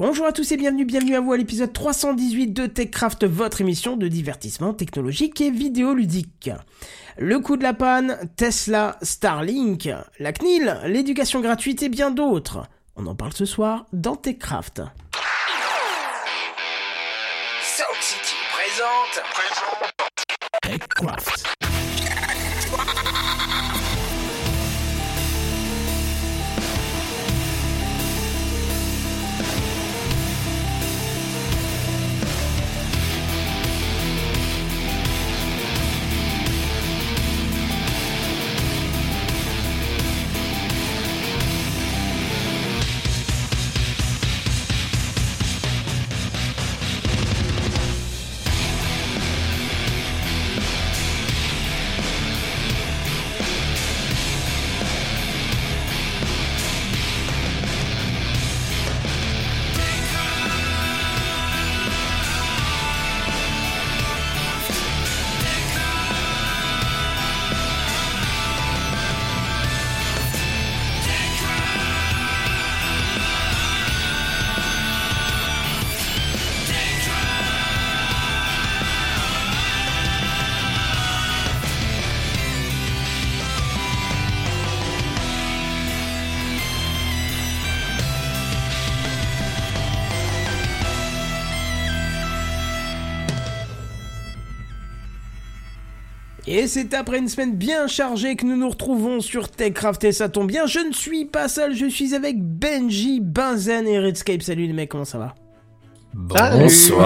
Bonjour à tous et bienvenue, bienvenue à vous à l'épisode 318 de TechCraft, votre émission de divertissement technologique et vidéoludique. Le coup de la panne, Tesla, Starlink, la CNIL, l'éducation gratuite et bien d'autres. On en parle ce soir dans TechCraft. Sound City présente. TechCraft. Et c'est après une semaine bien chargée que nous nous retrouvons sur TechCraft et ça tombe bien, je ne suis pas seul, je suis avec Benji, Benzen et Redscape. Salut les mecs, comment ça va? Bonsoir.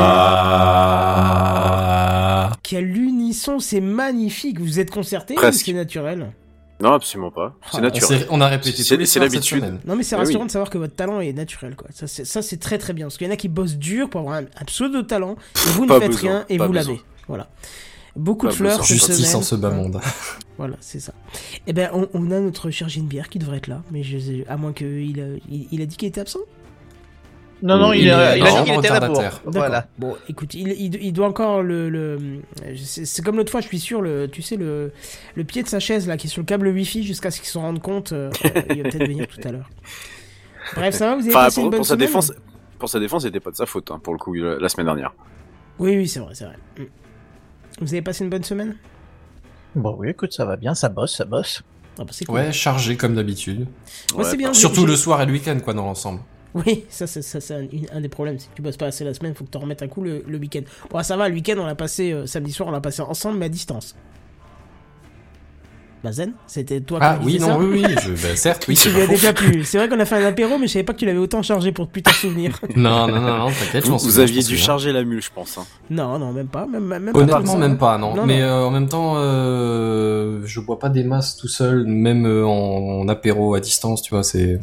Quel unisson, c'est magnifique, vous êtes concertés ou c'est naturel? Non, absolument pas. C'est Ah, On, naturel. s'est- on a répété C'est- c'est l'habitude. semaine. Non mais c'est Eh rassurant oui. de savoir que votre talent est naturel quoi. Ça c'est, ça, c'est très très bien parce qu'il y en a qui bossent dur pour avoir un, un pseudo talent et vous ne faites besoin, rien et vous l'avez. Voilà. Beaucoup de fleurs besoin. cette Justice semaine. en ce bas monde. Voilà, c'est ça. Eh ben, on, on a notre cher Genebière qui devrait être là, mais je, à moins qu'il a, il, il a dit qu'il était absent? Non, non, il, Il a, est il a dit qu'il était là pour. Voilà. Bon, écoute, il, il, il doit encore le. le c'est comme l'autre fois, je suis sûr, le, tu sais, le, le pied de sa chaise là qui est sur le câble Wi-Fi jusqu'à ce qu'il se rende compte. euh, il va peut-être venir tout à l'heure. Bref, ça va, vous avez Enfin, passé pour, une bonne pour sa semaine? défense, pour sa défense, c'était pas de sa faute, hein, pour le coup, la la semaine dernière. Oui, oui, c'est vrai, c'est vrai. Mm. Vous avez passé une bonne semaine? Bon, oui, écoute, ça va bien, ça bosse, ça bosse. ah, bah, cool. Ouais, chargé comme d'habitude. Ouais, c'est bien. Surtout le soir et le week-end, quoi, dans l'ensemble. Oui, ça c'est ça, c'est un, des problèmes, c'est que tu bosses pas assez la semaine, faut que tu remettes un coup le, le week-end. Bon, ça va, le week-end on l'a passé euh, samedi soir, on l'a passé ensemble mais à distance. Bah Zen, c'était toi Ah qui oui, non, ça oui, oui, je, bah, certes, oui, Tu déjà plu. C'est vrai qu'on a fait un apéro, mais je savais pas que tu l'avais autant chargé pour plus t'en souvenir. Non, non, non, non, t'inquiète, je m'en Vous, vous aviez dû charger la mule, je pense. hein. non, non, même pas. Même, même pas Honnêtement, même pas, non. Non, Mais non. euh, en même temps, euh, je bois pas des masses tout seul, même euh, en, en apéro à distance, tu vois, c'est...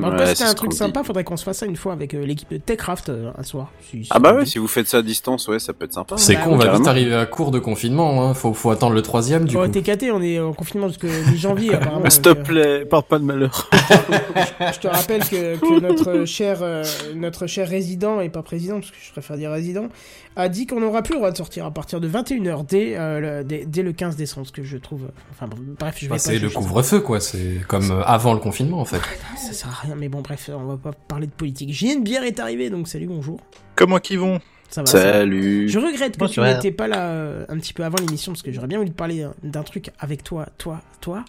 Tout Ouais, c'était un ce truc sympa, faudrait qu'on se fasse ça une fois avec euh, l'équipe de Techcraft euh, un soir. Si- si Ah bah ouais, si vous faites ça à distance, ouais, ça peut être sympa. C'est bah con, on va vite arriver à court de confinement, hein. faut, faut attendre le troisième, du Oh, coup. caté, on est en confinement jusqu'à mi-janvier apparemment. S'il te euh, plaît, parle pas de malheur. Je te rappelle que, que notre cher euh, notre cher résident et pas président parce que je préfère dire résident a dit qu'on n'aura plus le droit de sortir à partir de 21h dès, euh, le, dès, dès le 15 décembre ce que je trouve enfin bon, bref je vais Bah, pas c'est le couvre-feu, quoi, c'est comme euh, avant le confinement, en fait. ça sert à rien mais bon bref on va pas parler de politique j'ai une bière est arrivée donc salut bonjour Comment qu'ils vont? Ça va ça va. Salut. je regrette que tu n'étais pas là euh, un petit peu avant l'émission parce que j'aurais bien voulu te parler d'un truc avec toi toi toi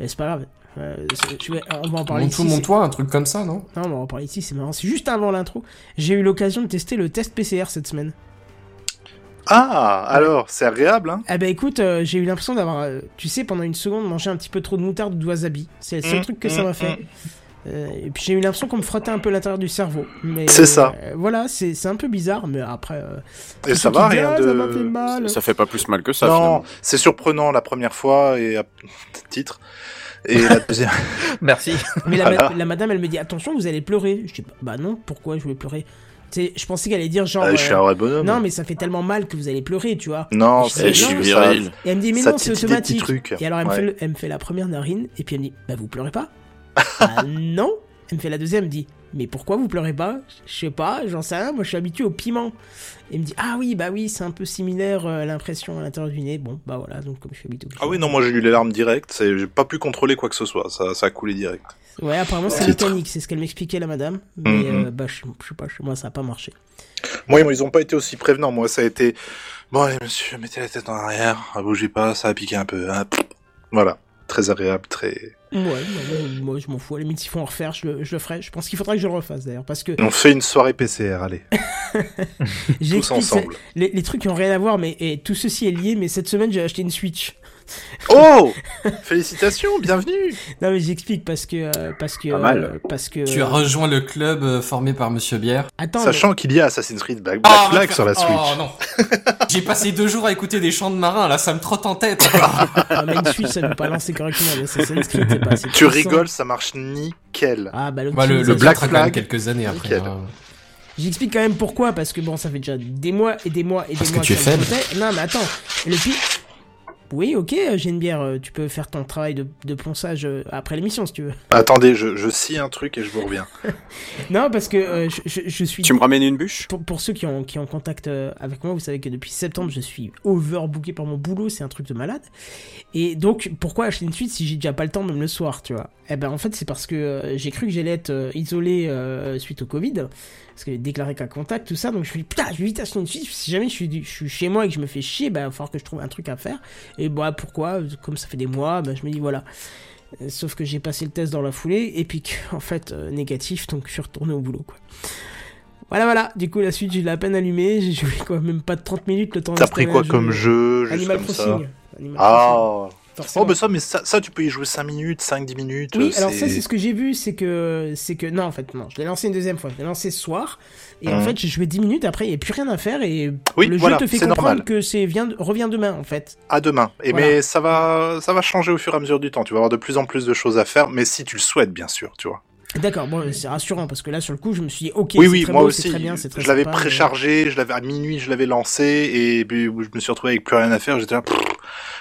mais c'est pas grave Euh, tu on va en parler Monte ici, tout, c'est- monte toi, un truc comme ça, non? Non, on va en parler ici, c'est marrant. C'est juste avant l'intro. J'ai eu l'occasion de tester le test PCR cette semaine. Ah, alors, c'est agréable, hein Ah bah écoute, euh, j'ai eu l'impression d'avoir, euh, tu sais, pendant une seconde, mangé un petit peu trop de moutarde ou de wasabi. C'est le seul Mm, truc que ça mm, m'a fait. Euh, et puis j'ai eu l'impression qu'on me frottait un peu l'intérieur du cerveau. Mais C'est ça. euh, voilà, c'est c'est un peu bizarre, mais après. euh, Et ça va, rien Ah, de... Ça m'a fait mal. Ça fait pas plus mal que ça, non, c'est surprenant la première fois et à titre. Et la deuxième... Mais Merci. la, Voilà. ma- la madame, elle me dit attention, vous allez pleurer. Je dis bah non, pourquoi je vais pleurer? Je pensais qu'elle allait dire genre. Ah, je suis euh, un vrai bonhomme. non, mais ça fait tellement mal que vous allez pleurer, tu vois. Non, c'est je suis juste viril. Et elle me dit, mais Ça non, c'est automatique. trucs. Et alors, elle me, fait le- elle me fait la première narine, et puis elle me dit, bah, vous pleurez pas Bah, non Elle me fait la deuxième, elle me dit Mais pourquoi vous pleurez pas? Je sais pas, j'en sais rien, moi je suis habitué au piment. Et elle me dit Ah oui, bah oui, c'est un peu similaire euh, l'impression à l'intérieur du nez. Bon, bah voilà, donc comme je suis habitué au piment. Ah oui, non, moi j'ai eu les larmes directes, j'ai pas pu contrôler quoi que ce soit, ça, ça a coulé direct. Ouais, apparemment c'est mécanique, c'est ce qu'elle m'expliquait la madame. Mais Mhm. euh, bah je, je sais pas, chez moi ça a pas marché. Moi, ils ont pas été aussi prévenants, moi ça a été, bon allez monsieur, mettez la tête en arrière, ah, bougez pas, ça a piqué un peu, hein. Voilà, très agréable, très... Ouais, bah, moi, moi, je m'en fous. À la limite, faut en refaire, je le, je le ferai. Je pense qu'il faudra que je le refasse d'ailleurs. Parce que On fait une soirée PCR, allez, tous ensemble. les, les trucs qui ont rien à voir, mais et tout ceci est lié. Mais cette semaine, j'ai acheté une Switch. Oh Félicitations, bienvenue Non, mais j'explique parce que. euh, parce que Pas mal. euh, parce que. Tu as rejoint le club euh, formé par Monsieur Bière. Attends, Sachant qu'il y a Assassin's Creed Black, Black Ah, Flag sur la faire- Switch. Oh non. J'ai passé deux jours à écouter des chants de marins, là ça me trotte en tête. mais, mais une Switch, ça ne pas lancer correctement. Assassin's Creed, c'est pas assez Tu puissant. rigoles, ça marche nickel. Ah, bah, Bah, le, le. Black Black Flag Flag, quelques années après. nickel. hein. J'explique quand même pourquoi, parce que bon, ça fait déjà des mois et des mois et Parce des que mois tu es me faible. trottait. Non, mais attends. Le pire. Oui, ok, euh, j'ai une bière. euh, Tu peux faire ton travail de, de ponçage euh, après l'émission si tu veux. Attendez, je, je scie un truc et je vous reviens. Non, parce que euh, je, je- je suis. Tu me ramènes une bûche? Pour, pour ceux qui ont, qui ont contact avec moi, vous savez que depuis septembre, je suis overbooké par mon boulot, c'est un truc de malade. Et donc, pourquoi acheter une suite si j'ai déjà pas le temps, même le soir, tu vois? Eh ben, en fait, c'est parce que euh, j'ai cru que j'allais être euh, isolé suite au Covid, parce que déclaré qu'à contact, tout ça. Donc, je me suis dit, putain, je vais vite acheter une suite. Si jamais je suis, je suis chez moi et que je me fais chier, ben, il va falloir que je trouve un truc à faire. Et bah, pourquoi? Comme ça fait des mois, ben, je me dis, voilà. Sauf que j'ai passé le test dans la foulée, et puis que, en fait, euh, négatif, donc je suis retourné au boulot, quoi. Voilà, voilà. Du coup, la suite, j'ai eu la peine allumée. J'ai joué quoi, même pas de 30 minutes le temps T'as pris quoi comme jeu Animal comme ça Crossing. Animal Crossing, Ah forcément. Oh, mais ça, mais ça, ça, tu peux y jouer 5 minutes, 5-10 minutes. Oui, euh, alors ça, c'est ce que j'ai vu, c'est que, c'est que, non, en fait, non, je l'ai lancé une deuxième fois, je l'ai lancé ce soir, et en Mhm. fait, j'ai joué 10 minutes, après, il n'y a plus rien à faire, et Oui, le voilà, jeu te fait comprendre normal. que c'est, vient, revient demain, en fait. À demain. Et Voilà. mais ça va, ça va changer au fur et à mesure du temps. Tu vas avoir de plus en plus de choses à faire, mais si tu le souhaites, bien sûr, tu vois. D'accord, bon, c'est rassurant, parce que là, sur le coup, je me suis dit, ok, oui, c'est oui, très moi beau, aussi. c'est très bien, très je l'avais mais- préchargé, je l'avais à minuit, je l'avais lancé, et puis je me suis retrouvé avec plus rien à faire. J'étais là, pff,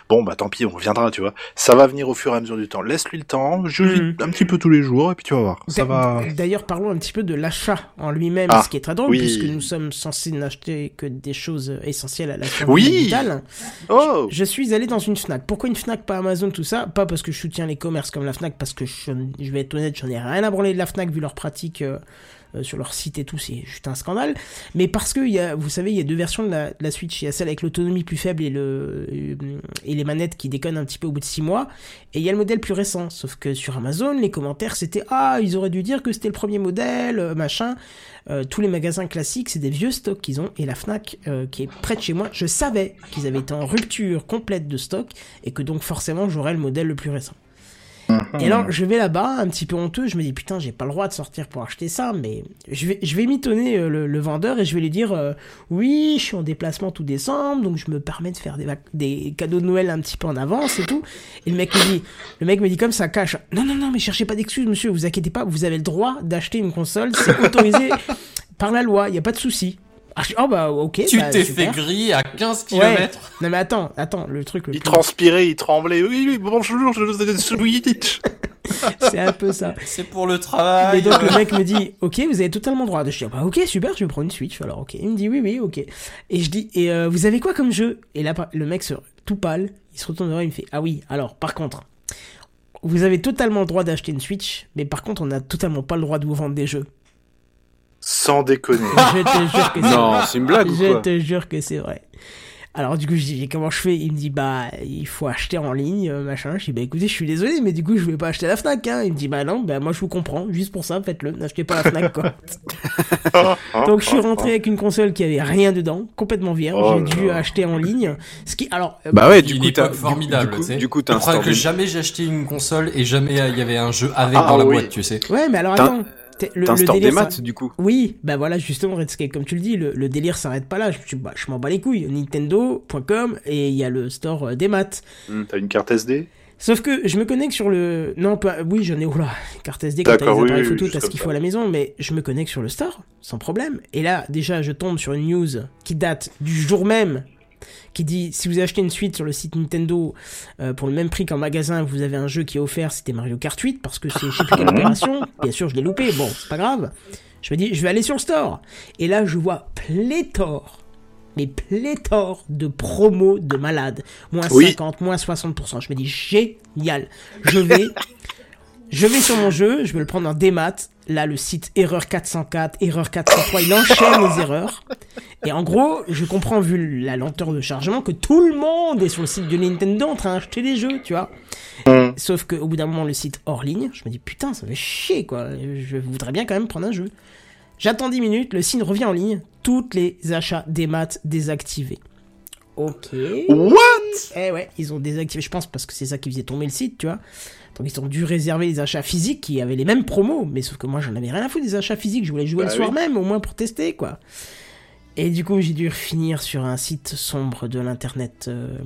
bon, bah tant pis, on reviendra, tu vois. Ça va venir au fur et à mesure du temps. Laisse-lui le temps, joue Mhm. un petit peu tous les jours, et puis tu vas voir. Ça va. D'ailleurs, parlons un petit peu de l'achat en lui-même, Ah, ce qui est très drôle, oui. puisque nous sommes censés n'acheter que des choses essentielles à la Oui. Oh Je suis allé dans une Fnac. Pourquoi une Fnac, pas Amazon, tout ça? Pas parce que je soutiens les commerces comme la Fnac, parce que je, je vais être honnête, j'en ai rien à branler de la Fnac vu leur pratique euh, sur leur site et tout, c'est juste un scandale. Mais parce que y a, vous savez, il y a deux versions de la, de la Switch. Il y a celle avec l'autonomie plus faible et le euh, et les manettes qui déconnent un petit peu au bout de 6 mois. Et il y a le modèle plus récent. Sauf que sur Amazon, les commentaires c'était ah ils auraient dû dire que c'était le premier modèle, euh, machin. Euh, tous les magasins classiques, c'est des vieux stocks qu'ils ont. Et la Fnac, euh, qui est près de chez moi, je savais qu'ils avaient été en rupture complète de stock et que donc forcément j'aurais le modèle le plus récent. Et alors je vais là-bas, un petit peu honteux, je me dis putain j'ai pas le droit de sortir pour acheter ça, mais je vais, je vais mitonner euh, le, le vendeur et je vais lui dire euh, oui je suis en déplacement tout décembre donc je me permets de faire des, cadeaux de Noël un petit peu en avance et tout. Et le mec me dit, le mec me dit comme ça cache, non non non mais cherchez pas d'excuses monsieur, vous inquiétez pas, vous avez le droit d'acheter une console, c'est autorisé par la loi, il y a pas de souci. Ah, oh bah ok. Tu bah, t'es fait griller à 15 Ouais. km. Non mais attends, attends, le truc le Il plus- transpirait, il tremblait. Oui, oui, bonjour, je vous ai Switch. c'est un peu ça. C'est pour le travail. Et donc le mec me dit, ok, vous avez totalement droit. Je dis, ah bah ok, super, je vais prendre une Switch. Alors ok, il me dit oui, oui, ok. Et je dis, et euh, vous avez quoi comme jeu? Et là, le mec se tout pâle, il se retourne vers moi, il me fait, ah oui, alors par contre, vous avez totalement le droit d'acheter une Switch, mais par contre, on n'a totalement pas le droit de vous vendre des jeux. Sans déconner. Je te jure que c'est Non, c'est une blague ou Je quoi te jure que c'est vrai. Alors du coup je dis comment je fais? Il me dit bah il faut acheter en ligne euh, machin. Je dis bah écoutez je suis désolé mais du coup je vais pas acheter à la Fnac hein. Il me dit bah non bah moi je vous comprends juste pour ça faites-le n'achetez pas à la Fnac quoi. Donc je suis rentré avec une console qui avait rien dedans complètement vierge. Oh J'ai dû acheter en ligne. Ce qui alors euh, Bah ouais, Du coup, t'as formidable, Du coup, tu sais. du coup, t'as que jamais j'ai acheté une console et jamais euh, il y avait un jeu avec Ah dans la oui. boîte, tu sais. ouais mais alors attends. Le, le des délire, ça- maths, du coup. Oui, bah voilà, justement, Redscape, comme tu le dis, le, le délire s'arrête pas là. Je, bah, je m'en bats les couilles. Nintendo.com et il y a le store euh, des maths. T'as une carte SD Sauf que je me connecte sur le. Non, pas... oui, j'en ai. Oula, carte SD, quand t'as les appareils oui, photo, t'as ce qu'il faut à la maison, mais je me connecte sur le store, sans problème. Et là, déjà, je tombe sur une news qui date du jour même qui dit si vous achetez une suite sur le site Nintendo euh, pour le même prix qu'en magasin, vous avez un jeu qui est offert, c'était Mario Kart 8 parce que c'est je sais plus quelle opération. Bien sûr, je l'ai loupé. Bon, c'est pas grave. Je me dis, je vais aller sur le store. Et là, je vois pléthore, mais pléthore de promos de malades. Moins Oui. 50, moins 60%. Je me dis, génial. Je vais, je vais sur mon jeu, je vais le prendre en démat. Là, le site erreur 404, erreur 403, il enchaîne les erreurs. Et en gros, je comprends, vu la lenteur de chargement, que tout le monde est sur le site de Nintendo en train d'acheter des jeux, tu vois. Mm. Sauf qu'au bout d'un moment, le site hors ligne, je me dis putain, ça fait chier quoi. Je voudrais bien quand même prendre un jeu. J'attends 10 minutes, le signe revient en ligne, toutes les achats des maths désactivés. Ok. What? Eh ouais, ils ont désactivé, je pense, parce que c'est ça qui faisait tomber le site, tu vois. Donc ils ont dû réserver les achats physiques qui avaient les mêmes promos, mais sauf que moi j'en avais rien à foutre des achats physiques, je voulais jouer Bah le soir oui. même, au moins pour tester, quoi. Et du coup, j'ai dû finir sur un site sombre de l'internet. euh,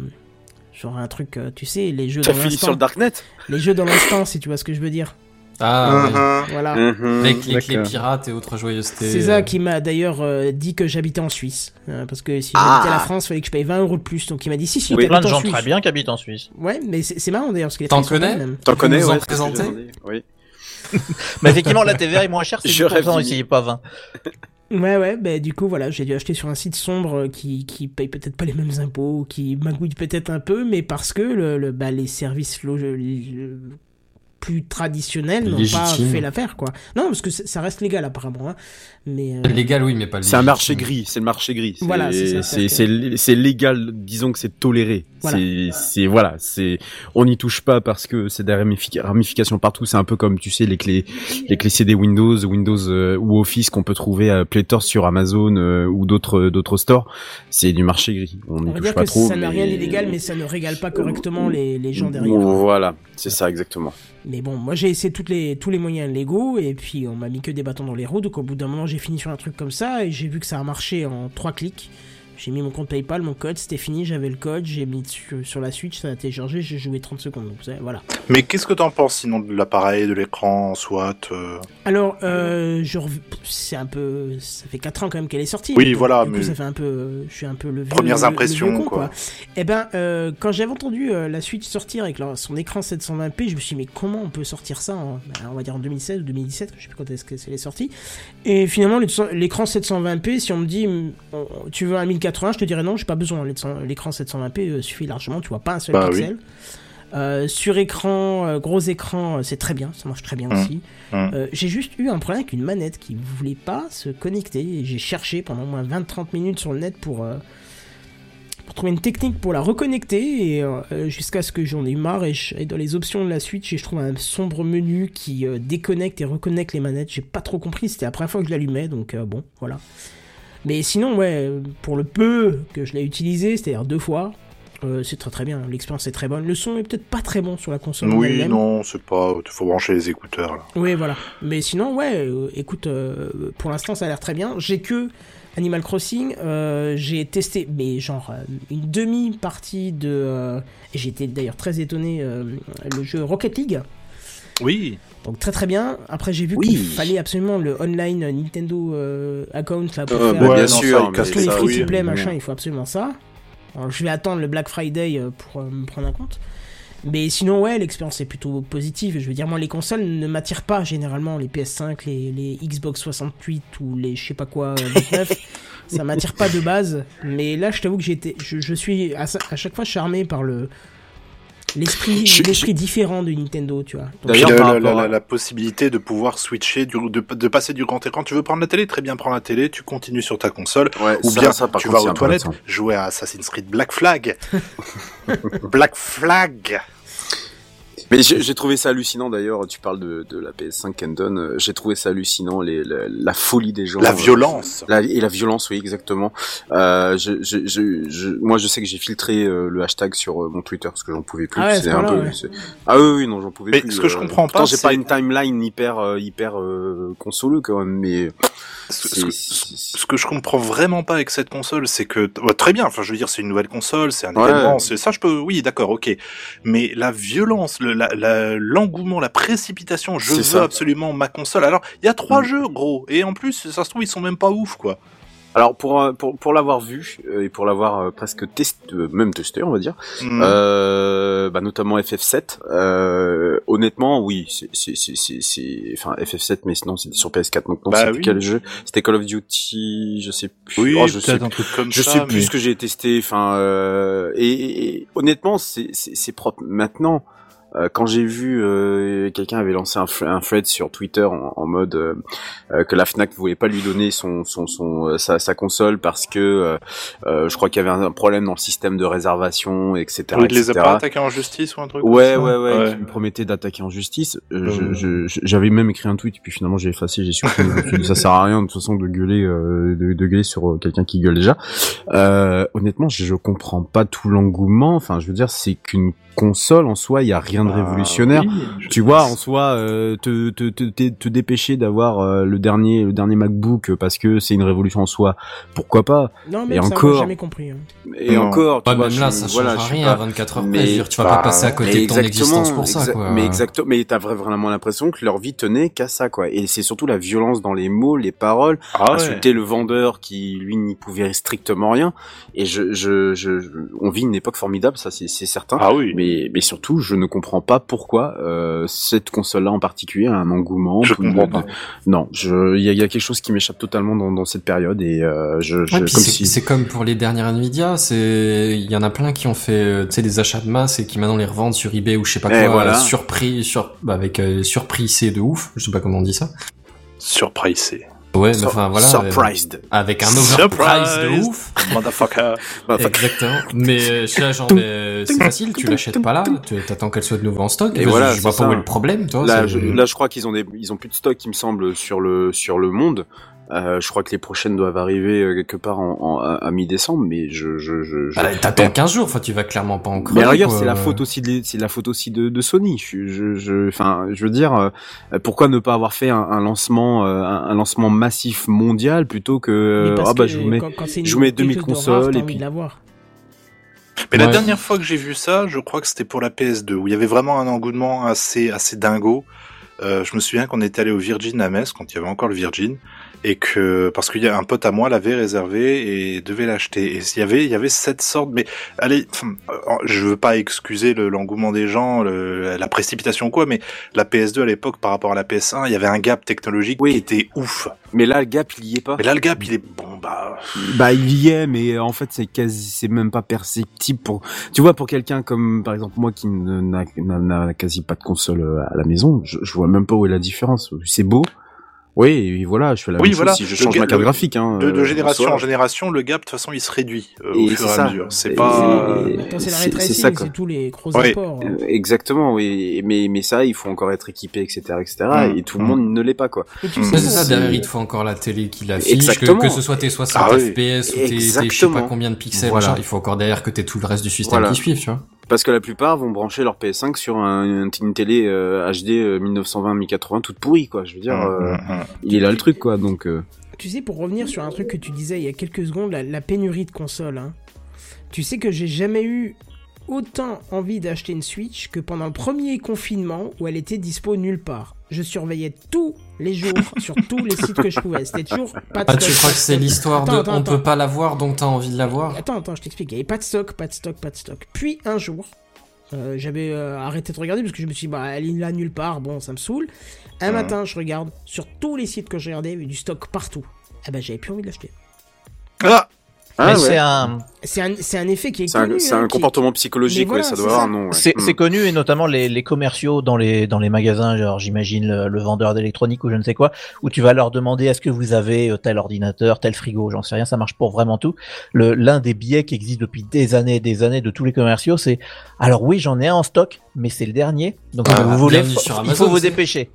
genre un truc, euh, tu sais, les jeux dans l'instant. sur le Darknet? Les jeux dans l'instant, si tu vois ce que je veux dire. Ah. Mhm. Voilà. Mhm. Avec les clés D'accord. pirates et autres joyeusetés. C'est ça euh, qui m'a d'ailleurs euh, dit que j'habitais en Suisse. Euh, parce que si Ah. j'habitais la France, il fallait que je paye 20 euros de plus. Donc il m'a dit si, si, Oui. Plein de gens Suisse. très bien qui habitent en Suisse. Ouais, mais c'est marrant d'ailleurs. les T'en les connais. T'en connais, ouais, j'attendais. Oui. Mais effectivement, la TVA est moins chère, c'est Je 10% rêve ici, pas 20. Ouais, ouais, bah du coup, voilà, j'ai dû acheter sur un site sombre qui, qui paye peut-être pas les mêmes impôts, qui magouille peut-être un peu, mais parce que le, le- bah, les services plus traditionnels n'ont pas fait l'affaire, quoi. Non, parce que ça reste légal apparemment, hein. Mais euh, Légal, oui, mais pas C'est un marché gris, c'est le marché gris. C'est- Voilà, c'est ça, c'est c'est- c'est c'est légal, disons que c'est toléré. Voilà. C'est c'est voilà, c'est on n'y touche pas parce que c'est des ramifica- ramifications partout. C'est un peu comme tu sais les clés les clés CD Windows, Windows euh, ou Office qu'on peut trouver à pléthore sur Amazon euh, ou d'autres d'autres stores. C'est du marché gris. On n'y touche dire pas que trop. ça n'a rien d'illégal, mais ça ne régale pas correctement les, les gens derrière. Voilà, c'est ça exactement. Mais bon, moi j'ai essayé toutes les, tous les moyens légaux et puis on m'a mis que des bâtons dans les roues. Donc au bout d'un moment, j'ai fini sur un truc comme ça et j'ai vu que ça a marché en trois clics. J'ai mis mon compte PayPal, mon code, c'était fini, j'avais le code, j'ai mis sur, sur la Switch, ça a téléchargé, j'ai joué 30 secondes. Donc voilà. Mais qu'est-ce que t'en penses sinon de l'appareil, de l'écran, soit euh, Alors, euh, je rev- c'est un peu, ça fait 4 ans quand même qu'elle est sortie. Oui, Donc, voilà, Du coup, mais- ça fait un peu, je suis un peu le vieux, Premières le- le impressions, vieux con, quoi. Eh ben, euh, quand j'avais entendu euh, la Switch sortir avec son écran 720p, je me suis dit, mais comment on peut sortir ça en, ben, on va dire en 2016 ou 2017, je sais plus quand est-ce que c'est sorti. Et finalement, le- l'écran 720p, si on me dit, mm, tu veux un 1080, je te dirais non, j'ai pas besoin. L'écran 720p euh, suffit largement, tu vois pas un seul Bah oui. pixel. Euh, sur écran, euh, gros écran, euh, c'est très bien, ça marche très bien Hum. aussi. Euh, j'ai juste eu un problème avec une manette qui voulait pas se connecter. J'ai cherché pendant au moins 20-30 minutes sur le net pour, pour trouver une technique pour la reconnecter et jusqu'à ce que j'en ai marre et, je- et dans les options de la Switch, je trouve un sombre menu qui déconnecte et reconnecte les manettes. J'ai pas trop compris, c'était la première fois que je l'allumais, donc bon, voilà. Mais sinon, ouais, pour le peu que je l'ai utilisé, c'est-à-dire deux fois, euh, c'est très très bien. L'expérience est très bonne. Le son est peut-être pas très bon sur la console. Oui, elle-même. non, c'est pas. Faut brancher les écouteurs là. Oui, voilà. Mais sinon, ouais, euh, écoute, euh, pour l'instant, ça a l'air très bien. J'ai que Animal Crossing. euh, j'ai testé, mais genre, une demi-partie de. euh, et j'ai été d'ailleurs très étonné, euh, le jeu Rocket League. Oui. Donc très très bien. Après, j'ai vu Oui. qu'il fallait absolument le online Nintendo euh, account là pour Euh, faire bah, Ouais, bien sûr, tous les free to play, machin, il faut absolument ça. Alors, je vais attendre le Black Friday euh, pour euh, me prendre un compte. Mais sinon, ouais, l'expérience est plutôt positive. Je veux dire, moi, les consoles ne m'attirent pas généralement. Les PS5, les, les Xbox 68 ou les je sais pas quoi euh, 29. ça m'attire pas de base. Mais là, je t'avoue que été, je, je suis à chaque fois charmé par le l'esprit Je- l'esprit différent de Nintendo, tu vois. D'ailleurs, la, possibilité de pouvoir switcher, du, de, de passer du grand écran. Tu veux prendre la télé? Très bien, prends la télé, tu continues sur ta console. Ouais, Ou ça- bien ça, tu contre, vas aux toilettes, jouer à Assassin's Creed Black Flag. Black Flag Mais j'ai j'ai trouvé ça hallucinant d'ailleurs. Tu parles de, de la PS5 Kendon. euh, J'ai trouvé ça hallucinant les, la, la folie des gens. La euh, violence La- et la violence, oui, exactement. Euh, je, je, je, je- moi, je sais que j'ai filtré euh, le hashtag sur euh, mon Twitter parce que j'en pouvais plus. Ah ouais, un peu. ouais. c'est- Ah oui, oui, non, j'en pouvais Mais plus. ce que je euh, comprends pas, pourtant, j'ai pas une timeline hyper, euh, hyper euh, consoleux quand même, mais ce, que, c'est- ce que je comprends vraiment pas avec cette console, c'est que très bien. Enfin, je veux dire, c'est une nouvelle console, c'est un Ouais. événement. C'est ça, je peux. Oui, d'accord, ok. Mais la violence, le- la- la- l'engouement, la, précipitation. Je veux ça. absolument ma console. Alors, il y a trois Mm. jeux, gros, et en plus, ça se trouve, ils sont même pas ouf, quoi. Alors pour euh, pour pour l'avoir vu euh, et pour l'avoir euh, presque testé, même testé, on va dire, Hmm. euh, bah notamment FF7. Euh, honnêtement, oui, c'est c'est enfin FF7, mais sinon c'était sur PS4. Donc non, Bah oui. quel jeu C'était Call of Duty, je sais plus. Oui, Oh, je sais peut-être un truc comme je ça. sais plus ce que j'ai testé. Enfin, euh, et, et- et honnêtement, c'est c'est c'est propre. Maintenant, euh, quand j'ai vu euh, quelqu'un avait lancé un, un thread sur Twitter en, en mode euh, euh, que la Fnac voulait pas lui donner son son son euh, sa, sa console parce que je crois qu'il y avait un, problème dans le système de réservation, etc. Oui, il les a pas attaqués en justice ou un truc Ouais, comme ouais, ouais, qui me promettait d'attaquer en justice. Je- je- je- J'avais même écrit un tweet, puis finalement j'ai effacé, j'ai supprimé. Ça sert à rien de toute façon de gueuler, euh, de, de gueuler sur quelqu'un qui gueule déjà. Euh, honnêtement, je, je comprends pas tout l'engouement. Enfin, je veux dire, c'est qu'une console en soi, il y a rien de Ah, révolutionnaire. oui, je- Tu vois, en soi, euh, te, te, te, te, te dépêcher d'avoir euh, le dernier le dernier MacBook parce que c'est une révolution en soi, pourquoi pas? Non, Et mais ça, moi, encore. j'ai jamais compris. hein. Et Non. encore, tu Pas vois, même je là, ça change voilà, rien pas- à 24 heures mais tu vas pas bah, passer à côté de ton existence pour ça, quoi. Mais exactement, mais t'as vra- vraiment l'impression que leur vie tenait qu'à ça, quoi. Et c'est surtout la violence dans les mots, les paroles, Ah ouais. insulter le vendeur qui lui n'y pouvait strictement rien. Et je, je, je, je- on vit une époque formidable, ça c'est c'est certain. Ah oui. Mais, mais surtout, je ne comprends pas pourquoi euh, cette console-là en particulier a un engouement. Je comprends pas. Non, je, il y a, il y a quelque chose qui m'échappe totalement dans, dans cette période et euh, je, Ouais, comme c'est si. c'est comme pour les dernières Nvidia, c'est il y en a plein qui ont fait euh, tu sais des achats de masse et qui maintenant les revendent sur eBay ou je sais pas Eh, quoi, voilà. surpris sur bah, avec euh, surpris c'est de ouf, je sais pas comment on dit ça. Surprisé. Ouais, mais enfin voilà, euh, surprised. avec un overprice de ouf. Motherfucker. Fuck. Exactement. Mais euh, je suis là, genre, mais, euh, c'est facile, tu l'achètes pas là, tu t'attends qu'elle soit de nouveau en stock. Et voilà, je vois pas ça. où est le problème, toi. Là, je, là, je crois qu'ils ont des, ils ont plus de stock, il me semble, sur le sur le monde. Euh, je crois que les prochaines doivent arriver euh, quelque part en, en- à, à mi-décembre, mais je je je. je... Ah, T'attends 15 jours, enfin, tu vas clairement pas en mais regarde, c'est la faute aussi de, c'est la faute aussi de, de Sony. Je, je, je, enfin, je veux dire, euh, pourquoi ne pas avoir fait un, un lancement, un, un lancement massif mondial plutôt que, ah bah que je vous mets. quand, quand je vous mets quelque 2000 chose de rare, consoles et envie puis-. Mais la dernière fois que j'ai vu ça, je crois que c'était pour la PS2, où il y avait vraiment un engouement assez, assez dingo. Euh, je me souviens qu'on était allé au Virgin à Metz, quand il y avait encore le Virgin, et que, parce qu'il y a un pote à moi l'avait réservé et devait l'acheter. Et il y avait, il y avait cette sorte, mais, allez, je veux pas excuser le- l'engouement des gens, le- la précipitation ou quoi, mais la PS2 à l'époque par rapport à la PS1, il y avait un gap technologique Oui. qui était ouf. Mais là, le gap, il y est pas. Mais là, le gap, il est, bon, bah, Bah il y est, mais en fait c'est quasi, c'est même pas perceptible pour. Tu vois, pour quelqu'un comme par exemple moi qui ne- n'a n'a- n'a quasi pas de console euh, à la maison, je, je vois même pas où est la différence. C'est beau. Oui, et voilà, je fais la Oui, même voilà. chose si je change ma carte le- graphique. Hein, de, de euh, génération en génération, le gap, de toute façon, il se réduit euh, Et au c'est fur et ça. à mesure. C'est Et- pas. et- Maintenant, c'est ça, quoi. c'est tous les gros Ouais. apports. Euh, Exactement, oui. Mais mais ça, il faut encore être équipé, etc., etc. Mm. et tout le monde ne l'est pas, quoi. Et Mm. Ouais, c'est ça, derrière, il te faut encore la télé qui l'affiche, que, que ce soit tes 60 Ah oui. FPS ou tes, tes je sais pas combien de pixels, Voilà. il faut encore derrière que t'aies tout le reste du système Voilà. qui suive, tu vois. Parce que la plupart vont brancher leur PS5 sur un, une télé euh, HD euh, 1920-1080 toute pourrie, quoi. Je veux dire, euh, Hum, hum, hum. il est là le truc, quoi. Donc. euh, Tu sais, pour revenir sur un truc que tu disais il y a quelques secondes, la, la pénurie de consoles, hein. tu sais que j'ai jamais eu autant envie d'acheter une Switch que pendant le premier confinement où elle était dispo nulle part. Je surveillais tous les jours sur tous les sites que je pouvais. C'était toujours pas de Ah, stock. tu crois que c'est l'histoire de Attends, attends, on attends. peut pas l'avoir donc t'as envie de l'avoir Attends, attends, je t'explique. Il n'y avait pas de stock, pas de stock, pas de stock. Puis un jour, euh, j'avais euh, arrêté de regarder parce que je me suis dit, bah, elle est là nulle part, bon, ça me saoule. Un Mhm. matin, je regarde, sur tous les sites que j'ai regardé, il y avait du stock partout. Ah bah, j'avais plus envie de l'acheter. Ah Ah, ouais. c'est un, C'est un, c'est un effet qui est C'est un, connu. c'est hein, un qui- comportement psychologique, Mais voilà, ouais, ça c'est doit avoir ça. un nom. ouais. c'est, Mm. c'est connu et notamment les, les commerciaux dans les dans les magasins, genre j'imagine le, le vendeur d'électronique ou je ne sais quoi, où tu vas leur demander est-ce que vous avez euh, tel ordinateur, tel frigo, j'en sais rien, ça marche pour vraiment tout. Le l'un des billets qui existe depuis des années et des années de tous les commerciaux, c'est alors oui j'en ai un en stock, mais c'est le dernier, donc Ah, vous voulez, il faut vous dépêcher.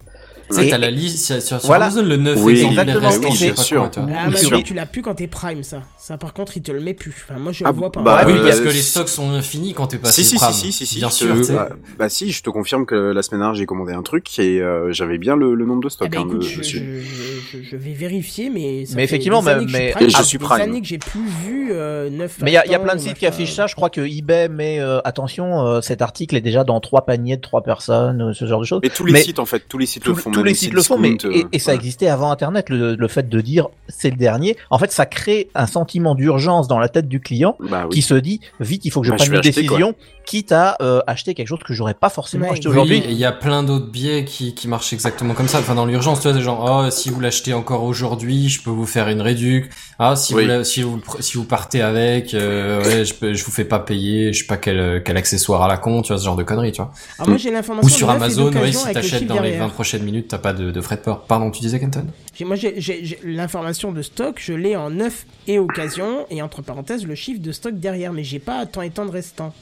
Tu sais, Et- t'as la liste sur, sur, Voilà. Amazon, le 9 Oui, exactement, oui, bien sûr. quoi. Ah, bah, mais tu l'as plus quand t'es Prime, ça. Ça, par contre, il te le met plus. Enfin, moi, je Ah, le vois pas. bah, oui, euh, parce que les stocks sont infinis quand t'es passé Si, si, Prime. si, si, si, si, Bien sûr, bah, bah si, je te confirme que la semaine dernière j'ai commandé un truc et euh, j'avais bien le, le nombre de stocks. ben, hein, écoute, de- je, dessus. je- je- je vais vérifier, mais. ça Mais fait effectivement, des mais- années que je suis mais- Prime, je suis années que j'ai plus vu euh, 9 Mais il y a, il y a achetants plein de sites qui affichent ça. Je crois que eBay met euh, attention, euh, cet article est déjà dans trois paniers de trois personnes, euh, ce genre de choses. Mais tous les mais- sites en fait, tous les sites le font tous les si sites le font, mais et, euh, et ça ouais. existait avant Internet, le, le fait de dire c'est le dernier. En fait, ça crée un sentiment d'urgence dans la tête du client Bah qui se dit vite, il faut que je Bah, je prenne vais une acheter, décision, quitte à euh, acheter quelque chose que j'aurais pas forcément Ouais. acheté Oui, aujourd'hui. il y a plein d'autres biais qui, qui marchent exactement comme ça. Enfin, dans l'urgence, tu vois, des gens, oh, si vous l'achetez encore aujourd'hui, je peux vous faire une réduc. Ah, si Oui. vous, si vous, si vous partez avec, euh, ouais, je peux, je vous fais pas payer, je sais pas quel, quel accessoire à la con, tu vois, ce genre de conneries, tu vois. Alors moi j'ai l'information Ou sur Amazon, oui, si t'achètes dans les derrière. 20 prochaines minutes, t'as pas de, de frais de port. Pardon, tu disais, Kenton? Moi, j'ai- l'information de stock, je l'ai en neuf et occasion, et entre parenthèses, le chiffre de stock derrière, mais j'ai pas tant et tant de restants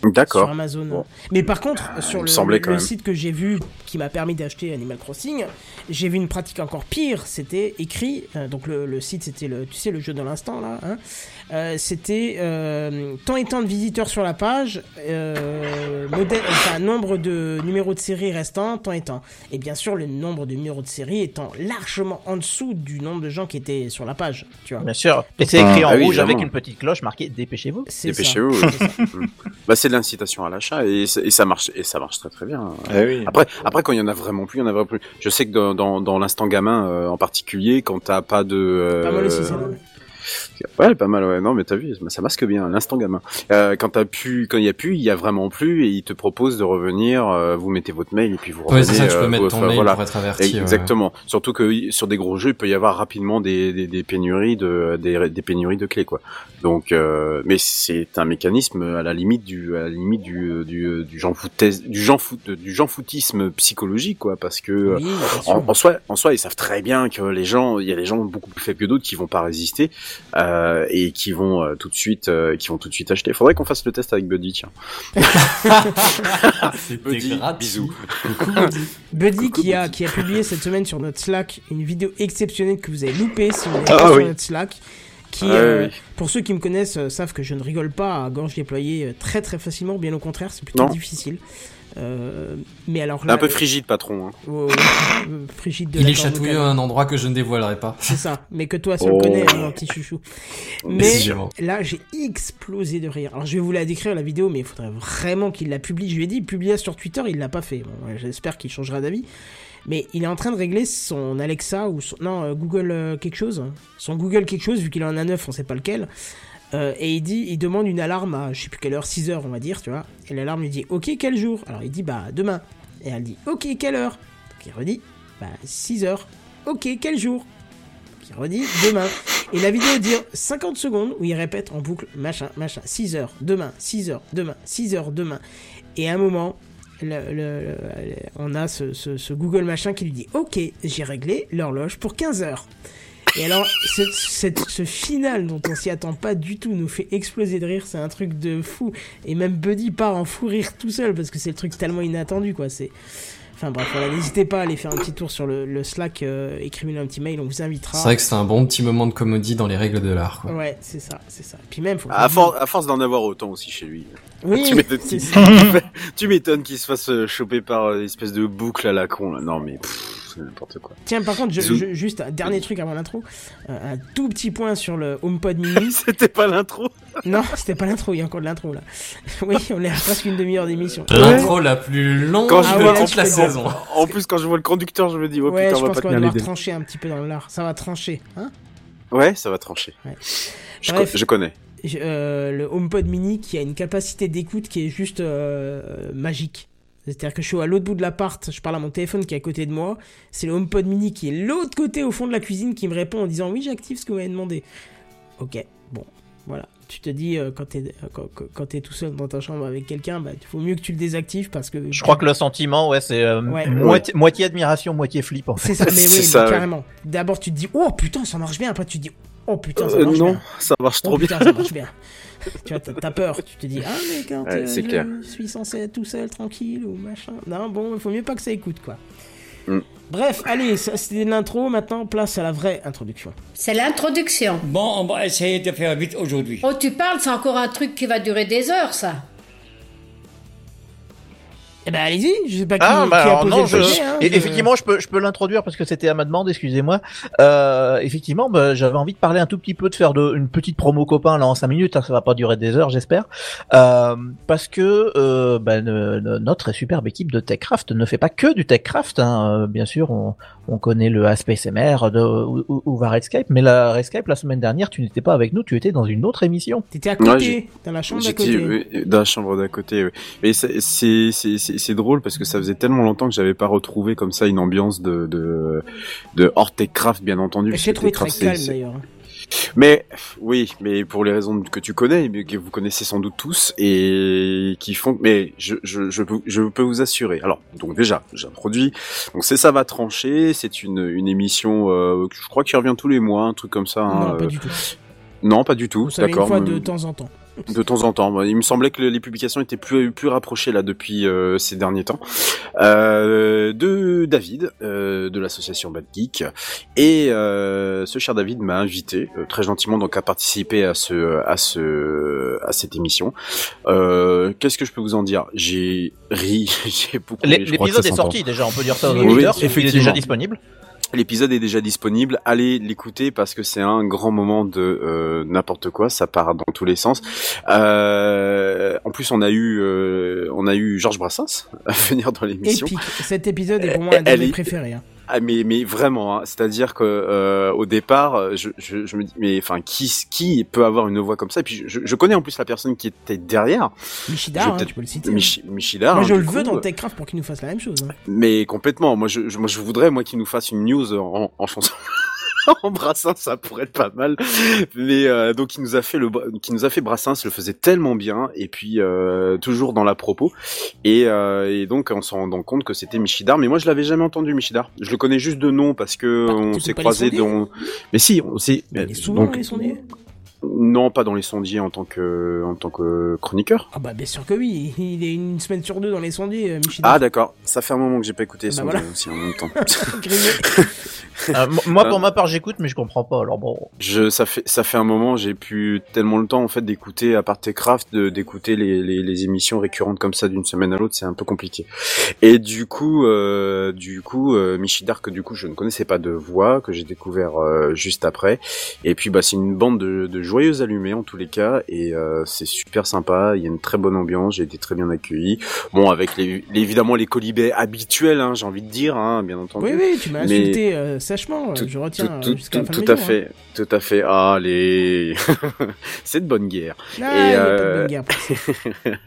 sur D'accord. Amazon. Bon. Mais par contre, sur me le, site que j'ai vu, qui m'a permis d'acheter Animal Crossing, j'ai vu une pratique encore pire. C'était écrit, euh, donc le, le site, c'était le, tu sais, le jeu de l'instant là. Hein, euh, c'était euh, tant et tant de visiteurs sur la page, euh, modèle, enfin nombre de numéros de série restants, tant et tant. Et bien sûr, le nombre de numéros de série étant largement en dessous du nombre de gens qui étaient sur la page. Tu vois. Bien sûr. Et c'est écrit en Ah oui, rouge avec une petite cloche marquée dépêchez-vous. Dépêchez-vous. C'est ça. Bah, c'est de l'incitation à l'achat et, ça marche et ça marche très très bien. Eh oui. Après, après quand il y en a vraiment plus, il y en a vraiment plus. Je sais que dans, dans, dans l'instant gamin euh, en particulier, quand t'as pas de. euh, Pas mal aussi. Ouais, pas mal. Ouais, non, mais t'as vu, ça masque bien l'instant gamin. Euh, quand t'as pu, quand il y a plus, il y a vraiment plus et il te propose de revenir. euh, vous mettez votre mail et puis vous revenez. Ouais, c'est ça, tu peux euh, mettre ton enfin, mail voilà. pour être averti. ouais. Exactement. Surtout que sur des gros jeux, il peut y avoir rapidement des, des, des pénuries de des, des pénuries de clés quoi. Donc, euh, mais c'est un mécanisme à la limite du à la limite du du du genre du genre foot du genre foutisme psychologique quoi, parce que Oui, en soi, en soi, ils savent très bien que les gens, il y a des gens beaucoup plus faibles que d'autres qui vont pas résister euh, et qui vont euh, tout de suite, euh, qui vont tout de suite acheter. Faudrait qu'on fasse le test avec Buddy, tiens. Buddy, bisous. Coucou, Buddy. Buddy qui a, qui a publié cette semaine sur notre Slack une vidéo exceptionnelle que vous avez loupée si vous n'êtes Ah sur oui. notre Slack. Qui, Ah euh, oui. pour ceux qui me connaissent, euh, savent que je ne rigole pas à gorge déployée euh, très très facilement, bien au contraire, c'est plutôt Non. difficile. Euh, mais alors là, un peu euh, frigide, patron. Hein. oh, euh, frigide de Il la est chatouilleux à un endroit que je ne dévoilerai pas. C'est ça, mais que toi, seul Oh. connais, hein, mon petit chouchou. Mais là, j'ai explosé de rire. Alors, je vais vous la décrire la vidéo, mais il faudrait vraiment qu'il la publie. Je lui ai dit, publie sur Twitter, il l'a pas fait. Bon, j'espère qu'il changera d'avis. Mais il est en train de régler son Alexa ou son. Non, euh, Google euh, quelque chose. Son Google quelque chose, vu qu'il en a neuf, on sait pas lequel. Euh, et il demande une alarme à je sais plus quelle heure, 6 heures on va dire, tu vois. Et l'alarme lui dit, ok, quel jour? Alors il dit, bah demain. Et elle dit, ok, quelle heure? Donc il redit, bah 6 heures. Ok, quel jour? Donc il redit, demain. Et la vidéo dure 50 secondes où il répète en boucle, machin, machin, 6 heures, demain, 6 heures, demain, 6 heures, demain. Et à un moment, on a ce, ce- ce Google machin qui lui dit, ok, j'ai réglé l'horloge pour 15 heures. Et alors, ce, cette- ce final dont on s'y attend pas du tout nous fait exploser de rire, c'est un truc de fou. Et même Buddy part en fou rire tout seul parce que c'est le truc tellement inattendu, quoi. C'est. Enfin bref, voilà, n'hésitez pas à aller faire un petit tour sur le, le Slack, euh, écrivez-nous un petit mail, on vous invitera. C'est vrai que c'est un bon petit moment de comédie dans les règles de l'art. quoi. Ouais, c'est ça, c'est ça. Puis même, faut. À, for- à force d'en avoir autant aussi chez lui. Oui, tu m'étonnes c'est qu'il- ça. tu m'étonnes qu'il se fasse choper par une espèce de boucle à la con. Là. Non mais pff, c'est n'importe quoi. Tiens, par contre, je- je- juste un dernier truc avant l'intro, euh, un tout petit point sur le HomePod mini. C'était pas l'intro. non, c'était pas l'intro, il y a encore de l'intro là. oui, on est à presque une demi-heure d'émission. L'intro la plus longue Quand je de vois- toute la Ah saison. En plus, quand je vois le conducteur, je me dis, oh ouais, putain, je on va pense pas qu'on va tenir les devoir trancher un petit peu dans l'art. Ça va trancher, hein Ouais, ça va trancher. Ouais. Je, Bref. co- je connais. Je- euh, le HomePod mini qui a une capacité d'écoute qui est juste euh, magique. C'est-à-dire que je suis à l'autre bout de l'appart, je parle à mon téléphone qui est à côté de moi. C'est le HomePod mini qui est l'autre côté au fond de la cuisine qui me répond en disant oui j'active ce que vous m'avez demandé. Ok, bon, voilà. Tu te dis euh, quand t'es euh, quand, tout seul dans ta chambre avec quelqu'un, bah il faut mieux que tu le désactives parce que Je crois que le sentiment, ouais, c'est euh, Ouais. moitié, moitié admiration, moitié flip en fait. c'est ça. Mais oui, mais ça, ouais. carrément. D'abord tu te dis oh putain ça marche bien, après tu te dis oh putain ça Euh, marche non, bien. ça marche Oh trop bien. putain, ça marche bien. tu vois, t'as- peur. Tu te dis, ah, mais quand Ouais, euh, je clair. suis censé être tout seul, tranquille, ou machin. Non, bon, il faut mieux pas que ça écoute, quoi. Mm. Bref, allez, ça c'était l'intro. Maintenant, place à la vraie introduction. C'est l'introduction. Bon, on va essayer de faire vite aujourd'hui. Oh, tu parles, c'est encore un truc qui va durer des heures, ça. Eh ben allez-y, je sais pas qui, Ah, qui bah a posé non, le je- hein, je- effectivement, je peux, je peux l'introduire parce que c'était à ma demande, excusez-moi. Euh, effectivement, bah, j'avais envie de parler un tout petit peu, de faire de, une petite promo copain là en 5 minutes, hein, ça va pas durer des heures, j'espère. Euh, parce que euh, bah, ne- ne- notre superbe équipe de TechCraft ne fait pas que du TechCraft. Hein. Euh, bien sûr, on, on connaît le ASPSMR de, ou, ou- ou va Redscape, mais la Redscape, la semaine dernière, tu n'étais pas avec nous, tu étais dans une autre émission. T'étais à Ouais, côté, j'ai- dans la chambre d'à côté. oui, dans la chambre d'à côté. oui. Mais c'est c'est drôle parce que ça faisait tellement longtemps que j'avais pas retrouvé comme ça une ambiance de de de hors Techcraft bien entendu. J'ai que trouvé très calme d'ailleurs. Mais oui, mais pour les raisons que tu connais, que vous connaissez sans doute tous et qui font. Mais je je je peux, je peux vous assurer. Alors donc déjà, j'introduis. Donc c'est ça va trancher. C'est une une émission. Euh, je crois qui revient tous les mois, un truc comme ça. hein, pas euh, du tout. Non, pas du tout. Savait une D'accord. fois de temps en temps. de temps en temps. Il me semblait que les publications étaient plus plus rapprochées là depuis euh, ces derniers temps. Euh, de David euh, de l'association Bad Geek et euh, ce cher David m'a invité euh, très gentiment donc à participer à ce à ce à cette émission. Euh, Qu'est-ce que je peux vous en dire? J'ai ri, j'ai beaucoup. L'épisode est sorti déjà, on peut dire ça aux Oui, il est déjà disponible. L'épisode est déjà disponible. Allez l'écouter parce que c'est un grand moment de euh, n'importe quoi. Ça part dans tous les sens. Euh, en plus, on a eu, euh, on a eu Georges Brassens à venir dans l'émission. Cet épisode est pour moi un de mes préférés. hein. Ah mais mais vraiment, hein. c'est-à-dire que euh, au départ, je, je, je me dis mais enfin qui qui peut avoir une voix comme ça? Et puis je, je connais en plus la personne qui était derrière, Michidar, hein, tu peux le citer. Mich Michidar. Moi, hein, je le coup. veux dans le TechCraft pour qu'il nous fasse la même chose. hein. Mais complètement. Moi, je, je- moi, je voudrais, moi, qu'il nous fasse une news en, en chanson. en Brassens, ça pourrait être pas mal. Mais euh, donc, il nous a fait le, qui nous a fait Brassens, le faisait tellement bien, et puis euh, toujours dans la propos. Et, euh, et donc, en s'en rendant compte que c'était Michidar. Mais moi, je l'avais jamais entendu Michidar. Je le connais juste de nom parce que Bah, on s'est les dans. Mais si, on s'est. Souvent les sondiers. non, pas dans les sondiers en tant que en tant que chroniqueur. Ah bah bien sûr que oui, il est une semaine sur deux dans les sondiers, euh, Michidar. Ah d'accord, ça fait un moment que j'ai pas écouté Ah bah ça voilà. aussi en même temps. Euh, mo- moi, pour ma part, j'écoute, mais je comprends pas. Alors bon, Je, ça fait, ça fait un moment, j'ai pu tellement le temps en fait d'écouter, à part Techcraft, de- d'écouter les, les, les émissions récurrentes comme ça d'une semaine à l'autre, c'est un peu compliqué. Et du coup, euh, du coup, euh, Michidar que du coup je ne connaissais pas de voix, que j'ai découvert euh, juste après. Et puis bah c'est une bande de, de joyeux allumés en tous les cas, et euh, c'est super sympa. Il y a une très bonne ambiance, j'ai été très bien accueilli. Bon, avec les, les- évidemment les colibets habituels, hein, j'ai envie de dire, hein, bien entendu. Oui, oui, tu m'as Mais- insulté euh, sèchement, euh, Tout- je retiens tout, euh, tout, la tout, fin tout de à fait, tout à fait. Allez, c'est de bonne guerre. hein. Ah, Et, il y a pas de bonne guerre ça.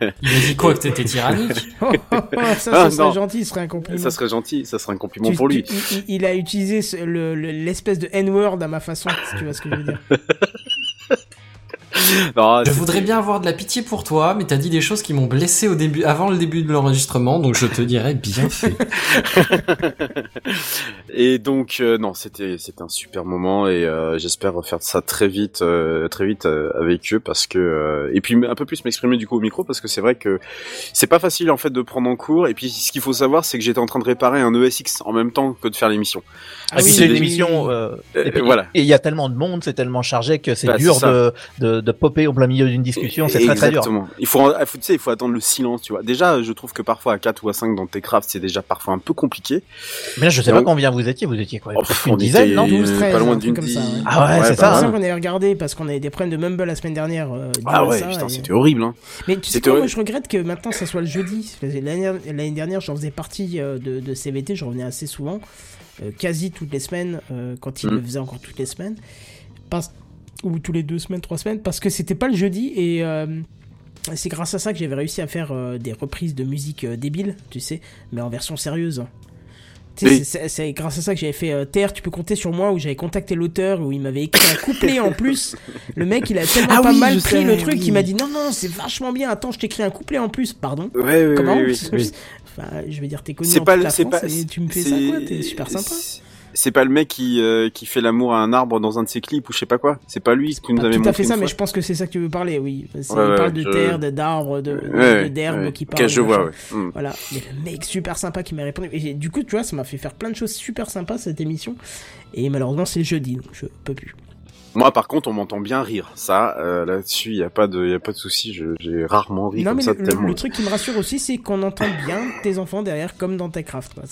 Il a dit quoi que t'étais tyrannique Oh, oh, oh, ça, ça Ah, serait non. gentil, ce serait un compliment. Ça serait gentil, ça serait un compliment Tu- pour lui. tu- il, a utilisé ce- le- le- l'espèce de N-word à ma façon, si tu vois ce que je veux dire. Non, Je voudrais bien avoir de la pitié pour toi, mais t'as dit des choses qui m'ont blessé au début, avant le début de l'enregistrement, donc je te dirais bien fait. Et donc euh, non, c'était c'était un super moment et euh, j'espère refaire ça très vite, euh, très vite euh, avec eux parce que euh, et puis un peu plus m'exprimer du coup au micro parce que c'est vrai que c'est pas facile en fait de prendre en cours et puis ce qu'il faut savoir c'est que j'étais en train de réparer un ESX en même temps que de faire l'émission. Ah et puis oui, c'est une oui, émission. oui. et puis- voilà. Et il y a tellement de monde, c'est tellement chargé que c'est Bah, dur de, de, de popper au plein milieu d'une discussion. C'est très très dur. Exactement. Il faut, tu sais, il faut attendre le silence, tu vois. Déjà, je trouve que parfois à 4 ou à 5 dans Techcraft, c'est déjà parfois un peu compliqué. Mais là, je sais Donc- pas combien vous étiez. Vous étiez quoi Oh, on une dizaine, non 12, euh, 13, pas loin d'une comme dix- ça, ouais. Ah ouais, c'est C'est ça, ça qu'on avait regardé, parce qu'on avait des problèmes de Mumble la semaine dernière. euh, Ah ouais, ça, putain, et- c'était horrible, hein. Mais tu sais quoi, moi je regrette que maintenant ça soit le jeudi. L'année l'année dernière, j'en faisais partie euh, de, de CVT, je revenais assez souvent, euh, quasi toutes les semaines, euh, quand il Mm. le faisait encore toutes les semaines. Parce- Ou tous les deux semaines, trois semaines, parce que c'était pas le jeudi et. euh, c'est grâce à ça que j'avais réussi à faire euh, des reprises de musique euh, débiles, tu sais, mais en version sérieuse. Oui. c'est- grâce à ça que j'avais fait euh, Terre, tu peux compter sur moi, où j'avais contacté l'auteur, où il m'avait écrit un couplet en plus. Le mec, il a tellement Ah pas oui, mal pris sais, le truc oui. qu'il m'a dit non, non, c'est vachement bien, attends, je t'écris un couplet en plus, pardon. Ouais, ouais, Comment oui, oui, oui. Enfin, je veux dire, t'es connu C'est en pas, toute la France pas, et tu me fais ça quoi, t'es super sympa. C'est- pas le mec qui, euh, qui fait l'amour à un arbre dans un de ses clips ou je sais pas quoi. C'est pas lui qui nous Pas avait tout montré à fait ça, mais je pense que c'est ça que tu veux parler, oui. Ouais, il ouais, parle de je- terre, d'arbres, de, Ouais, d'herbes ouais. qui Ok, parlent. je vois. Hmm. Voilà, mais le mec super sympa qui m'a répondu. Et du coup, tu vois, ça m'a fait faire plein de choses super sympas cette émission. Et malheureusement, c'est jeudi, donc je peux plus. Moi, par contre, on m'entend bien rire. Ça, euh, là-dessus, il y a pas de, y a pas de souci. Je- J'ai rarement ri Non, comme mais ça le, le- tellement. le truc qui me rassure aussi, c'est qu'on entend bien tes enfants derrière, comme dans Techcraft. quoi.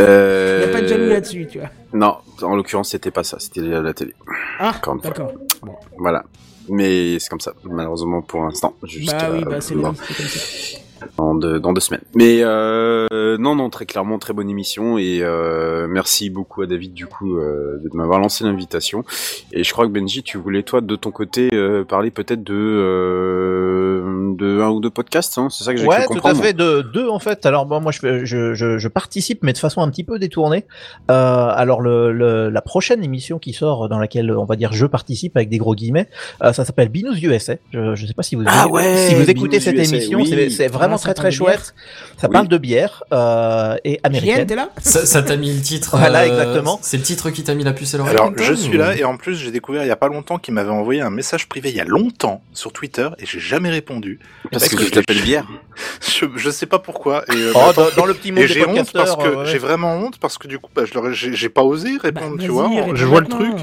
Euh... Y a pas de jaloux là-dessus, tu vois. Non, en l'occurrence, c'était pas ça. C'était la, la télé. Ah, d'accord. Voilà. Mais c'est comme ça, malheureusement pour l'instant. Bah oui, bah c'est comme ça. Dans deux, dans deux semaines. Mais euh, non, non, très clairement, très bonne émission et euh, merci beaucoup à David du coup euh, de m'avoir lancé l'invitation. Et je crois que Benji, tu voulais toi de ton côté euh, parler peut-être de euh, de un ou deux podcasts, hein c'est ça que j'ai Ouais, tout à fait, de deux en fait. Alors bon, moi je, je, je, je participe, mais de façon un petit peu détournée. Euh, alors le, le- la prochaine émission qui sort, dans laquelle on va dire je participe avec des gros guillemets, euh, ça s'appelle Binous USA. Je, je sais pas si vous Ah ouais, si vous écoutez Binous cette USA, émission, oui. c'est c'est vraiment ça très très chouette. Ça Oui. parle de bière euh, et Rien, américaine. t'es là? Ça ça t'a mis le titre. Voilà, exactement. C'est le titre qui t'a mis la puce à l'oreille. Alors, je suis là et en plus, j'ai découvert il y a pas longtemps qu'il m'avait envoyé un message privé il y a longtemps sur Twitter et j'ai jamais répondu. Parce que que t'appelles bière. Je, je sais pas pourquoi. Et, euh, Oh, bah, dans, dans le petit monde j'ai honte parce que euh, ouais. j'ai vraiment honte parce que du coup, bah, je j'ai j'ai pas osé Bah, répondre, tu vois. Je vois le truc.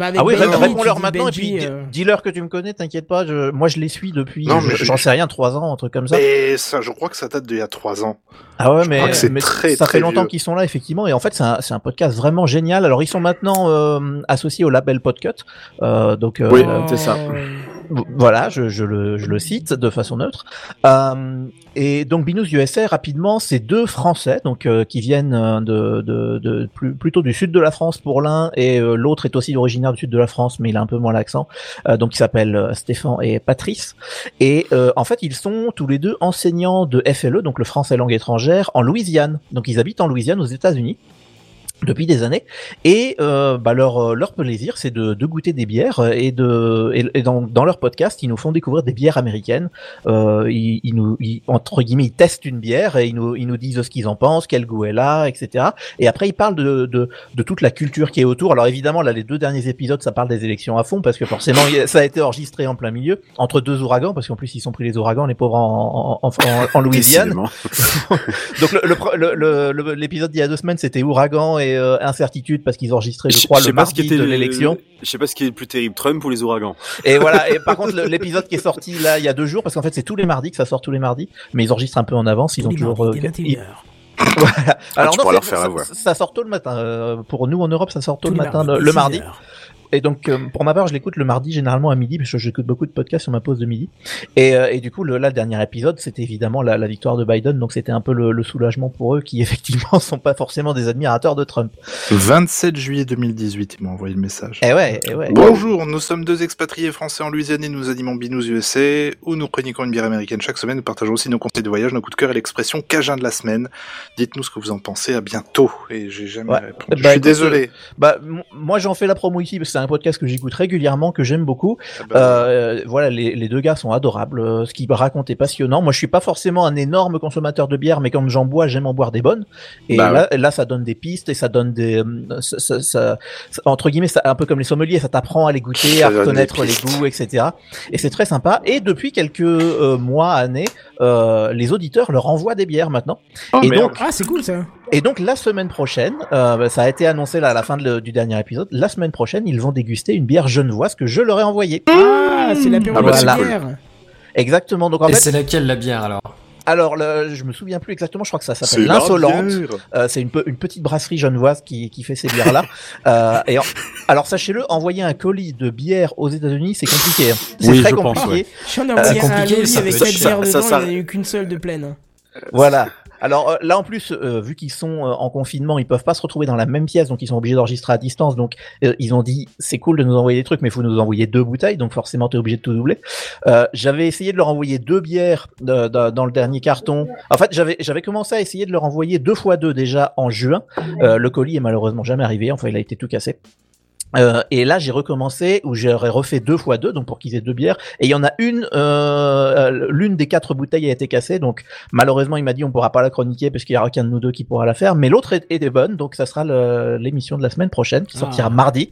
Ah oui, réponds-leur maintenant et puis euh, dis-leur que tu me connais, t'inquiète pas. Je, moi, je les suis depuis, Non, je- j'en sais rien, trois ans, un truc comme ça. Mais ça, je crois que ça date d'il y a trois ans. Ah ouais, Je mais, crois que c'est mais très, ça très fait longtemps qu'ils sont là, effectivement. Et en fait, c'est un, c'est un podcast vraiment génial. Alors, ils sont maintenant euh, associés au label Podcut. Euh, donc, euh, Oui, euh, c'est ça. Voilà, je, je, le, je le cite de façon neutre. Euh, et donc, Binous USA, rapidement, c'est deux Français, donc euh, qui viennent euh, de, de, de plutôt du sud de la France pour l'un, et euh, l'autre est aussi originaire du sud de la France, mais il a un peu moins l'accent. Euh, donc, ils s'appellent Stéphane et Patrice. Et en fait, ils sont tous les deux enseignants de FLE, donc le français langue étrangère, en Louisiane. Donc, ils habitent en Louisiane, aux États-Unis depuis des années. Et euh, bah leur euh, leur plaisir c'est de, de goûter des bières et de et, et dans, dans leur podcast ils nous font découvrir des bières américaines. Euh, ils, ils nous ils, entre guillemets ils testent une bière et ils nous ils nous disent ce qu'ils en pensent quel goût elle a etc et après ils parlent de, de de toute la culture qui est autour. Alors évidemment là les deux derniers épisodes ça parle des élections à fond parce que forcément ça a été enregistré en plein milieu entre deux ouragans parce qu'en plus ils sont pris les ouragans les pauvres en en, en, en, en Louisiane. Donc le- le pre- le- le- le- l'épisode d'il y a deux semaines c'était ouragan et euh, incertitude parce qu'ils enregistraient je crois le mardi était de le- l'élection Je sais pas ce qui est le plus terrible, Trump ou les ouragans. et voilà et par contre l'épisode qui est sorti là il y a deux jours parce qu'en fait c'est tous les mardis que ça sort tous les mardis mais ils enregistrent un peu en avance ils ont tous toujours mardis, euh, dès ils- 21h. voilà. alors non leur faire ça, la voix. ça sort tôt le matin euh, pour nous en Europe ça sort tôt Tous le matin mardis, le, mardi 6 heures. Et donc, euh, pour ma part, je l'écoute le mardi, généralement à midi, parce que j'écoute beaucoup de podcasts sur ma pause de midi. Et, euh, et du coup, le, là, le dernier épisode, c'était évidemment la, la victoire de Biden, donc c'était un peu le, le soulagement pour eux, qui effectivement sont pas forcément des admirateurs de Trump. 27 juillet 2018, il m'a envoyé le message. Eh ouais, eh ouais. Bonjour, nous sommes deux expatriés français en Louisiane et nous animons Binous USA, où nous chroniquons une bière américaine chaque semaine. Nous partageons aussi nos conseils de voyage, nos coups de cœur et l'expression Cajun de la semaine. Dites-nous ce que vous en pensez. À bientôt. Et j'ai jamais Ouais. répondu. Bah, Je suis écoute, désolé. Bah, m- moi, j'en fais la promo ici, parce que un podcast que j'écoute régulièrement, que j'aime beaucoup. Ah bah, Euh, voilà, les, les deux gars sont adorables. euh, Ce qu'ils racontent est passionnant. Moi, je suis pas forcément un énorme consommateur de bière, mais quand j'en bois, j'aime en boire des bonnes. Et Bah là, là, ça donne des pistes et ça donne des, euh, ça, ça- ça- ça- entre guillemets, ça, un peu comme les sommeliers, ça t'apprend à les goûter, Ça à reconnaître les goûts, etc. Et c'est très sympa. Et depuis quelques euh, mois, années, euh, les auditeurs leur envoient des bières maintenant. oh, et donc, Ah, c'est cool ça. et donc la semaine prochaine, euh, ça a été annoncé là à la fin de du dernier épisode. La semaine prochaine, ils vont déguster une bière genevoise que je leur ai envoyée. Ah, c'est l'apéro Ah bah, la cool. bière. Exactement. Donc en Et fait, c'est laquelle la bière alors? Alors le, je me souviens plus exactement. Je crois que ça s'appelle la l'insolente. Euh, c'est une, pe- une petite brasserie genevoise qui, qui fait ces bières là. euh, et en- alors sachez-le, envoyer un colis de bière aux États-Unis, c'est compliqué. hein. C'est Oui, très je pense, compliqué. J'en ai envoyé c'est un compliqué, loli ça avec peut- 4 ça- bières ça- dedans, ça- il n'y en a eu qu'une seule de pleine. hein. Voilà. Alors euh, là en plus, euh, vu qu'ils sont euh, en confinement, ils peuvent pas se retrouver dans la même pièce, donc ils sont obligés d'enregistrer à distance. Donc ils ont dit c'est cool de nous envoyer des trucs, mais il faut nous envoyer deux bouteilles, donc forcément t'es obligé de tout doubler. J'avais essayé de leur envoyer deux bières dans le dernier carton. En fait, j'avais j'avais commencé à essayer de leur envoyer deux fois deux déjà en juin. Le colis est malheureusement jamais arrivé. Enfin, il a été tout cassé. Euh, et là, j'ai recommencé où j'aurais refait deux fois deux, donc pour qu'ils aient deux bières. Et il y en a une, euh, l'une des quatre bouteilles a été cassée, donc malheureusement, il m'a dit on pourra pas la chroniquer parce qu'il y aura qu'un de nous deux qui pourra la faire. Mais l'autre est- était bonne, donc ça sera l'émission de la semaine prochaine qui sortira Ah. mardi.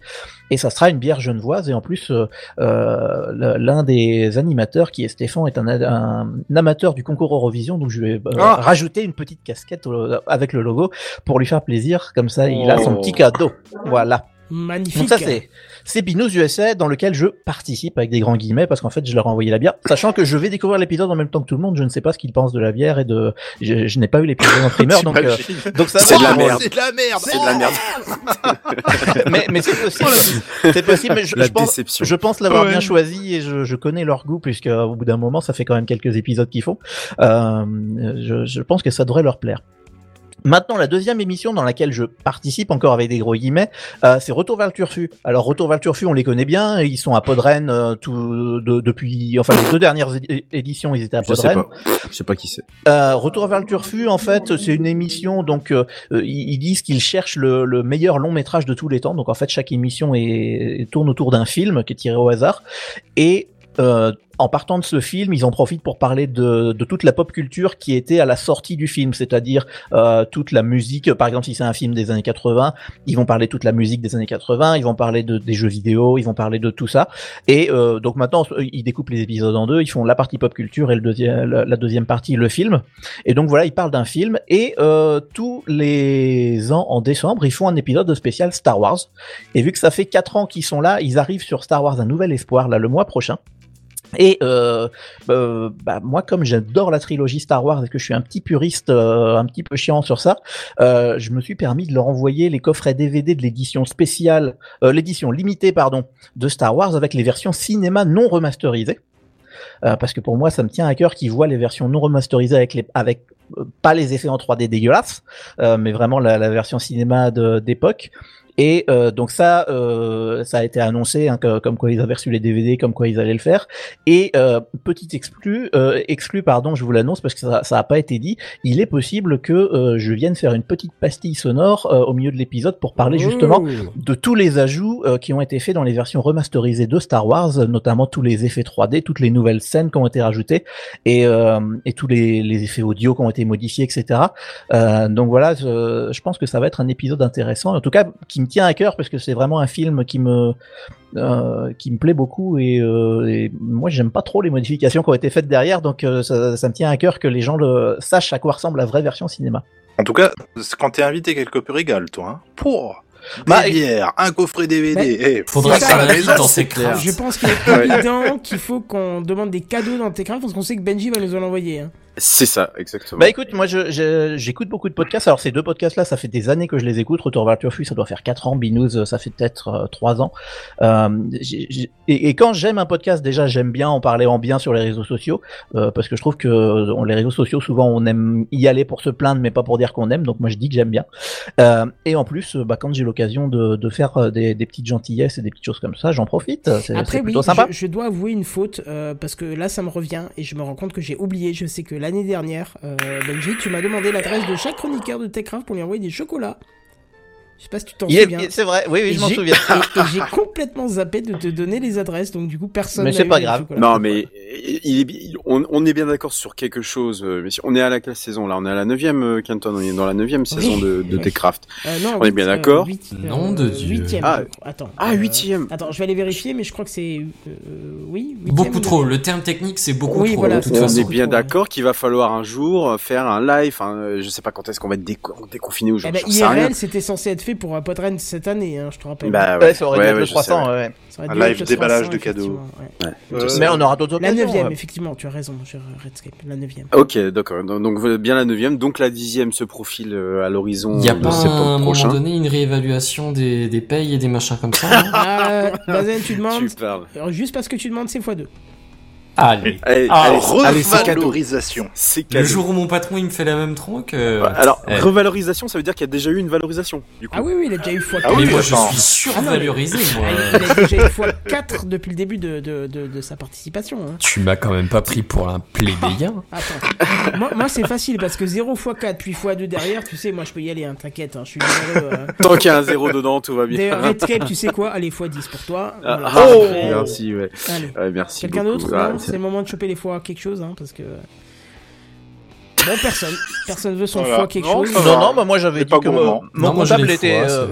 Et ça sera une bière genevoise. Et en plus, euh, euh, l'un des animateurs, qui est Stéphane, est un, un amateur du concours Eurovision, donc je vais euh, Ah. rajouter une petite casquette avec le logo pour lui faire plaisir. Comme ça, il a son Oh. petit cadeau. Voilà. Magnifique. Donc ça c'est c'est Binous USA dans lequel je participe avec des grands guillemets parce qu'en fait je leur ai envoyé la bière, sachant que je vais découvrir l'épisode en même temps que tout le monde. Je ne sais pas ce qu'ils pensent de la bière et de je, je n'ai pas eu l'épisode en primeur donc euh, donc ça C'est de la merde. C'est de la merde. C'est de la merde. mais mais c'est possible. c'est possible. Mais je, La je pense déception. je pense l'avoir Ouais. bien choisi et je, je connais leur goût puisque euh, au bout d'un moment ça fait quand même quelques épisodes qu'ils font. Euh, je, je pense que ça devrait leur plaire. Maintenant, la deuxième émission dans laquelle je participe encore avec des gros guillemets, euh, c'est Retour vers le Turfu. Alors Retour vers le Turfu, on les connaît bien, ils sont à Podren euh, tout, de- depuis, enfin les deux dernières éditions, ils étaient à Je sais Podren. pas. Je sais pas qui c'est. Euh, Retour vers le Turfu, en fait, c'est une émission. Donc, euh, ils ils disent qu'ils cherchent le, le meilleur long métrage de tous les temps. Donc, en fait, chaque émission est, tourne autour d'un film qui est tiré au hasard. Et euh, en partant de ce film, ils en profitent pour parler de, toute la pop culture qui était à la sortie du film, c'est-à-dire euh, toute la musique. Par exemple, si c'est un film des années 80, ils vont parler de toute la musique des années 80, ils vont parler de, des jeux vidéo, ils vont parler de tout ça. Et euh, donc maintenant, ils découpent les épisodes en deux. Ils font la partie pop culture et la, deuxième partie, le film. Et donc voilà, ils parlent d'un film. Et euh, tous les ans, en décembre, ils font un épisode de spécial Star Wars. Et vu que ça fait quatre ans qu'ils sont là, ils arrivent sur Star Wars Un Nouvel Espoir, là, le mois prochain. Et euh, euh, bah, moi, comme j'adore la trilogie Star Wars et que je suis un petit puriste, euh, un petit peu chiant sur ça, je me suis permis de leur envoyer les coffrets DVD de l'édition spéciale, l'édition limitée, pardon, de Star Wars avec les versions cinéma non remasterisées. Parce que pour moi, ça me tient à cœur qu'ils voient les versions non remasterisées avec les, avec pas les effets en 3D dégueulasses, mais vraiment la, la version cinéma d'époque. Et euh, donc ça, euh, ça a été annoncé, hein, que- comme quoi ils avaient reçu les DVD, comme quoi ils allaient le faire. Et euh, petit exclu, euh, exclu, pardon, je vous l'annonce parce que ça, ça a pas été dit. Il est possible que euh, je vienne faire une petite pastille sonore euh, au milieu de l'épisode pour parler justement de tous les ajouts euh, qui ont été faits dans les versions remasterisées de Star Wars, notamment tous les effets 3D, toutes les nouvelles scènes qui ont été rajoutées et, euh, et tous les, les effets audio qui ont été modifiés, etc. Euh, donc voilà, je, je pense que ça va être un épisode intéressant, en tout cas qui me tient à cœur parce que c'est vraiment un film qui me euh, qui me plaît beaucoup et, euh, et moi j'aime pas trop les modifications qui ont été faites derrière, donc euh, ça, ça me tient à cœur que les gens le sachent à quoi ressemble la vraie version cinéma. En tout cas, quand t'es invité quelque peu régale, toi. Hein. Pour des Bah, bières, un coffret DVD. Eh, Faudra C'est faire ça, la mais dans ses. Je pense qu'il est évident qu'il faut qu'on demande des cadeaux dans tes crafts parce qu'on sait que Benji va nous en envoyer. Hein. C'est ça, exactement. Bah écoute, moi je- je- j'écoute beaucoup de podcasts. Alors ces deux podcasts là, ça fait des années que je les écoute. Retour vers le Turfu, ça doit faire 4 ans. Binous, euh, ça fait peut-être euh, 3 ans. Euh, j'ai- j'ai- et, et quand j'aime un podcast, déjà j'aime bien en parler en bien sur les réseaux sociaux euh, parce que je trouve que euh, on- les réseaux sociaux souvent on aime y aller pour se plaindre mais pas pour dire qu'on aime. Donc moi je dis que j'aime bien. Euh, et en plus, euh, bah, quand j'ai l'occasion de, de faire euh, des, des petites gentillesses et des petites choses comme ça, j'en profite. C'est Après, oui, sympa. je, je dois avouer une faute euh, parce que là, ça me revient et je me rends compte que j'ai oublié. Je sais que l'année dernière, euh, Benji, tu m'as demandé l'adresse de chaque chroniqueur de Techcraft pour lui envoyer des chocolats. Je sais pas si tu t'en souviens. C'est vrai, oui, oui, je m'en souviens. Et, et j'ai complètement zappé de te donner les adresses, donc du coup, personne. Mais c'est pas grave. Non, mais il est, il- on, on est bien d'accord sur quelque chose. euh, Mais si- on est à la quelle saison là On est à la neuvième, euh, Canton. On est dans la neuvième saison de, de Oui. Techcraft. Euh, non, On est bien euh, d'accord huit- Nom de Dieu. Huitième. Ah. je. Attends. Ah, euh, huitième. Attends, je vais aller vérifier, mais je crois que c'est. euh, oui. Beaucoup ou trop. Le terme technique, c'est beaucoup Oui, trop. voilà, de toute c'est On façon. est bien d'accord qu'il va falloir un jour euh, faire un live. Euh, je sais pas quand est-ce qu'on va être déco- déconfiné ou Eh ben, sais rien. IRL, c'était censé être fait pour un Podren cette année, hein, je te rappelle. Bah Ouais, ça aurait dû être le je sais, 300, ouais. ouais. Ça aurait Un live déballage 300, de cadeaux. Euh. Mais on aura d'autres La occasions. neuvième, ouais. effectivement, tu as raison, mon cher Redscape, la neuvième. Ok, d'accord. Donc euh, bien la neuvième. Donc la dixième se profile euh, à l'horizon Il y a de pas à un septembre moment prochain. donné une réévaluation des, des payes et des machins comme ça Ah, Bazen, tu demandes, Tu parles. alors, juste parce que tu demandes, c'est x2. Allez. Allez, Ah, allez, allez, c'est cadeau. Revalorisation. C'est Le jour où mon patron il me fait la même tronque. euh, Alors, eh. revalorisation, ça veut dire qu'il y a déjà eu une valorisation. Du coup. Ah oui, oui, il a déjà eu x4. Ah mais oui, moi je attends. suis survalorisé moi. Ah, Il a déjà eu x4 depuis le début de, de, de, de sa participation. Hein. Tu m'as quand même pas pris pour un plébéien. Attends. moi, moi c'est facile parce que 0 x 4 puis x 2 derrière, tu sais, moi je peux y aller, hein, t'inquiète, hein, je suis généreux. hein. Tant qu'il y a un zéro dedans, tout va bien. D'ailleurs, Redscape, tu sais quoi Allez, x 10 pour toi. Ah, Voilà. ah, Après, merci, ouais. Allez. Ouais, merci. Quelqu'un d'autre Ah, c'est- le moment de choper les fois quelque chose, hein, parce que. Bon, personne. Personne veut son Voilà. fois quelque Non, chose. Non, non, bah moi j'avais dit pas que mon, Non, comptable était, fois, euh,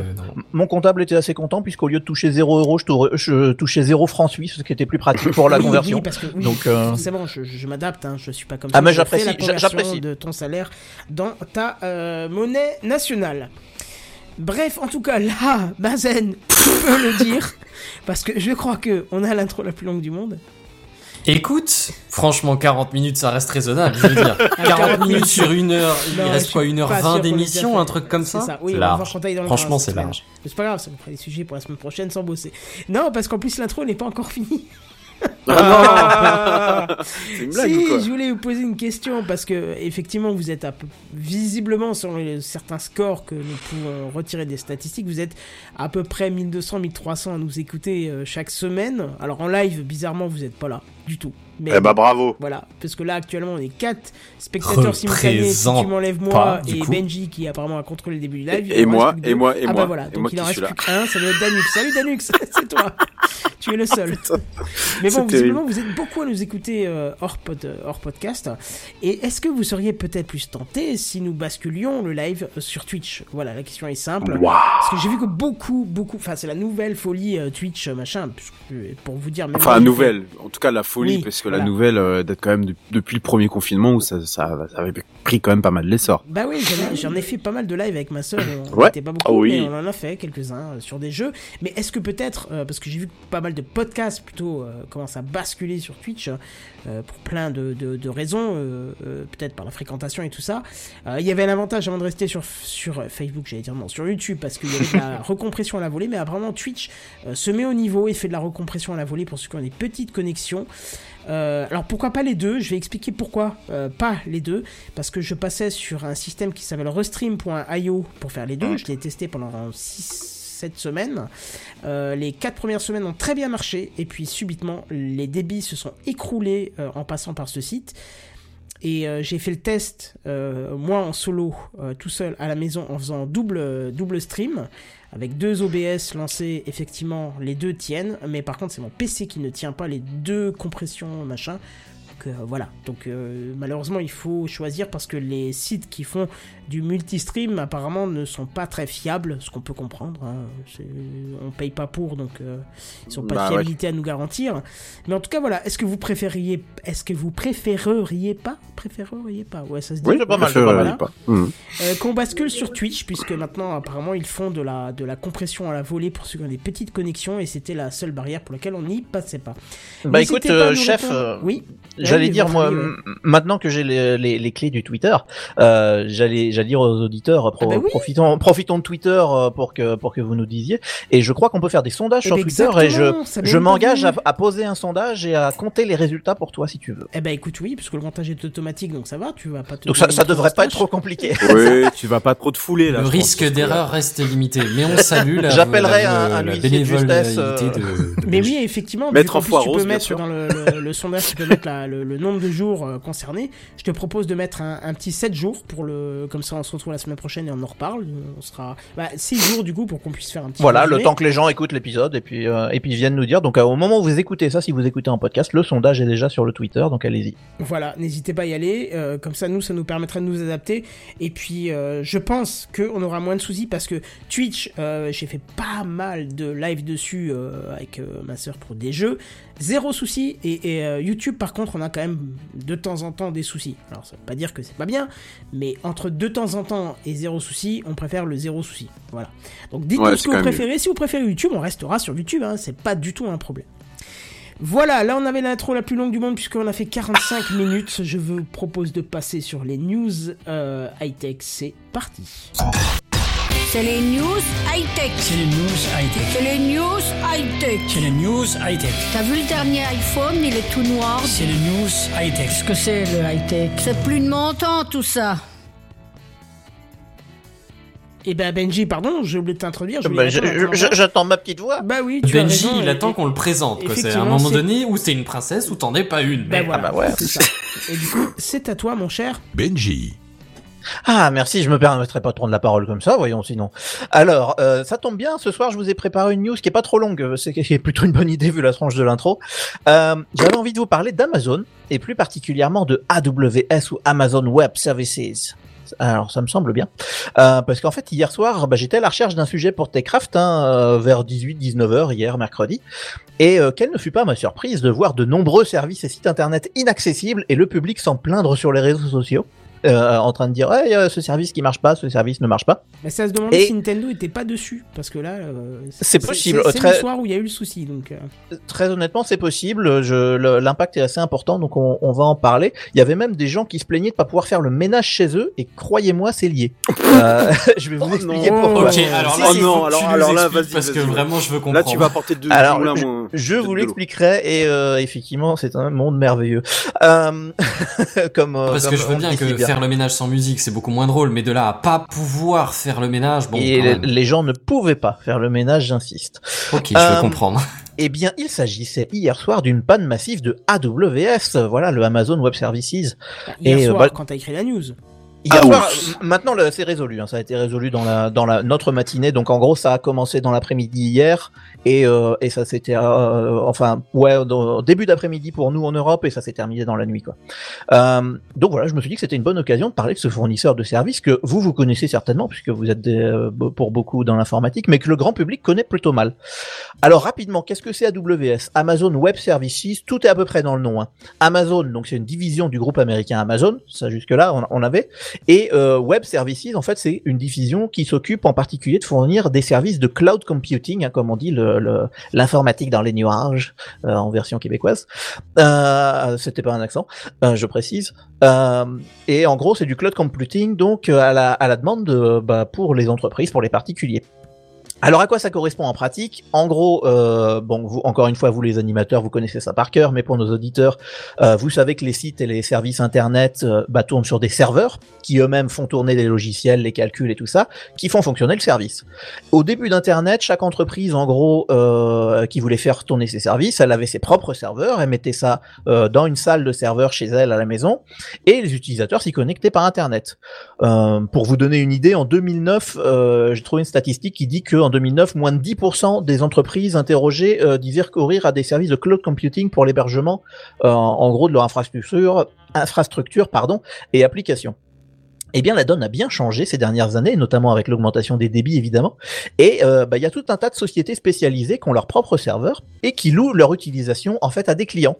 mon comptable était assez content puisqu'au lieu de toucher 0 euros, je, tou- je touchais 0 francs suisses, ce qui était plus pratique pour la Oui, conversion. Oui, parce que oui, Donc, euh, forcément, je, je m'adapte, hein, je suis pas comme Ah, ça. mais je fais j'apprécie, j'apprécie. de ton salaire dans ta euh, monnaie nationale. Bref, en tout cas, là, Bazen, tu peux le dire, parce que je crois que on a l'intro la plus longue du monde. Écoute, franchement, 40 minutes, ça reste raisonnable, je veux dire. 40 minutes sur une heure, il reste quoi, suis une heure pas sûr 20 qu'on ait déjà d'émission, fait. un truc comme C'est ça ça, oui, on va dans le Franchement, c'est large. Mais c'est pas grave, ça nous fera des sujets pour la semaine prochaine sans bosser. Non, parce qu'en plus l'intro n'est pas encore finie. Une blague si, ou quoi je voulais vous poser une question parce que effectivement vous êtes à peu- visiblement sur les- certains scores que nous pouvons retirer des statistiques, vous êtes à peu près 1200 1300 à nous écouter euh, chaque semaine. Alors en live bizarrement vous n'êtes pas là du tout. Mais Eh bah bravo. voilà, parce que là actuellement on est 4 spectateurs simultanés, si tu m'enlèves moi et coup. Benji qui apparemment a contrôlé le début du live. Et moi, et deux. moi, et ah moi, bah voilà, et donc moi il en reste plus qu'un, ça doit être Danux. Salut Danux, c'est toi. tu es le seul. Mais bon, visiblement vous êtes beaucoup à nous écouter euh, hors, pod- euh, hors podcast. Et est-ce que vous seriez peut-être plus tenté si nous basculions le live euh, sur Twitch? Voilà, la question est simple. Parce que j'ai vu que beaucoup, beaucoup, enfin c'est la nouvelle folie euh, Twitch, machin, pour vous dire. même Enfin, la nouvelle. En tout cas, la folie, Oui, parce que voilà. la nouvelle euh, date quand même de- depuis le premier confinement où ça, ça, ça avait pris quand même pas mal l'essor. Bah oui, j'en ai- fait pas mal de live avec ma sœur. On Ouais. était pas beaucoup, Ah oui. mais on en a fait quelques-uns euh, sur des jeux. Mais est-ce que peut-être, euh, parce que j'ai vu que pas mal de podcasts plutôt euh, commencent à basculer sur Twitch euh, pour plein de, de- de raisons, peut-être par la fréquentation et tout ça. Il y avait un avantage avant de rester sur sur Facebook, j'allais dire non, sur YouTube, parce qu'il y avait de la recompression à la volée. Mais apparemment Twitch se met au niveau et fait de la recompression à la volée pour ceux qui ont des petites connexions. Euh, alors pourquoi pas les deux? Je vais expliquer pourquoi euh, pas les deux. Parce que je passais sur un système qui s'appelle Restream.io pour faire les deux. Je l'ai testé pendant 6-7 semaines. Euh, les 4 premières semaines ont très bien marché. Et puis subitement, les débits se sont écroulés euh, en passant par ce site. Et euh, j'ai fait le test, moi en solo, tout seul à la maison, en faisant double, double stream. Avec deux OBS lancés, effectivement, les deux tiennent. Mais par contre, c'est mon PC qui ne tient pas les deux compressions, machin. Donc euh, voilà. Donc euh, malheureusement, il faut choisir parce que les sites qui font du multistream apparemment ne sont pas très fiables, ce qu'on peut comprendre. hein. On paye pas pour, donc euh, ils sont pas de Bah ouais. fiabilité à nous garantir. Mais en tout cas, voilà. Est-ce que vous préfériez, est-ce que vous préféreriez pas, préféreriez pas, ouais, ça se dit. Oui, pas mal, pas pas. Mhm. Euh, qu'on bascule sur Twitch, puisque maintenant, apparemment, ils font de la, de la compression à la volée pour ceux qui ont des petites connexions, et c'était la seule barrière pour laquelle on n'y passait pas. Bah écoute, pas euh, chef, euh, oui. J'allais dire moi, maintenant que j'ai les, les, les clés du Twitter, euh, j'allais j'allais dire aux auditeurs, pro- Ah bah oui. profitons profitons de Twitter euh, pour que pour que vous nous disiez. Et je crois qu'on peut faire des sondages sur ben Twitter et je je m'engage à, poser un sondage et à compter les résultats pour toi si tu veux. Eh ben écoute, oui, puisque le montage est automatique, donc ça va, tu vas pas te. Donc ça, ça devrait pas être trop compliqué. Oui, tu vas pas trop te fouler là. Le risque d'erreur reste limité, mais on salue la, J'appellerai un- un la huissier de justesse, euh, de, de Mais oui, effectivement, Mettre en foire tu rose, peux mettre dans le, le- le sondage, tu peux mettre la- le, le nombre de jours euh, concernés. Je te propose de mettre un, un petit 7 jours pour le, comme ça on se retrouve la semaine prochaine et on en reparle. On sera, bah, 6 jours du coup pour qu'on puisse faire un petit. Voilà, le temps que les gens écoutent l'épisode et puis euh, et puis viennent nous dire. Donc euh, au moment où vous écoutez ça, si vous écoutez en podcast, le sondage est déjà sur le Twitter, donc allez-y. Voilà, n'hésitez pas à y aller. euh, comme ça, nous, ça nous permettrait de nous adapter. Et puis, je pense qu'on aura moins de soucis parce que Twitch, j'ai fait pas mal de live dessus avec ma sœur pour des jeux. Zéro souci. Et, et, YouTube, par contre, on a quand même de temps en temps des soucis. Alors, ça veut pas dire que c'est pas bien, mais entre de temps en temps et zéro souci, on préfère le zéro souci. Voilà. Donc, dites-nous Ouais, ce que vous préférez. Si vous préférez YouTube, on restera sur YouTube. Hein, c'est pas du tout un problème. Voilà, là on avait l'intro la plus longue du monde puisqu'on a fait 45 minutes. Je vous propose de passer sur les news euh, high-tech. C'est parti. C'est les news high-tech. C'est les news high-tech. C'est les news high-tech. C'est les news high-tech. T'as vu le dernier iPhone, il est tout noir. C'est les news high-tech. Qu'est-ce que c'est le high-tech? C'est plus de mon temps tout ça. Eh ben Benji, pardon, j'ai oublié de t'introduire. je Bah, J'attends ma petite voix. Bah oui, tu as Benji, raison, il attend qu'on le présente. quoi. C'est à un moment c'est- donné où t'es une princesse ou t'en es pas une. Ben voilà, bah ouais. c'est ça. Et du coup, c'est à toi, mon cher. Benji. Ah, merci, je me permettrai pas de prendre la parole comme ça, voyons sinon. Alors, euh, ça tombe bien, ce soir je vous ai préparé une news qui est pas trop longue, c'est qui est plutôt une bonne idée vu la tranche de l'intro. Euh, J'avais envie de vous parler d'Amazon, et plus particulièrement de AWS ou Amazon Web Services. Alors, ça me semble bien. Euh, parce qu'en fait, hier soir, bah, j'étais à la recherche d'un sujet pour Techcraft, hein, euh, vers 18-19 heures hier, mercredi. Et euh, quelle ne fut pas ma surprise de voir de nombreux services et sites internet inaccessibles et le public s'en plaindre sur les réseaux sociaux. Euh, en train de dire ouais, il y a ce service qui marche pas, ce service ne marche pas. Mais ça se demandait Et- si Nintendo était pas dessus, parce que là, euh, C'est possible, C'est très- le soir où il y a eu le souci, donc. euh, Très honnêtement, c'est possible. L'impact est assez important, donc on, on va en parler. Il y avait même des gens qui se plaignaient de pas pouvoir faire le ménage chez eux, et croyez-moi, c'est lié. Euh, je vais vous expliquer non. pourquoi. Ok, alors Si, là, si, il non, alors- là, vas-y, parce que vraiment, je veux Là, comprendre. tu vas apporter deux Alors, moins- Je vous l'expliquerai et euh, effectivement c'est un monde merveilleux. Euh, comme euh, Parce comme que je veux que bien. Faire le ménage sans musique, c'est beaucoup moins drôle, mais de là à pas pouvoir faire le ménage, bon, et quand les, même. les gens ne pouvaient pas faire le ménage, j'insiste. Ok, je Euh, veux comprendre. Eh bien, il s'agissait hier soir d'une panne massive de AWS, voilà le Amazon Web Services. Hier Et, euh, soir, bah- quand t'as écrit la news. Ah, m- maintenant c'est résolu, hein, ça a été résolu dans la dans la notre matinée. Donc en gros, ça a commencé dans l'après-midi hier et euh, et ça s'était euh, enfin ouais dans- début d'après-midi pour nous en Europe et ça s'est terminé dans la nuit quoi. Euh, donc voilà, je me suis dit que c'était une bonne occasion de parler de ce fournisseur de services que vous vous connaissez certainement puisque vous êtes des, euh, pour beaucoup dans l'informatique, mais que le grand public connaît plutôt mal. Alors rapidement, qu'est-ce que c'est AWS Amazon Web Services, tout est à peu près dans le nom. hein. Amazon, donc c'est une division du groupe américain Amazon, ça jusque là on, on avait. Et euh, Web Services, en fait, c'est une division qui s'occupe en particulier de fournir des services de cloud computing, hein, comme on dit le- le- l'informatique dans les nuages euh, en version québécoise. Euh, C'était pas un accent, euh, je précise. Euh, et en gros, c'est du cloud computing, donc euh, à la, à la demande de, bah, pour les entreprises, pour les particuliers. Alors à quoi ça correspond en pratique? En gros, euh, bon, vous, encore une fois, vous les animateurs, vous connaissez ça par cœur, mais pour nos auditeurs, euh, vous savez que les sites et les services internet euh, bah, tournent sur des serveurs qui eux-mêmes font tourner les logiciels, les calculs et tout ça, qui font fonctionner le service. Au début d'Internet, chaque entreprise, en gros, euh, qui voulait faire tourner ses services, elle avait ses propres serveurs, elle mettait ça euh, dans une salle de serveur chez elle à la maison, et les utilisateurs s'y connectaient par Internet. Pour vous donner une idée, en 2009, euh, j'ai trouvé une statistique qui dit que en 2009, moins de 10% des entreprises interrogées euh, disaient recourir à des services de cloud computing pour l'hébergement, euh, en gros, de leur infrastructure, infrastructure pardon, et applications. Eh bien, la donne a bien changé ces dernières années, notamment avec l'augmentation des débits, évidemment. Et euh, bah, il y a tout un tas de sociétés spécialisées qui ont leur propre serveur et qui louent leur utilisation en fait à des clients.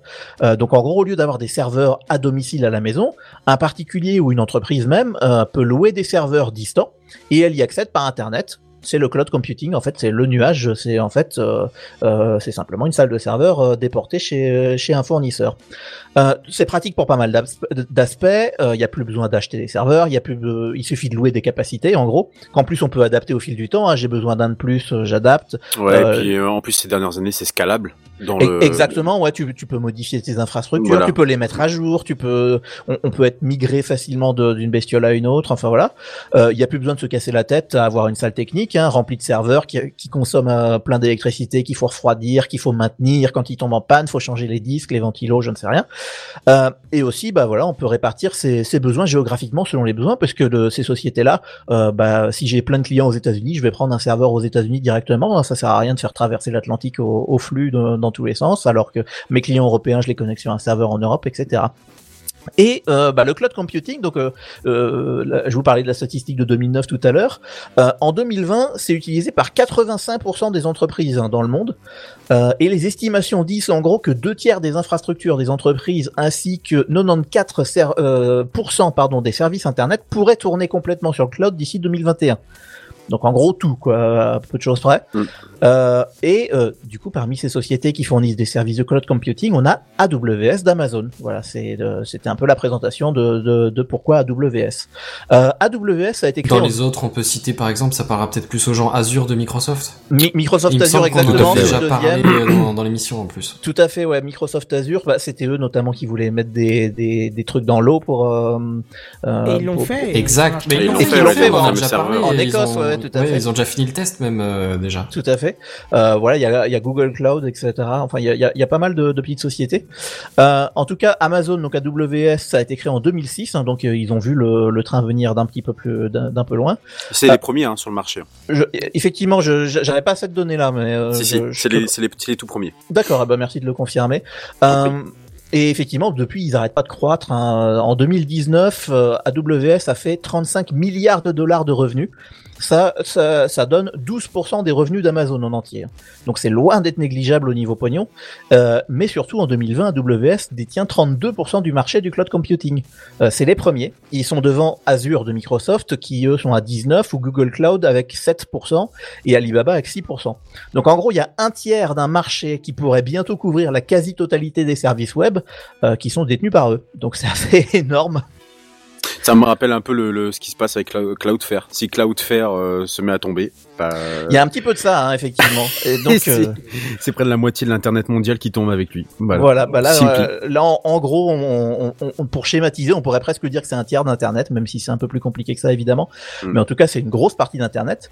Donc, en gros, au lieu d'avoir des serveurs à domicile à la maison, un particulier ou une entreprise même peut louer des serveurs distants et elle y accède par Internet. C'est le cloud computing, en fait, c'est le nuage, c'est en fait, euh, euh, c'est simplement une salle de serveur euh, déportée chez, chez un fournisseur. Euh, c'est pratique pour pas mal d'aspe- d'aspects. Il n'y a plus besoin d'acheter des serveurs. Il y a plus, de- il suffit de louer des capacités, en gros. Qu'en plus on peut adapter au fil du temps. hein. J'ai besoin d'un de plus, euh, j'adapte. Ouais, Euh, et puis euh, en plus ces dernières années, c'est scalable. Dans E- le... Exactement, ouais, tu, tu peux modifier tes infrastructures, Voilà. tu peux les mettre à jour, tu peux, on, on peut être migré facilement d'une bestiole à une autre. Enfin voilà, il n'y a plus besoin de se casser la tête à avoir une salle technique hein, remplie de serveurs qui, qui consomment euh, plein d'électricité, qu'il faut refroidir, qu'il faut maintenir quand ils tombent en panne, faut changer les disques, les ventilos, je ne sais rien. Euh, et aussi, bah voilà, on peut répartir ses, besoins géographiquement selon les besoins, parce que de ces sociétés-là, euh, bah si j'ai plein de clients aux États-Unis, je vais prendre un serveur aux États-Unis directement. Ça sert à rien de faire traverser l'Atlantique au, flux dans tous les sens, alors que mes clients européens, je les connecte sur un serveur en Europe, etc. Et euh, bah, le cloud computing, donc euh, euh, je vous parlais de la statistique de 2009 tout à l'heure. Euh, en 2020, c'est utilisé par 85% des entreprises hein, dans le monde. Euh, et les estimations disent en gros que deux tiers des infrastructures des entreprises ainsi que 94 ser- euh, pourcents, pardon, des services internet pourraient tourner complètement sur le cloud d'ici 2021. Donc en gros tout quoi, à peu de choses près. Mm. Euh, et euh, du coup parmi ces sociétés qui fournissent des services de cloud computing, on a AWS d'Amazon. Voilà, c'est euh, c'était un peu la présentation de, de, de pourquoi AWS. Euh, AWS a été créé Dans en- les autres, on peut citer par exemple, ça parlera peut-être plus aux gens Azure de Microsoft. Mi- Microsoft Il Azure exactement, a c'est déjà parlé euh, dans, dans l'émission en plus. Tout à fait, ouais. Microsoft Azure, bah, c'était eux notamment qui voulaient mettre des, des, des trucs dans l'eau pour. euh, euh, Et ils l'ont pour- fait. Exact, mais ils l'ont fait, ils l'ont fait, on en a. En Écosse, ouais, tout à fait. Ils ont déjà fini le test même euh, déjà. Tout à fait. Euh, voilà, il y a, il y a Google Cloud, etc. Enfin, il y a, il y a- y a pas mal de, de petites sociétés. Euh, en tout cas, Amazon, donc AWS, ça a été créé en 2006, hein, donc euh, ils ont vu le, le train venir d'un petit peu plus, d'un peu loin. C'est les premiers hein, sur le marché. Je, effectivement, je j'avais pas cette donnée là, mais euh, si, si, c'est les, c'est les, c'est les tout premiers. D'accord, eh ben merci de le confirmer. Euh, et effectivement, depuis, ils n'arrêtent pas de croître. hein. En 2019, euh, AWS a fait 35 milliards de dollars de revenus. Ça, ça, ça donne 12% des revenus d'Amazon en entier. Donc c'est loin d'être négligeable au niveau pognon. Euh, mais surtout en 2020, AWS détient 32% du marché du cloud computing. Euh, c'est les premiers. Ils sont devant Azure de Microsoft qui eux sont à 19 ou Google Cloud avec 7% et Alibaba avec 6%. Donc en gros, il y a un tiers d'un marché qui pourrait bientôt couvrir la quasi-totalité des services web euh, qui sont détenus par eux. Donc c'est assez énorme. Ça me rappelle un peu le, le- ce qui se passe avec Clou- Cloudflare. Si Cloudflare euh, se met à tomber, bah, Il y a un petit peu de ça, hein, effectivement. Et donc, c'est euh, c'est près de la moitié de l'internet mondial qui tombe avec lui. Voilà. Voilà, bah là, euh, là en, en gros, on, on- on- pour schématiser, on pourrait presque dire que c'est un tiers d'Internet, même si c'est un peu plus compliqué que ça, évidemment. Mm. Mais en tout cas, c'est une grosse partie d'Internet.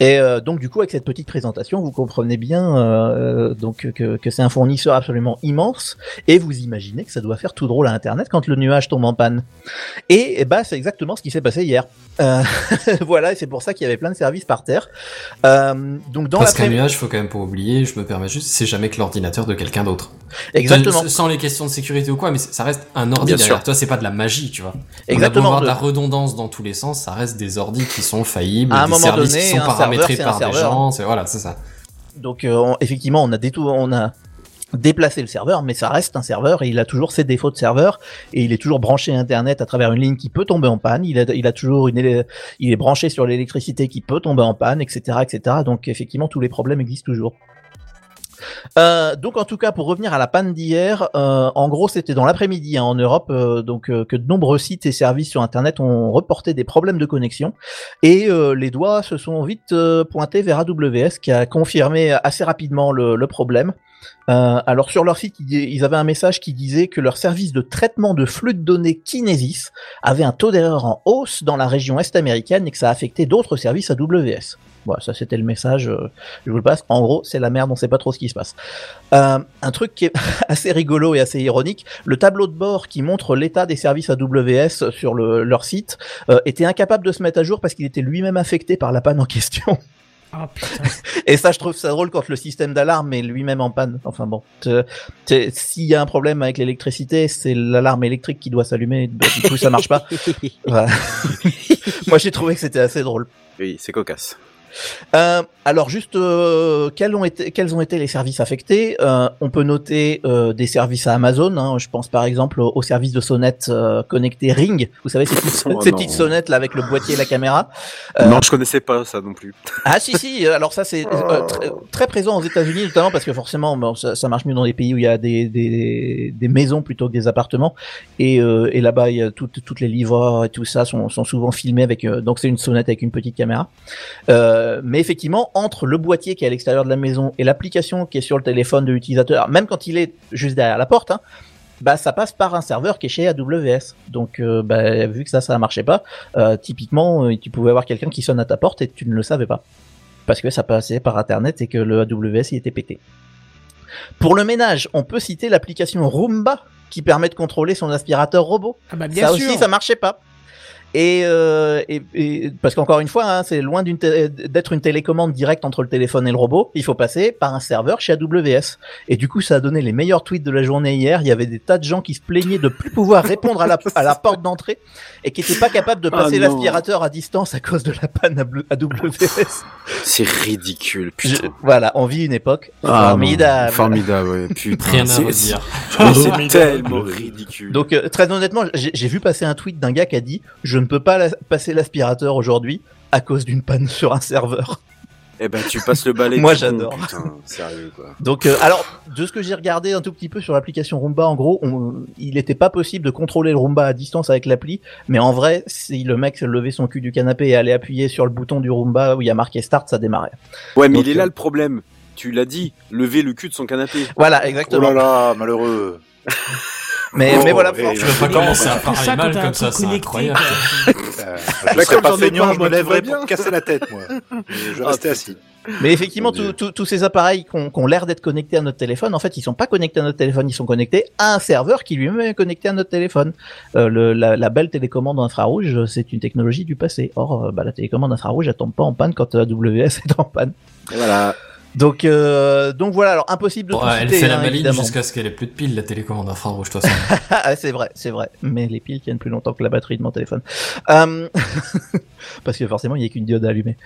Et euh, donc, du coup, avec cette petite présentation, vous comprenez bien euh, donc que, que c'est un fournisseur absolument immense, et vous imaginez que ça doit faire tout drôle à Internet quand le nuage tombe en panne. Et, bah, c'est exactement ce qui s'est passé hier. Euh, voilà, et c'est pour ça qu'il y avait plein de services par terre. Euh, donc, dans Parce qu'un nuage, faut quand même pas oublier, je me permets juste, c'est jamais que l'ordinateur de quelqu'un d'autre. Exactement. Sans les questions de sécurité ou quoi, mais ça reste un ordi Bien derrière sûr. toi, c'est pas de la magie, tu vois. Exactement. On a beau avoir de la redondance dans tous les sens, ça reste des ordis qui sont faillibles, À un des moment services donné, qui sont un paramétrés serveur, c'est un par des serveur. gens, c'est voilà, c'est ça. Donc on- effectivement, on a détou- on a déplacé le serveur, mais ça reste un serveur et il a toujours ses défauts de serveur et il est toujours branché à Internet à travers une ligne qui peut tomber en panne. Il a, il a toujours une, il est branché sur l'électricité qui peut tomber en panne, etc., etc. Donc effectivement, tous les problèmes existent toujours. Euh, donc en tout cas pour revenir à la panne d'hier, euh, en gros c'était dans l'après-midi hein, en Europe, euh, donc que de nombreux sites et services sur Internet ont reporté des problèmes de connexion et les doigts se sont vite pointés vers AWS qui a confirmé assez rapidement le, le problème. Alors sur leur site, ils, ils avaient un message qui disait que leur service de traitement de flux de données Kinesis avait un taux d'erreur en hausse dans la région est américaine et que ça affectait d'autres services AWS. Voilà, ça c'était le message, euh, je vous le passe. En gros, c'est la merde, on sait pas trop ce qui se passe. Euh, un truc qui est assez rigolo et assez ironique, le tableau de bord qui montre l'état des services AWS sur le- leur site euh, était incapable de se mettre à jour parce qu'il était lui-même affecté par la panne en question. Putain. Et ça, je trouve ça drôle quand le système d'alarme est lui-même en panne. Enfin bon, s'il y a un problème avec l'électricité, c'est l'alarme électrique qui doit s'allumer. Bah, du coup, ça marche pas. Moi, j'ai trouvé que c'était assez drôle. oui, c'est cocasse. Euh, alors juste, euh, quels, ont été, quels ont été les services affectés? Euh, On peut noter euh, des services à Amazon. hein. je pense par exemple au, au service de sonnette euh, connecté Ring. Vous savez ces petites, Oh ces non. petites sonnettes là avec le boîtier et la caméra? Euh, Non, je connaissais pas ça non plus. Ah si si, alors ça c'est euh, très, présent aux États-Unis notamment parce que forcément bon, ça, ça marche mieux dans des pays où il y a des, des, des maisons plutôt que des appartements et, euh, et là-bas il y a toutes toutes les livreurs et tout ça sont, sont souvent filmés avec euh, donc c'est une sonnette avec une petite caméra. Euh, mais effectivement entre le boîtier qui est à l'extérieur de la maison et l'application qui est sur le téléphone de l'utilisateur, même quand il est juste derrière la porte, hein, bah ça passe par un serveur qui est chez AWS. Donc euh, bah, vu que ça ça marchait pas, euh, typiquement euh, tu pouvais avoir quelqu'un qui sonne à ta porte et tu ne le savais pas parce que ça passait par internet et que le AWS il était pété. Pour le ménage, on peut citer l'application Roomba qui permet de contrôler son aspirateur robot. Ah bah bien ça sûr. aussi, ça marchait pas. Et, euh, et, et- parce qu'encore une fois, hein, c'est loin d'être une télécommande directe entre le téléphone et le robot. Il faut passer par un serveur chez AWS. Et du coup, ça a donné les meilleurs tweets de la journée hier. Il y avait des tas de gens qui se plaignaient de plus pouvoir répondre à la, à la porte d'entrée et qui n'étaient pas capables de Ah passer l'aspirateur à distance à cause de la panne AWS. C'est ridicule, Je- putain. voilà, on vit une époque Ah, formidable. non, Formidable, ouais. Putain. Rien à c'est- redire. C'est tellement ridicule. Donc euh, très honnêtement, j'ai j'ai vu passer un tweet d'un gars qui a dit je ne peux pas la- passer l'aspirateur aujourd'hui à cause d'une panne sur un serveur. Eh ben, tu passes le balai. Moi, j'adore. Sérieux, quoi. Donc euh, alors de ce que j'ai regardé un tout petit peu sur l'application Roomba, en gros, on- il n'était pas possible de contrôler le Roomba à distance avec l'appli, mais en vrai, si le mec levait son cul du canapé et allait appuyer sur le bouton du Roomba où il y a marqué Start, ça démarrait. Ouais, mais Donc, il est là euh, le problème. Tu l'as dit, lever le cul de son canapé. Voilà, Oh exactement. là là, malheureux. Mais, Oh, mais voilà. et- pour- Je veux pas commencer à parler ça, mal comme ça, c'est incroyable. Euh, Bah, je serais comme pas feignant, je me lèverais bien. pour casser la tête, moi. Je vais Ah, rester assis. Mais effectivement, tous ces appareils qui ont, l'air d'être connectés à notre téléphone, en fait, ils sont pas connectés à notre téléphone, ils sont connectés à un serveur qui lui-même est connecté à notre téléphone. Euh, le- la, la belle télécommande infrarouge, euh, c'est une technologie du passé. Or, euh, bah, la télécommande infrarouge, elle tombe pas en panne quand AWS est en panne. Et voilà. Donc, euh, donc voilà, alors impossible de Bon, tout elle citer, fait la hein, évidemment. jusqu'à ce qu'elle ait plus de piles, la télécommande infrarouge, toute façon. Ah, c'est vrai, c'est vrai. Mais les piles tiennent plus longtemps que la batterie de mon téléphone. Euh, Parce que forcément, il n'y a qu'une diode allumée.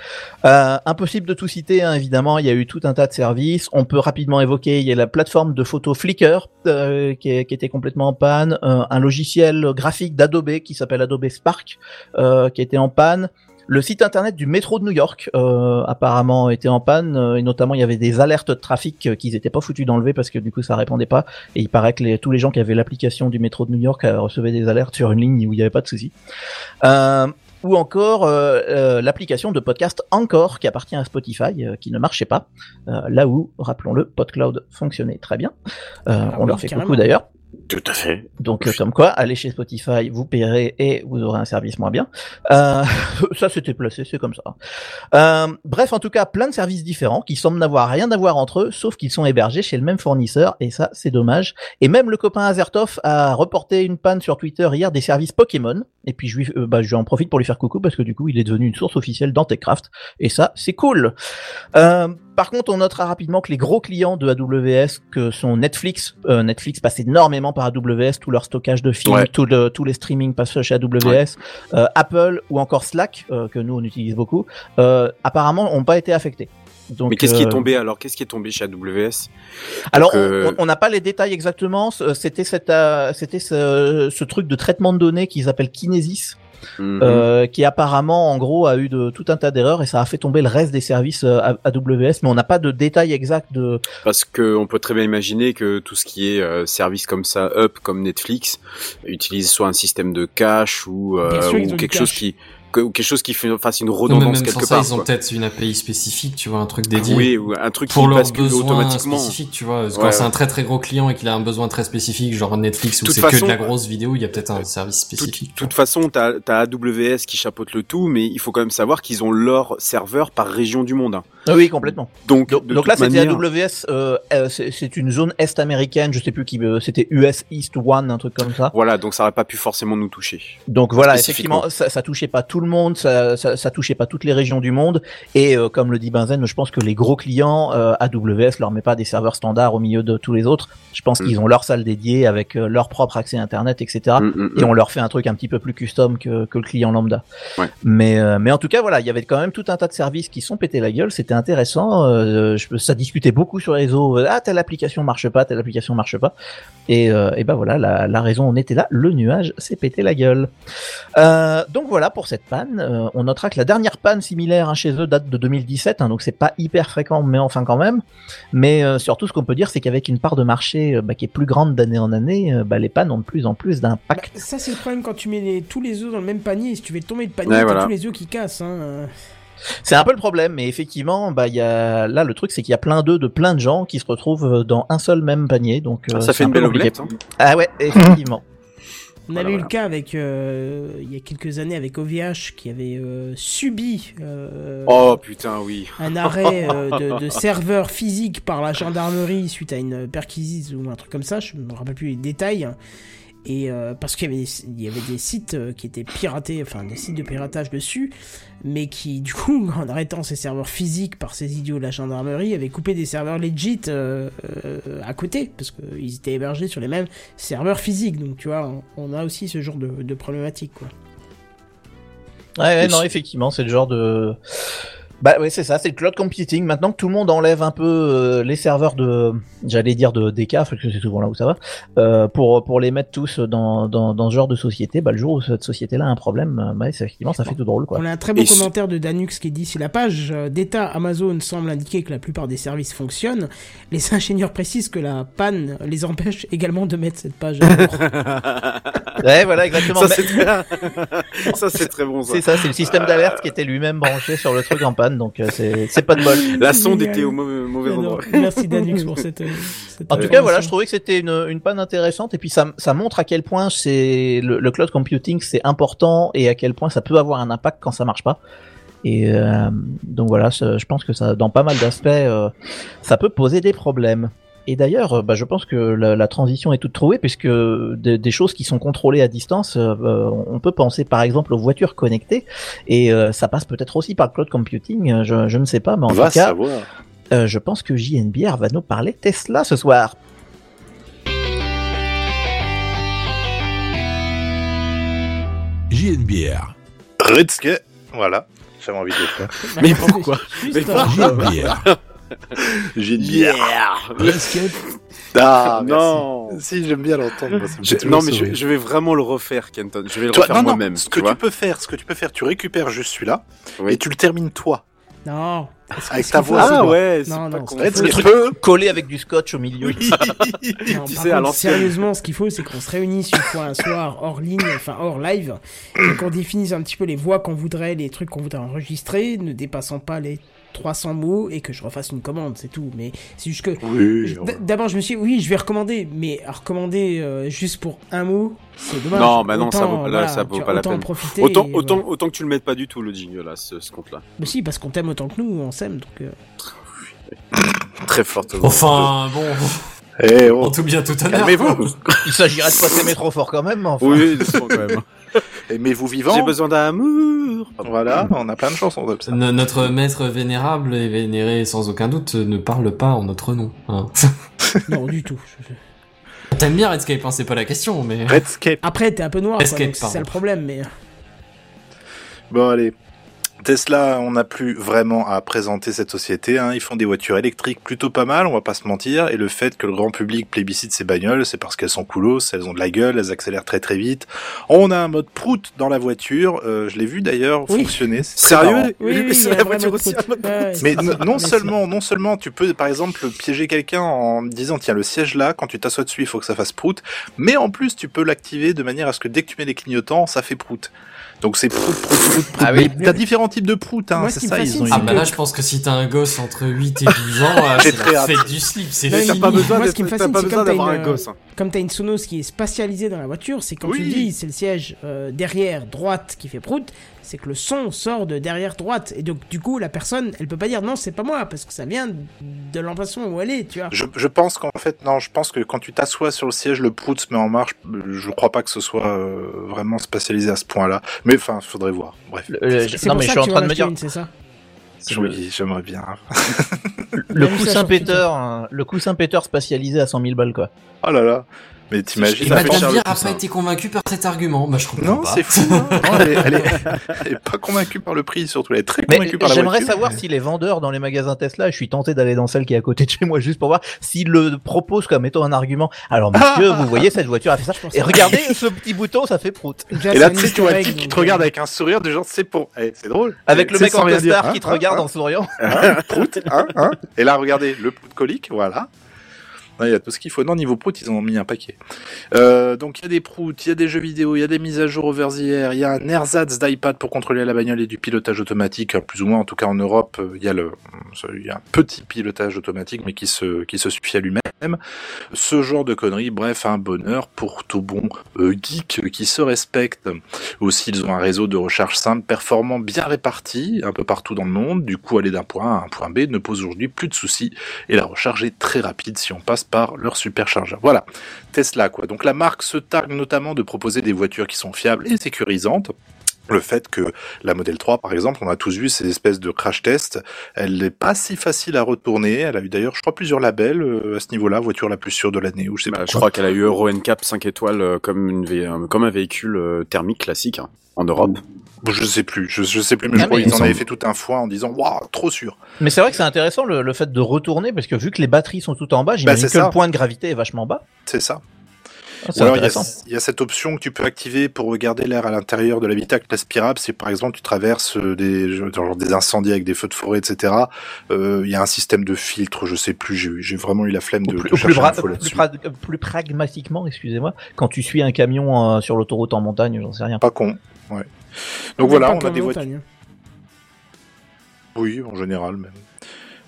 Euh, impossible de tout citer, hein, évidemment. Il y a eu tout un tas de services. On peut rapidement évoquer, il y a la plateforme de photos Flickr euh, qui, était complètement en panne, euh, un logiciel graphique d'Adobe qui s'appelle Adobe Spark qui était en panne. Le site internet du métro de New York euh, apparemment était en panne euh, et notamment il y avait des alertes de trafic euh, qu'ils n'étaient pas foutus d'enlever parce que du coup ça répondait pas et il paraît que les- tous les gens qui avaient l'application du métro de New York recevaient des alertes sur une ligne où il n'y avait pas de souci. Euh, ou encore l'application de podcast Encore qui appartient à Spotify euh, qui ne marchait pas euh, là où rappelons-le PodCloud fonctionnait très bien. Ah on oui, leur fait carrément. coucou d'ailleurs. Tout à fait. Donc, euh, comme quoi, allez chez Spotify, vous payerez et vous aurez un service moins bien. Euh, ça, c'était placé, c'est comme ça. Euh, bref, en tout cas, plein de services différents qui semblent n'avoir rien à voir entre eux, sauf qu'ils sont hébergés chez le même fournisseur, et ça, c'est dommage. Et même le copain Azertov a reporté une panne sur Twitter hier des services Pokémon, et puis je, lui, euh, bah, je en profite pour lui faire coucou parce que du coup, il est devenu une source officielle dans TechCraft, et ça, c'est cool. Euh, par contre, on notera rapidement que les gros clients de AWS, que sont Netflix, euh, Netflix passe énormément par AWS, tout leur stockage de films, Ouais. tout le- tous les streamings passent chez AWS, euh, Apple ou encore Slack, euh, que nous on utilise beaucoup, euh, apparemment n'ont pas été affectés. Donc, Mais qu'est-ce qui euh, est tombé alors? Qu'est-ce qui est tombé chez AWS alors, Donc, euh, on- n'a pas les détails exactement. C'était cette, euh, c'était ce, ce truc de traitement de données qu'ils appellent Kinesis, mhm. euh, qui apparemment, en gros, a eu de, tout un tas d'erreurs et ça a fait tomber le reste des services euh, AWS. Mais on n'a pas de détails exacts de. Parce que on peut très bien imaginer que tout ce qui est euh, service comme ça, up comme Netflix, utilise soit un système de cache ou, euh, ou quelque chose cache. qui ou quelque chose qui fait, fasse une Non, mais redondance même sans quelque ça, part. ils ont peut-être une API spécifique, tu vois, un truc dédié. Oui, ou un truc pour qui leurs besoins automatiquement. spécifiques, tu vois. Quand Ouais, c'est un très très gros client et qu'il a un besoin très spécifique, genre Netflix où c'est que de la grosse vidéo, il y a peut-être un service De spécifique. toute façon, t'as as AWS qui chapeaute le tout, mais il faut quand même savoir qu'ils ont leur serveur par région du monde. hein. Ah oui, complètement. Donc, Donc, donc là, c'était AWS. Euh, euh, c'est une zone est américaine. Je sais plus qui. euh, c'était US East One, un truc comme ça. Voilà, donc ça aurait pas pu forcément nous toucher. Donc voilà, effectivement, ça, ça touchait pas tout le monde, ça, ça, ça touchait pas toutes les régions du monde. Et euh, comme le dit Benzen, je pense que les gros clients euh, AWS leur met pas des serveurs standards au milieu de tous les autres. Je pense Mm. qu'ils ont leur salle dédiée avec euh, leur propre accès Internet, etc. Mm, mm, Et on leur fait un truc un petit peu plus custom que, que le client lambda. Ouais. Mais, euh, mais en tout cas, voilà, il y avait quand même tout un tas de services qui sont pétés la gueule. C'était intéressant. euh, je, ça discutait beaucoup sur les réseaux. Ah, telle application marche pas, telle application marche pas. Et, euh, et ben voilà, la, la raison on était là. Le nuage s'est pété la gueule. Euh, donc voilà pour cette panne. Euh, on notera que la dernière panne similaire hein, chez eux date de 2017, hein, donc c'est pas hyper fréquent, mais enfin quand même. Mais euh, surtout, ce qu'on peut dire, c'est qu'avec une part de marché euh, bah, qui est plus grande d'année en année, euh, bah, les pannes ont de plus en plus d'impact. Bah, ça, c'est le problème quand tu mets les- tous les œufs dans le même panier. Si tu fais tomber le panier, Ouais, t'as voilà. tous les œufs qui cassent. Hein. C'est un peu le problème, mais effectivement, bah il y a là le truc, c'est qu'il y a plein d'œufs de plein de gens qui se retrouvent dans un seul même panier, donc euh, Ah, ça fait un une peu belle omelette. hein. Ah ouais, effectivement. On Voilà, avait eu voilà. le cas avec euh, il y a quelques années avec OVH qui avait euh, subi euh, Oh putain, oui. un arrêt euh, de, de serveur physique par la gendarmerie suite à une perquisite ou un truc comme ça. Je me rappelle plus les détails. Et euh, parce qu'il y avait des, il y avait des sites euh, qui étaient piratés, enfin des sites de piratage dessus, mais qui du coup, en arrêtant ces serveurs physiques par ces idiots de la gendarmerie, avaient coupé des serveurs legit euh, euh, à côté, parce qu'ils étaient hébergés sur les mêmes serveurs physiques. Donc tu vois, on, on a aussi ce genre de, de problématique quoi. Ouais, ouais, non, effectivement, c'est le genre de. Bah ouais, c'est ça, c'est le cloud computing. Maintenant que tout le monde enlève un peu euh, les serveurs de, j'allais dire de DK, parce que c'est souvent là où ça va, euh, pour pour les mettre tous dans dans dans ce genre de société, bah le jour où cette société-là a un problème, euh, bah effectivement, ça fait tout drôle quoi. On a un très beau Et commentaire de Danux qui dit si la page euh, d'état Amazon semble indiquer que la plupart des services fonctionnent, les ingénieurs précisent que la panne les empêche également de mettre cette page à jour. Ouais, voilà, exactement. Ça c'est très... ça c'est très bon. C'est ça, c'est le système d'alerte qui était lui-même branché sur le truc en panne, donc euh, c'est pas de bol. La sonde génial. était au mauvais, endroit. Merci Danux pour cette. euh, cette En tout cas, voilà, je trouvais que c'était une, une panne intéressante et puis ça, ça montre à quel point c'est le, le cloud computing c'est important et à quel point ça peut avoir un impact quand ça marche pas. Et euh, donc voilà, je pense que ça, dans pas mal d'aspects, euh, ça peut poser des problèmes. Et d'ailleurs, euh, bah, je pense que la, la transition est toute trouvée puisque des, des choses qui sont contrôlées à distance, euh, euh, on peut penser par exemple aux voitures connectées et euh, ça passe peut-être aussi par le cloud computing. Je, je ne sais pas, mais en On va tout cas, savoir. Euh, je pense que JNBR va nous parler Tesla ce soir. JNBR. Redscape. Voilà. J'avais envie de le faire. Mais pourquoi Juste, Mais JNBR. J'ai une bière. Ah, Non. merci. Si, j'aime bien l'entendre. non mais je, vais vraiment le refaire, Kenton. Je vais le Toi, refaire non, non, moi-même. ce tu que vois. tu peux faire, ce que tu peux faire, tu récupères juste celui-là Oui. et tu le termines toi. Non. Avec ta voix. Ah ouais, Non, pas non, Red, Le tu truc- peux. Collé avec du scotch au milieu. Non, Tu par sais, à contre, sérieusement, ce qu'il faut, c'est qu'on se réunisse une fois un soir hors ligne, enfin hors live, et qu'on définisse un petit peu les voix qu'on voudrait, les trucs qu'on voudrait enregistrer, ne dépassant pas les 300 mots, et que je refasse une commande, c'est tout. Mais c'est juste que Oui. D'abord, je me suis dit, oui, je vais recommander, mais à recommander euh, juste pour un mot, c'est dommage. Non, bah non, ça vaut- là, voilà, ça vaut pas la peine. en profiter. Autant, et autant, voilà. autant que tu le mettes pas du tout le jingle là, ce, ce compte-là. Mais si, parce qu'on t'aime autant que nous, on s'aime, donc. euh, Très fortement. Enfin, bon, Eh en oh. tout bien, tout honneur. Calmez-vous. Il s'agirait de pas s'aimer trop fort quand même. mais Enfin. Oui, quand même. Aimez-vous vivant. J'ai besoin d'amour. Voilà, on a plein de chansons comme ça. No- Notre maître vénérable et vénéré sans aucun doute ne parle pas en notre nom. hein. non, du tout. Je- T'aimes bien Redscape, hein, c'est pas la question, mais... Redscape. Après, t'es un peu noir, c'est ça le problème, mais. Bon, allez. Tesla, on n'a plus vraiment à présenter cette société. Hein. Ils font des voitures électriques plutôt pas mal, on va pas se mentir. Et le fait que le grand public plébiscite ces bagnoles, c'est parce qu'elles sont coolos, elles ont de la gueule, elles accélèrent très très vite. On a un mode prout dans la voiture. Euh, je l'ai vu d'ailleurs Oui. fonctionner. Sérieux Oui, oui, C'est la voiture aussi. prout. un mode Ouais, prout. ouais, Mais non, seulement, non seulement tu peux par exemple piéger quelqu'un en disant tiens le siège là, quand tu t'assois dessus il faut que ça fasse prout, mais en plus tu peux l'activer de manière à ce que dès que tu mets les clignotants ça fait prout. Donc c'est prout, prout, prout, prout. Ah oui. Mais T'as différents types de prout, hein, c'est ça, ils ont Ah bah là, je pense que si t'as un gosse entre 8 et 12 ans, euh, c'est très la fête du slip, c'est Mais fini. T'as pas besoin Moi, ce qui me fascine, pas c'est besoin comme t'as d'avoir une, un gosse. hein. Comme t'as une Sonos qui est spatialisée dans la voiture, c'est quand tu dis c'est le siège euh, derrière droite qui fait prout, c'est que le son sort de derrière droite. Et donc, du coup, la personne, elle peut pas dire non, c'est pas moi, parce que ça vient de l'emplacement où elle est, tu vois. Je, je pense qu'en fait, non, je pense que quand tu t'assois sur le siège, le prout se met en marche. Je crois pas que ce soit euh, vraiment spatialisé à ce point-là. Mais enfin, faudrait voir. Bref. Le- le- C'est non mais je suis en train de me dire, c'est ça? Oui, j'aimerais bien. le coussin péteur, hein, le coussin péteur spatialisé à 100 000 balles quoi. Oh là là. Mais t'imagines Et ça fait Madame cher le Bière a coussin. pas été convaincue par cet argument. Bah, je comprends Non, pas. c'est fou. Non, elle, est, elle, est, elle est pas convaincue par le prix, surtout. Elle est très Mais convaincue par la j'aimerais voiture. savoir si les vendeurs dans les magasins Tesla, je suis tenté d'aller dans celle qui est à côté de chez moi juste pour voir s'ils le proposent comme étant un argument. Alors monsieur, vous voyez cette voiture a fait ça. Je pense Et regardez ce petit bouton, ça fait prout. Et là, tu sais, tu easter vois type qui te regarde euh, avec un sourire du genre, c'est pour. Eh, c'est drôle. Avec le mec en costard qui te hein, regarde hein, en souriant. Hein, prout, hein, hein. Et là, regardez, le prout colique, voilà. Il y a tout ce qu'il faut. Non, niveau prout, ils ont mis un paquet. Euh, donc, il y a des proutes, il y a des jeux vidéo, il y a des mises à jour over the il y a un ersatz d'iPad pour contrôler la bagnole et du pilotage automatique, plus ou moins, en tout cas en Europe, euh, il y a le, il y a un petit pilotage automatique, mais qui se, qui se suffit à lui-même. Ce genre de conneries, bref, un bonheur pour tout bon euh, geek qui se respecte. Aussi, ils ont un réseau de recharge simple, performant, bien réparti, un peu partout dans le monde. Du coup, aller d'un point A à un point B ne pose aujourd'hui plus de soucis. Et la recharge est très rapide si on passe par leur superchargeur. Voilà, Tesla quoi. Donc la marque se targue notamment de proposer des voitures qui sont fiables et sécurisantes. Le fait que la Model 3, par exemple, on a tous vu ces espèces de crash tests, elle n'est pas si facile à retourner. Elle a eu d'ailleurs, je crois, plusieurs labels euh, à ce niveau-là, voiture la plus sûre de l'année, ou je sais Bah, pas. je quoi. crois qu'elle a eu Euro NCAP 5 étoiles euh, comme, une, vé- euh, comme un véhicule thermique classique hein, en Europe. Je sais plus, je, je sais plus, mais je Ah, crois mais qu'ils il en avaient fait tout un foin en disant, waouh, trop sûr. Mais c'est vrai que c'est intéressant le, le fait de retourner parce que vu que les batteries sont tout en bas, j'imagine c'est que ça. le point de gravité est vachement bas. C'est ça. Ah, Ou alors, il y, a, y cette option que tu peux activer pour regarder l'air à l'intérieur de l'habitacle aspirable. Si par exemple tu traverses euh, des, genre des incendies avec des feux de forêt, etc. Euh, il y a un système de filtre, je sais plus. J'ai vraiment eu la flemme de, plus, de pra- plus pragmatiquement, excusez-moi, quand tu suis un camion euh, sur l'autoroute en montagne, j'en sais rien. Pas con. Ouais. Donc voilà, on a des voitures. Oui, en général même.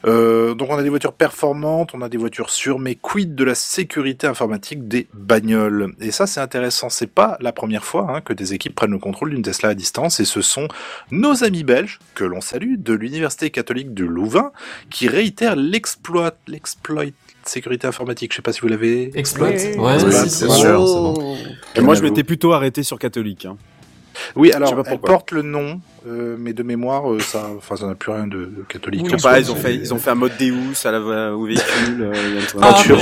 Euh, donc on a des voitures performantes, on a des voitures sûres, mais quid de la sécurité informatique des bagnoles? Et ça c'est intéressant, c'est pas la première fois hein, que des équipes prennent le contrôle d'une Tesla à distance, et ce sont nos amis belges, que l'on salue, de l'Université catholique de Louvain, qui réitèrent l'exploit, l'exploit sécurité informatique, je sais pas si vous l'avez... Exploit. Ouais, si, sûr, c'est bon. Et moi, je m'étais plutôt arrêté sur catholique. Hein. Oui, alors elle porte le nom, euh, mais de mémoire, euh, ça, enfin, ça n'a plus rien de, de catholique. Oui, Je sais je pas, ils ont fait, ils ont fait un mode Deus à la, au véhicule. euh, Ah, Ah, tu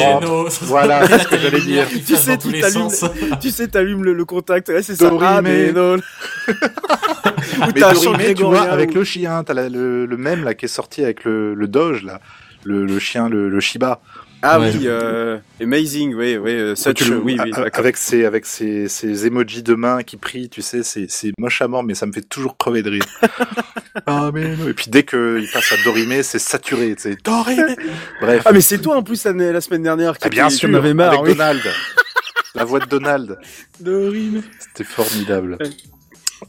Voilà, c'est ce que j'allais dire. Tu sais, tu t'allumes- tu sais, t'allumes le, le contact, ouais, c'est ça. Ah, mais non. Ou t'as tu vois, avec le chien, t'as le, le même là qui est sorti avec le, le Doge là, le, le chien, le, le Shiba. Ah Ouais. oui, euh, Amazing, oui, oui, euh, Such, Tu oui, oui, avec ses avec ses, ses emojis de main qui prient, tu sais, c'est c'est moche à mort, mais ça me fait toujours crever de rire. ah mais non. Et puis dès que il passe à Dorimé, c'est saturé, tu sais. Dorimé. Bref. Ah, mais c'est toi en plus la, semaine dernière qui Ah, bien sûr, avait marre, avec oui. Donald. La voix de Donald. Dorimé. C'était formidable.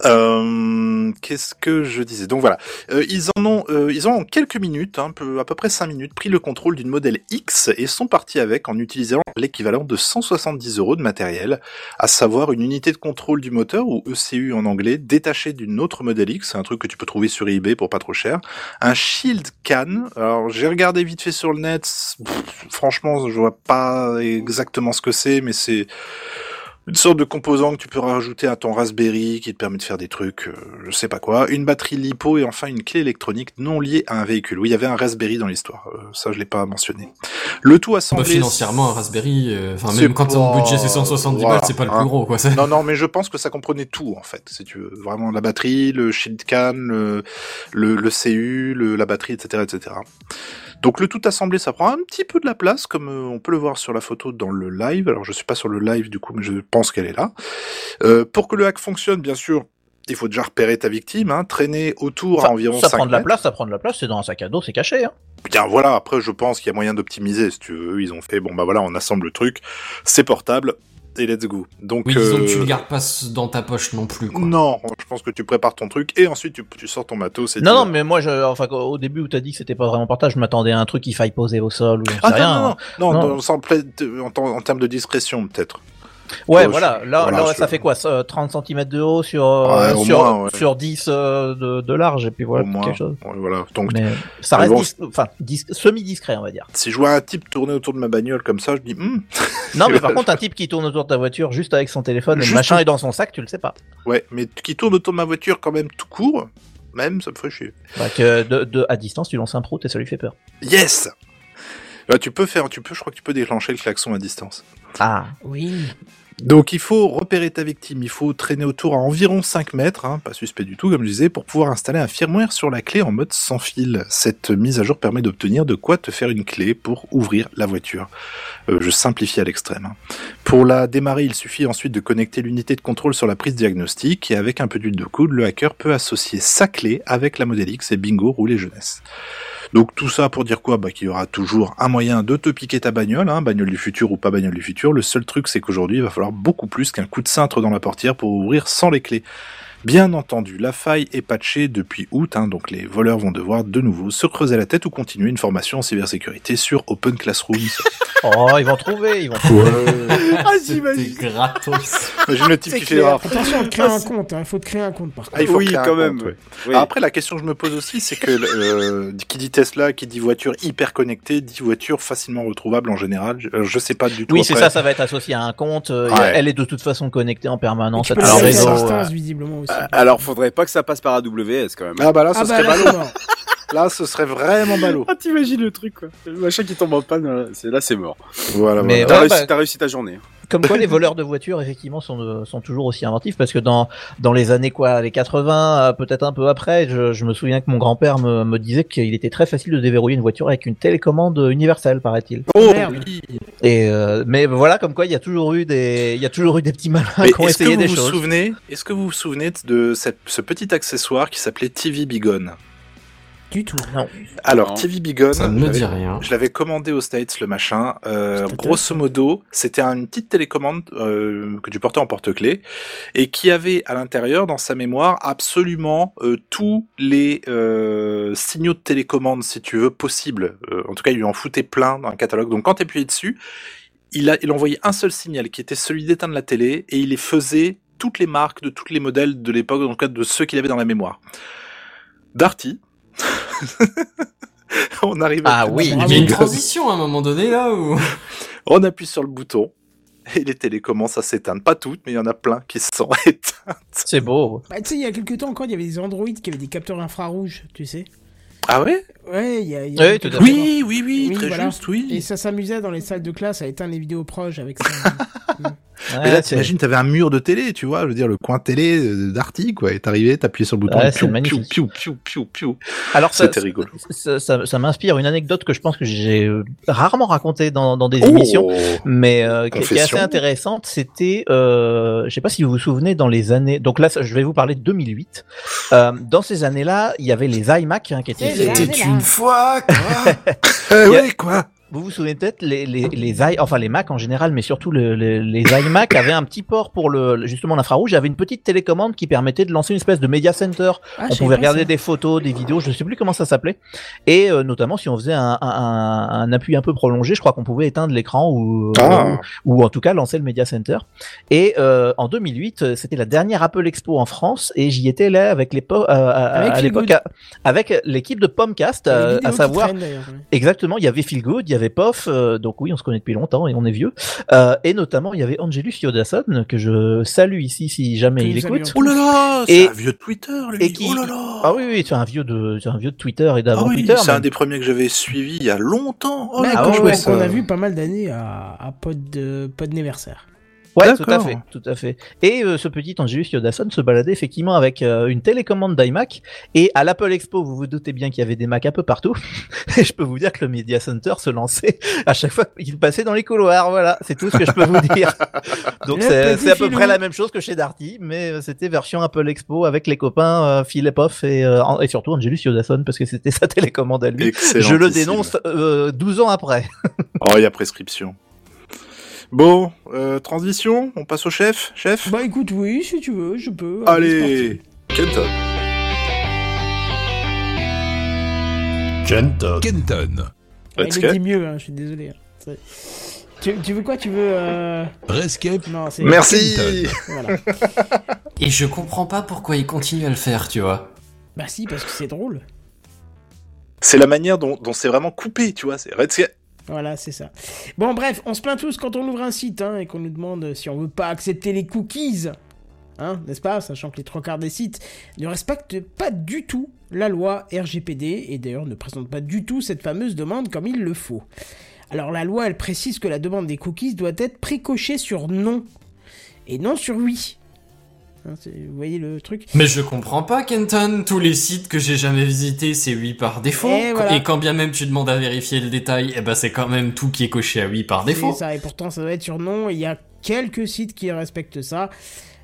Euh, Qu'est-ce que je disais? Donc voilà, Euh, ils en ont, euh, ils ont en quelques minutes, un peu, à peu près 5 minutes, pris le contrôle d'une modèle X et sont partis avec en utilisant l'équivalent de 170 euros de matériel, à savoir une unité de contrôle du moteur ou ECU en anglais, détachée d'une autre modèle X, c'est un truc que tu peux trouver sur eBay pour pas trop cher, un shield can. Alors j'ai regardé vite fait sur le net, franchement je vois pas exactement ce que c'est, mais c'est une sorte de composant que tu peux rajouter à ton Raspberry qui te permet de faire des trucs, euh, je sais pas quoi. Une batterie lipo et enfin une clé électronique non liée à un véhicule. Oui, il y avait un Raspberry dans l'histoire. euh, ça, je l'ai pas mentionné. Le tout Bah, assemblé. financièrement, un Raspberry, euh, enfin, même quand ton budget c'est 170 voilà, balles, c'est pas le hein. plus gros, quoi. c'est- Non, non, mais je pense que ça comprenait tout, en fait, si tu veux. Vraiment, la batterie, le shield can, le, le, le CU, le, la batterie, etc., etc. Donc, le tout assemblé, ça prend un petit peu de la place, comme euh, on peut le voir sur la photo dans le live. Alors, je suis pas sur le live, du coup, mais je pense qu'elle est là. Euh, pour que le hack fonctionne, bien sûr, il faut déjà repérer ta victime, hein, traîner autour Ça, à environ ça 5 prend de la mètres. place, ça prend de la place, c'est dans un sac à dos, c'est caché. Hein. Bien voilà, après je pense qu'il y a moyen d'optimiser si tu veux. Ils ont fait bon bah voilà, on assemble le truc, c'est portable et let's go. Donc Oui, disons que euh, tu le gardes pas dans ta poche non plus, quoi. Non, je pense que tu prépares ton truc et ensuite tu, tu sors ton matos. Et Non, tu non, mais moi, je, enfin, au début où t'as dit que c'était pas vraiment portable, je m'attendais à un truc qu'il faille poser au sol ou Ah non, rien. non, non, non, Non. en, temps- en termes de discrétion peut-être. Ouais, voilà. Là, voilà, là, je- ça fait quoi ça, 30 cm de haut sur euh, Ouais, sur, moins, ouais. sur 10 euh, de, de large et puis voilà moins. quelque chose. Voilà. Donc Mais ça reste bon, dis- enfin dis- semi discret, on va dire. si je vois un type tourner autour de ma bagnole comme ça, je dis hmm, Non, mais par contre, un type qui tourne autour de ta voiture juste avec son téléphone et Juste le machin tout. est dans son sac, tu le sais pas. ouais, mais qui tourne autour de ma voiture quand même tout court, même ça me ferait chier. Bah, que de, de à distance, tu lances un prout et ça lui fait peur. Yes. Bah, tu peux faire, tu peux, je crois que tu peux déclencher le klaxon à distance. Ah. Oui. Donc il faut repérer ta victime, il faut traîner autour à environ 5 mètres, hein, pas suspect du tout comme je disais, pour pouvoir installer un firmware sur la clé en mode sans fil. Cette mise à jour permet d'obtenir de quoi te faire une clé pour ouvrir la voiture. Euh, je simplifie à l'extrême. hein. Pour la démarrer, il suffit ensuite de connecter l'unité de contrôle sur la prise diagnostique et avec un peu d'huile de coude, le hacker peut associer sa clé avec la Model X et bingo, rouler jeunesse. Donc tout ça pour dire quoi? Bah, Qu'il y aura toujours un moyen de te piquer ta bagnole, hein, bagnole du futur ou pas bagnole du futur. Le seul truc c'est qu'aujourd'hui il va falloir beaucoup plus qu'un coup de cintre dans la portière pour ouvrir sans les clés. Bien entendu, la faille est patchée depuis août, hein, donc les voleurs vont devoir de nouveau se creuser la tête ou continuer une formation en cybersécurité sur Open Classrooms. Oh, ils vont trouver, ils vont trouver. Ah, j'imagine. gratos. Le type qui fait clair. ah, Attention, de créer Ah, un c'est- compte. hein. Il faut te créer un compte par contre. ah, il faut Oui, quand compte, même. ouais. Oui. Alors Après, la question que je me pose aussi, c'est que euh, qui dit Tesla, qui dit voiture hyper connectée, dit voiture facilement retrouvable en général. Je, je sais pas du tout. Oui, c'est ça, ça va être associé à un compte. euh, Ouais. Elle est de toute façon connectée en permanence à ton réseau. à euh. visiblement aussi. Alors, faudrait pas que ça passe par AWS quand même. Ah bah là, ce Ah serait bah là, ballot. mort. Là, ce serait vraiment ballot. Ah, t'imagines le truc, quoi. Le machin qui tombe en panne, là, c'est, là, c'est mort. Voilà, Mais voilà. T'as, Ouais, réussi, bah- t'as réussi ta journée. Comme quoi, les voleurs de voitures, effectivement, sont, sont toujours aussi inventifs parce que dans, dans les années quoi, les 80, euh, peut-être un peu après, je, je me souviens que mon grand-père me, me disait qu'il était très facile de déverrouiller une voiture avec une télécommande universelle, paraît-il. Oh, Merde. oui. Et euh, mais voilà, comme quoi, il y a toujours eu des, il y a toujours eu des petits malins Mais qui ont est-ce que essayé vous des vous choses. souvenez Est-ce que vous vous souvenez de cette, ce petit accessoire qui s'appelait TV Bigon? Du tout. Alors, Non. TV Bigon, Ça ne je me dit rien. je l'avais commandé aux States, le machin. Euh, grosso modo, c'était une petite télécommande euh, que tu portais en porte-clés et qui avait à l'intérieur, dans sa mémoire, absolument euh, tous les euh, signaux de télécommande, si tu veux, possibles. Euh, en tout cas, il lui en foutait plein dans un catalogue. Donc, quand tu appuyais dessus, il, a, il envoyait un seul signal qui était celui d'éteindre la télé et il les faisait toutes les marques de tous les modèles de l'époque, dans le cas de ceux qu'il avait dans la mémoire. Darty. on arrive à Ah oui. Il y avait une transition à un moment donné, là, où... On appuie sur le bouton. et les télés commencent à s'éteindre. Pas toutes, mais il y en a plein qui se sont éteintes. C'est beau. Bah, tu sais, il y a quelques temps encore, il y avait des Android qui avaient des capteurs infrarouges, tu sais. Ah ouais? Ouais, il y a. il y a Oui, tout. Oui, oui, oui, Oui, très voilà. juste, oui. Et ça s'amusait dans les salles de classe à éteindre les vidéos proches avec ça. Mais Ouais, là, c'est- t'imagines, t'avais un mur de télé, tu vois, je veux dire, le coin télé euh, d'Arty, quoi, et t'arrivais, t'appuyais sur le bouton, Ouais, piou, piou, magnifique. piou, piou, piou, piou. Alors ça, C'était rigolo. ça, ça, ça m'inspire une anecdote que je pense que j'ai euh, rarement racontée dans, dans des Oh émissions, mais euh, qui, qui est assez intéressante. C'était, euh, je sais pas si vous vous souvenez, dans les années. Donc là, je vais vous parler de 2008. Euh, dans ces années-là, il y avait les iMac hein, qui étaient. C'était là. une fois, quoi. Euh, a- ouais, quoi. Vous vous souvenez peut-être les les les i, enfin les Mac en général, mais surtout le- le- les iMac avaient un petit port pour le justement l'infrarouge. Il y avait une petite télécommande qui permettait de lancer une espèce de media center Ah, on pouvait regarder ça. des photos, des vidéos, je ne sais plus comment ça s'appelait. Et euh, notamment si on faisait un, un, appui un peu prolongé, je crois qu'on pouvait éteindre l'écran ou, Ah. ou en tout cas lancer le Media Center. Et euh, en 2008, euh, c'était la dernière Apple Expo en France et j'y étais là avec les euh, à, l'époque avec l'équipe de Pomcast, euh, à savoir. Exactement, il y avait Phil Good, il y avait Poff, euh, donc oui, on se connaît depuis longtemps et on est vieux. Euh, et notamment, il y avait Angelus Yodasson, que je salue ici si jamais il écoute. Oh là là, Et- c'est un vieux Twitter, lui. et qui- Oh là là. Ah oui, oui, c'est un vieux de, c'est un vieux de Twitter et Ah d'avant oui, Twitter. c'est un des premiers que j'avais suivi il y a longtemps. Oh là, Ah ouais, vois a vu pas mal d'années à, à Pod, de, Pod anniversaire. Ouais, tout à fait, tout à fait. Et euh, ce petit Angelus Yodasson se baladait effectivement avec euh, une télécommande d'iMac. Et à l'Apple Expo, vous vous doutez bien qu'il y avait des Macs un peu partout. et je peux vous dire que le Media Center se lançait à chaque fois qu'il passait dans les couloirs. Voilà, c'est tout ce que je peux vous dire. Donc c'est à peu près la même chose que chez Darty, mais euh, c'était version Apple Expo avec les copains euh, Phil Poff et, euh, et surtout Angelus Yodasson parce que c'était sa télécommande à lui. Je le dénonce euh, 12 ans après. Oh, il y a prescription. Bon, euh, transition, on passe au chef, chef. Bah écoute, oui, si tu veux, je peux. Allez, Allez, Kenton. Kenton. Kenton. Let's parti. go. Il le dit mieux, hein, je suis désolé. hein. Tu, tu veux quoi Tu veux. Euh... Rescape. Non, c'est. Merci. Voilà. Et je comprends pas pourquoi il continue à le faire, tu vois. Bah si, parce que c'est drôle. C'est la manière dont, dont c'est vraiment coupé, tu vois. C'est go. Voilà, c'est ça. Bon, bref, on se plaint tous quand on ouvre un site hein, et qu'on nous demande si on veut pas accepter les cookies. Hein, n'est-ce pas Sachant que les trois quarts des sites ne respectent pas du tout la loi RGPD et d'ailleurs ne présentent pas du tout cette fameuse demande comme il le faut. Alors la loi, elle précise que la demande des cookies doit être précochée sur non et non sur oui. Hein, c'est- vous voyez le truc Mais je comprends pas, Kenton. Tous les sites que j'ai jamais visités, c'est oui par défaut. Et voilà. Et quand bien même tu demandes à vérifier le détail, eh ben c'est quand même tout qui est coché à oui par C'est défaut. ça, et pourtant ça doit être sur non, et il y a quelques sites qui respectent ça.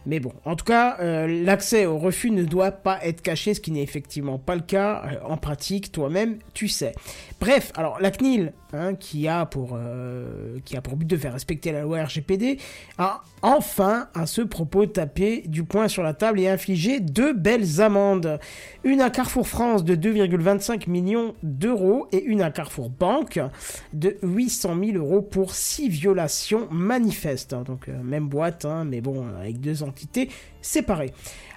Mais bon, en tout cas, euh, l'accès au refus ne doit pas être caché, ce qui n'est effectivement pas le cas euh, en pratique, toi-même, tu sais. Bref, alors la CNIL, hein, qui, a pour, euh, qui a pour but de faire respecter la loi RGPD, a enfin, à ce propos, tapé du poing sur la table et infligé deux belles amendes. Une à Carrefour France de 2,25 millions d'euros et une à Carrefour Banque de 800 000 euros pour six violations manifestes. hein. Donc euh, même boîte, hein, mais bon, avec deux entités séparées.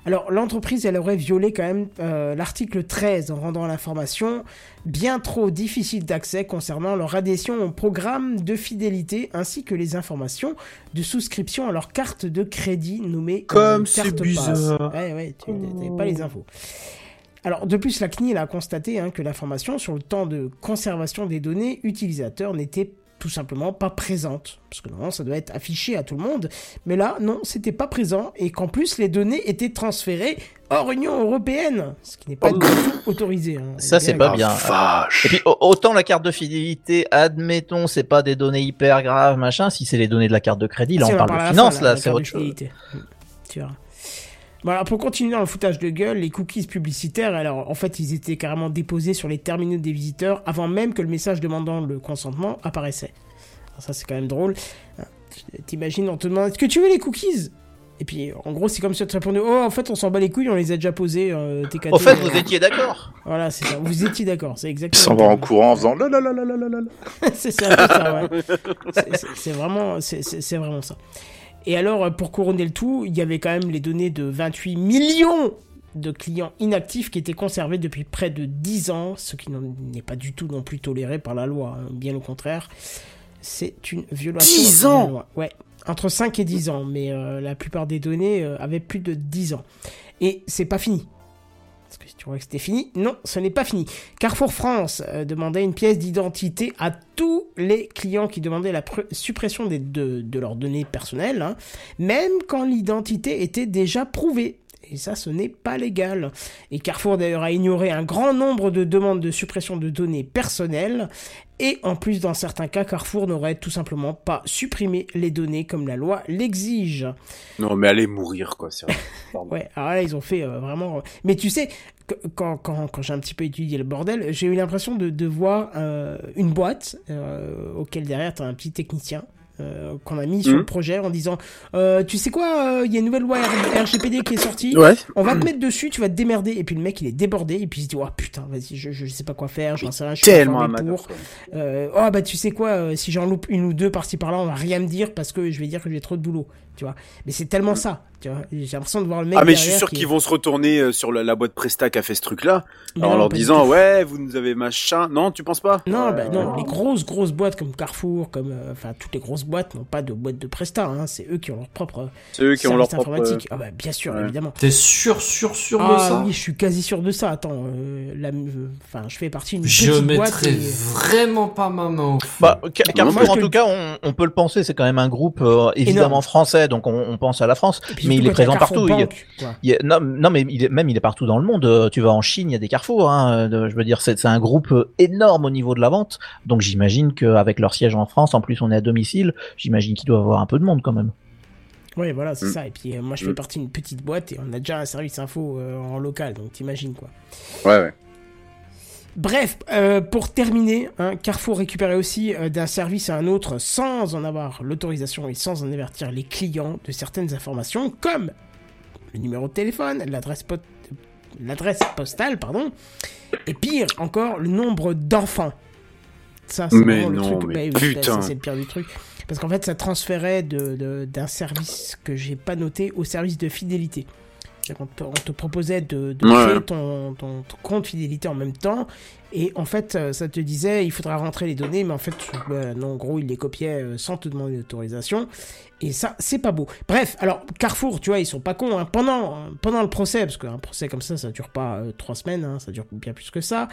Alors l'entreprise, elle aurait violé quand même euh, l'article 13 en rendant l'information bien trop difficile d'accès concernant leur adhésion au programme de fidélité ainsi que les informations de souscription à leur carte de crédit nommée euh, Comme c'est carte passe. Ouais, ouais, tu n'avais pas les infos. Alors, de plus, la CNIL a constaté hein, que l'information sur le temps de conservation des données utilisateurs n'était tout simplement pas présente. Parce que normalement, ça doit être affiché à tout le monde. Mais là, non, c'était pas présent. Et qu'en plus, les données étaient transférées hors Union Européenne. Ce qui n'est pas Oh. du tout autorisé. hein. Ça, c'est pas bien. Et puis autant la carte de fidélité, admettons, c'est pas des données hyper graves, machin. Si c'est les données de la carte de crédit, là Si, on parle de finance, fin, là, c'est autre chose. fidélité. Verras. Voilà, pour continuer dans le foutage de gueule, les cookies publicitaires, alors en fait, ils étaient carrément déposés sur les terminaux des visiteurs avant même que le message demandant le consentement apparaissait. Alors ça, c'est quand même drôle. Hein, T'imagines, on te demande est-ce que tu veux les cookies? Et puis, en gros, c'est comme si on te répondait oh, en fait, on s'en bat les couilles, on les a déjà posés, euh, tes cadeaux. Au fait, euh. vous étiez d'accord. Voilà, c'est ça. Vous étiez d'accord, c'est exactement. s'en va en courant en faisant la la la la la la la. c'est ça, c'est ça, ouais. C'est- vraiment, c'est vraiment ça. Et alors, euh, pour couronner le tout, il y avait quand même les données de 28 millions de clients inactifs qui étaient conservés depuis près de 10 ans, ce qui n'est pas du tout non plus toléré par la loi, hein, bien au contraire. C'est une violation 10 de la ans loi. Ouais. entre 5 et 10 ans, mais euh, la plupart des données euh, avaient plus de 10 ans. Et c'est pas fini. Parce que si tu crois que c'était fini, non, ce n'est pas fini. Carrefour France euh, demandait une pièce d'identité à tous les clients qui demandaient la pr- suppression de leurs données personnelles, hein, même quand l'identité était déjà prouvée. Et ça, ce n'est pas légal. Et Carrefour d'ailleurs a ignoré un grand nombre de demandes de suppression de données personnelles. Et en plus, dans certains cas, Carrefour n'aurait tout simplement pas supprimé les données comme la loi l'exige. Non, mais allez mourir, quoi. Pardon. Ouais, alors là, ils ont fait euh, vraiment. Mais tu sais, quand, quand, quand j'ai un petit peu étudié le bordel, j'ai eu l'impression de, de voir euh, une boîte euh, auquel derrière, tu as un petit technicien. Euh, qu'on a mis sur Mhm. le projet en disant euh, tu sais quoi il y a une nouvelle loi RGPD qui est sortie Ouais. on va te mettre dessus tu vas te démerder et puis le mec il est débordé et puis il se dit oh putain vas-y je, je sais pas quoi faire j'en sais rien je suis pas Tellement amateur. pour euh, oh bah tu sais quoi, euh, si j'en loupe une ou deux par-ci par-là, on va rien me dire parce que je vais dire que j'ai trop de boulot, tu vois. Mais c'est tellement ça, tu vois. J'ai l'impression de voir le mec. Ah mais je suis sûr qui- qu'ils vont se retourner euh, sur la, la boîte Presta qui a fait ce truc-là en non, leur disant ouais vous nous avez machin. Non, tu penses pas? Non, Euh, bah non, les grosses grosses boîtes comme Carrefour, comme euh, enfin toutes les grosses boîtes n'ont pas de boîte de Presta, hein. C'est eux qui ont leur propre C'est eux qui ont leur propre. informatique. Ah bah bien sûr, ouais. évidemment. T'es sûr, sûr, sûr de Ah ça? oui, je suis quasi sûr de ça. Attends, euh, la- euh, enfin, je fais partie d'une Je petite boîte. mettrais et- vraiment pas ma main. Bah, Car- Carrefour, je en tout cas, on, on peut le penser, c'est quand même un groupe euh, évidemment Énorme. Français, donc on, on pense à la France, mais il est présent partout. Banque, il non, non, mais il est, même il est partout dans le monde. Euh, Tu vas en Chine, il y a des carrefours. Hein, de- je veux dire, c'est un groupe euh, énorme au niveau de la vente. Donc j'imagine qu'avec leur siège en France, en plus on est à domicile, j'imagine qu'il doit y avoir un peu de monde quand même. Ouais, voilà, c'est Mm. ça. Et puis euh, moi, je fais Mm. partie d'une petite boîte et on a déjà un service info euh, en local, donc t'imagines quoi. Ouais ouais. Bref, euh, pour terminer, hein, Carrefour récupérait aussi euh, d'un service à un autre sans en avoir l'autorisation et sans en avertir les clients de certaines informations, comme le numéro de téléphone, l'adresse po- l'adresse postale, pardon, et pire encore, le nombre d'enfants. Ça, c'est le non, truc. mais bah oui, putain. ça, c'est le pire du truc. Parce qu'en fait, ça transférait de- de- d'un service que j'ai pas noté au service de fidélité. Qu'on te, on te proposait de, de Ouais. créer ton, ton- ton compte fidélité en même temps. Et en fait, euh, ça te disait, il faudra rentrer les données, mais en fait, bah, non, en gros, il les copiait euh, sans te demander d'autorisation. Et ça, c'est pas beau. Bref, alors, Carrefour, tu vois, ils sont pas cons. hein. Pendant, pendant le procès, parce qu'un procès comme ça, ça dure pas euh, trois semaines, hein, ça dure bien plus que ça.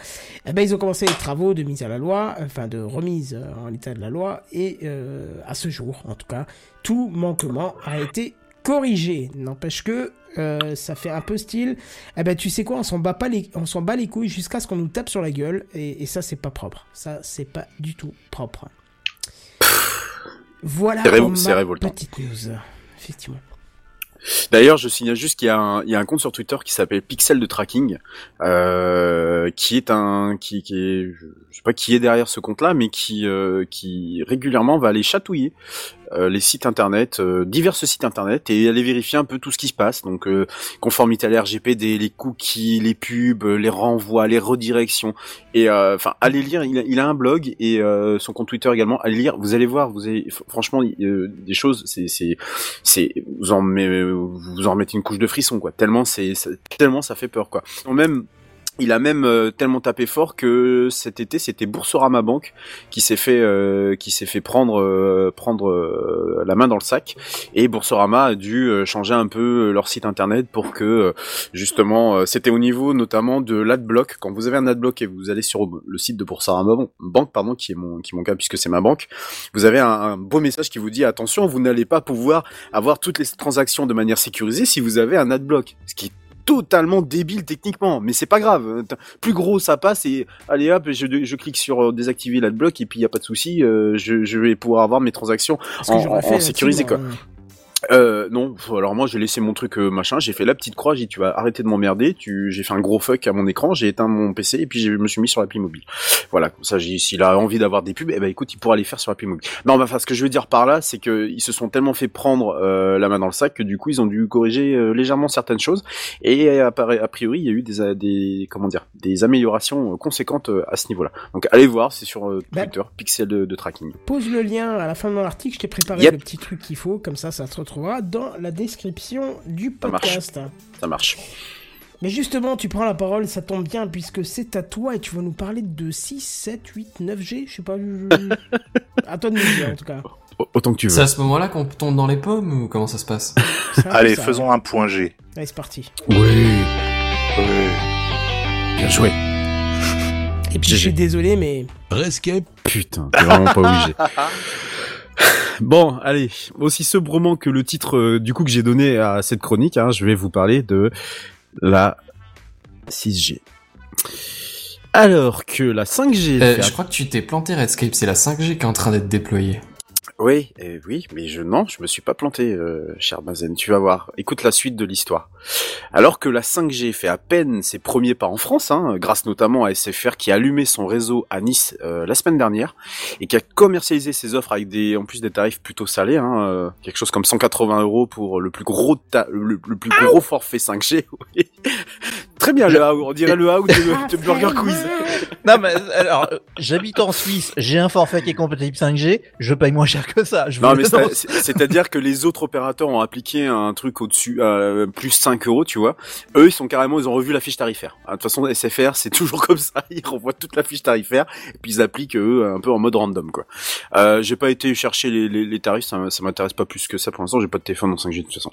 Eh ben, ils ont commencé les travaux de mise à la loi, enfin, de remise euh, en l'état de la loi. Et euh, à ce jour, en tout cas, tout manquement a été corrigé. N'empêche que euh, ça fait un peu style. Eh ben tu sais quoi, on s'en bat pas les, on s'en bat les couilles jusqu'à ce qu'on nous tape sur la gueule et, et ça c'est pas propre. Ça c'est pas du tout propre. Voilà pour ma révoltant. petite news. Effectivement. D'ailleurs, je signale juste qu'il y, a un- il y a un compte sur Twitter qui s'appelle Pixel de Tracking, euh, qui est un, qui, qui est, je je sais pas qui est derrière ce compte-là, mais qui, euh, qui régulièrement va aller chatouiller euh, les sites internet, euh, divers sites internet, et aller vérifier un peu tout ce qui se passe. Donc, euh, conformité à la les cookies, les pubs, les renvois, les redirections, et euh, enfin, allez lire. Il a, il a un blog et euh, son compte Twitter également. Allez lire. Vous allez voir. Vous avez, fr- franchement, des choses. C'est, c'est, c'est, vous en, met- vous en une couche de frisson, quoi. Tellement c'est, tellement ça fait peur, quoi. Même. Il a même euh, tellement tapé fort que cet été c'était Boursorama Bank qui s'est fait euh, qui s'est fait prendre euh, prendre la main dans le sac. Et Boursorama a dû changer un peu leur site internet pour que justement c'était au niveau notamment de l'adblock. Quand vous avez un adblock et vous allez sur le site de Boursorama Bank pardon qui est mon qui est mon cas puisque c'est ma banque vous avez un, un beau message qui vous dit attention vous n'allez pas pouvoir avoir toutes les transactions de manière sécurisée si vous avez un adblock. Ce totalement débile techniquement, mais c'est pas grave. Euh, Plus gros ça passe et allez hop, je, je clique sur euh, désactiver l'adblock et puis il y a pas de souci, euh, je, je vais pouvoir avoir mes transactions en, en sécurisé quoi. Euh, non, alors moi j'ai laissé mon truc euh, machin, j'ai fait la petite croix, j'ai dit tu vas arrêter de m'emmerder, tu, j'ai fait un gros fuck à mon écran, j'ai éteint mon PC et puis je me suis mis sur l'appli mobile. Voilà, comme ça s'il a envie d'avoir des pubs, eh ben écoute, il pourra les faire sur l'appli mobile. Non, bah, enfin ce que je veux dire par là, c'est que ils se sont tellement fait prendre euh, la main dans le sac que du coup ils ont dû corriger euh, légèrement certaines choses et a, a priori il y a eu des, euh, des comment dire, des améliorations euh, conséquentes euh, à ce niveau-là. Donc allez voir, c'est sur euh, Bah, Twitter, pixel de, de tracking. Pose le lien à la fin de mon article, je t'ai préparé Yep. le petit truc qu'il faut, comme ça ça se retrouvera dans la description du Ça marche. podcast. Ça marche. Mais justement, tu prends la parole, ça tombe bien, puisque c'est à toi et tu vas nous parler de 6, 7, 8, 9G, je sais pas. je- à toi de nous dire en tout cas. autant que tu veux. C'est à ce moment-là qu'on tombe dans les pommes ou comment ça se passe? Allez, ça. faisons un point G. Allez, c'est parti. Oui, Ouais. bien joué. Et puis je suis désolé, mais Rescape. Putain, t'es vraiment pas obligé. Bon, allez, aussi sobrement que le titre euh, du coup que j'ai donné à cette chronique, hein, je vais vous parler de la 6G. Alors que la 5G... Euh, fait Je crois que tu t'es planté Redscape, c'est la 5G qui est en train d'être déployée. Oui, eh oui, mais je non, je me suis pas planté, euh, cher Mazen. Tu vas voir. Écoute la suite de l'histoire. Alors que la 5G fait à peine ses premiers pas en France, hein, grâce notamment à SFR qui a allumé son réseau à Nice euh, la semaine dernière et qui a commercialisé ses offres avec des, en plus des tarifs plutôt salés, hein, euh, quelque chose comme 180 euros pour le plus gros, le, le plus gros forfait 5G. oui. Très bien, le AO, on dirait le AO de, de Burger Quiz. Non, mais alors, j'habite en Suisse, j'ai un forfait qui est compatible 5G, je paye moins cher que ça. Je Non, mais c'est-à-dire que les autres opérateurs ont appliqué un truc au-dessus, euh, plus 5 euros, tu vois. Eux, ils sont carrément, ils ont revu la fiche tarifaire. Ah, De toute façon, SFR, c'est toujours comme ça. Ils renvoient toute la fiche tarifaire et puis ils appliquent eux un peu en mode random, quoi. Euh, j'ai pas été chercher les, les, les tarifs, ça, ça m'intéresse pas plus que ça pour l'instant. J'ai pas de téléphone en 5G de toute façon.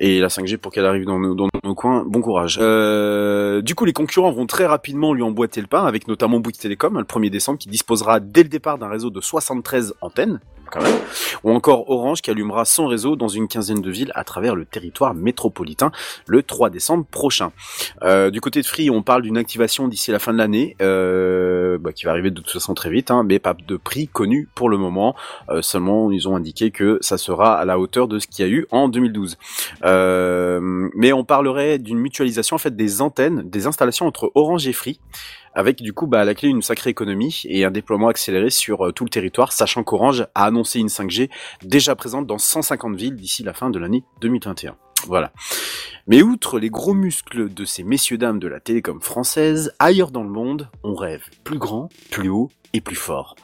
Et la 5G pour qu'elle arrive dans nos, dans nos coins, bon courage. Euh, du coup, les concurrents vont très rapidement lui emboîter le pain, avec notamment Bouygues Télécom, le 1er décembre, qui disposera dès le départ d'un réseau de 73 antennes, quand même ou encore Orange qui allumera son réseau dans une quinzaine de villes à travers le territoire métropolitain le 3 décembre prochain. Euh, du côté de Free, on parle d'une activation d'ici la fin de l'année, euh, bah, qui va arriver de toute façon très vite, hein, mais pas de prix connu pour le moment. Euh, seulement, ils ont indiqué que ça sera à la hauteur de ce qu'il y a eu en 2012. Euh, mais on parlerait d'une mutualisation en fait des antennes, des installations entre Orange et Free avec du coup bah, à la clé une sacrée économie et un déploiement accéléré sur euh, tout le territoire, sachant qu'Orange a annoncé une 5G déjà présente dans 150 villes d'ici la fin de l'année 2021. Voilà. Mais outre les gros muscles de ces messieurs dames de la télécom française, ailleurs dans le monde, on rêve plus grand, plus haut et plus fort.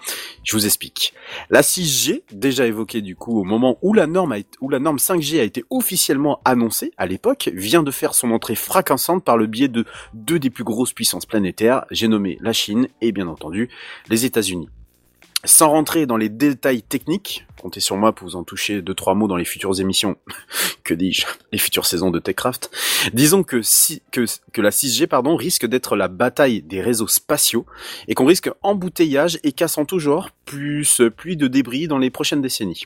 Je vous explique. La 6G, déjà évoquée du coup au moment où la norme, a été- où la norme 5G a été officiellement annoncée à l'époque, vient de faire son entrée fracassante par le biais de deux des plus grosses puissances planétaires, j'ai nommé la Chine et bien entendu les États-Unis. Sans rentrer dans les détails techniques, comptez sur moi pour vous en toucher deux trois mots dans les futures émissions, que dis-je, les futures saisons de Techcraft. Disons que si que, que la 6G pardon risque d'être la bataille des réseaux spatiaux et qu'on risque embouteillage et casse en tout genre, plus pluie de débris dans les prochaines décennies.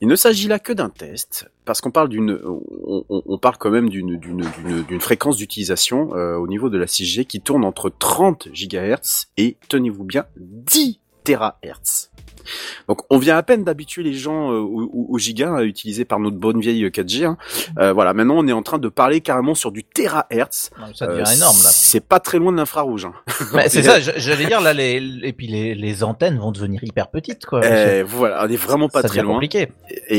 Il ne s'agit là que d'un test, parce qu'on parle d'une, on, on- parle quand même d'une d'une d'une- d'une fréquence d'utilisation euh, au niveau de la 6G qui tourne entre 30 GHz et tenez-vous bien 10 THz. Donc on vient à peine d'habituer les gens euh, au, au- au giga à utiliser par notre bonne vieille 4G. hein. Euh, voilà, maintenant on est en train de parler carrément sur du terahertz. Non, ça devient Euh, énorme là. C'est pas très loin de l'infrarouge. Hein. C'est ça, j'allais dire là, les, et puis les, les antennes vont devenir hyper petites quoi. Eh, voilà, on est vraiment pas ça très loin. compliqué. Et,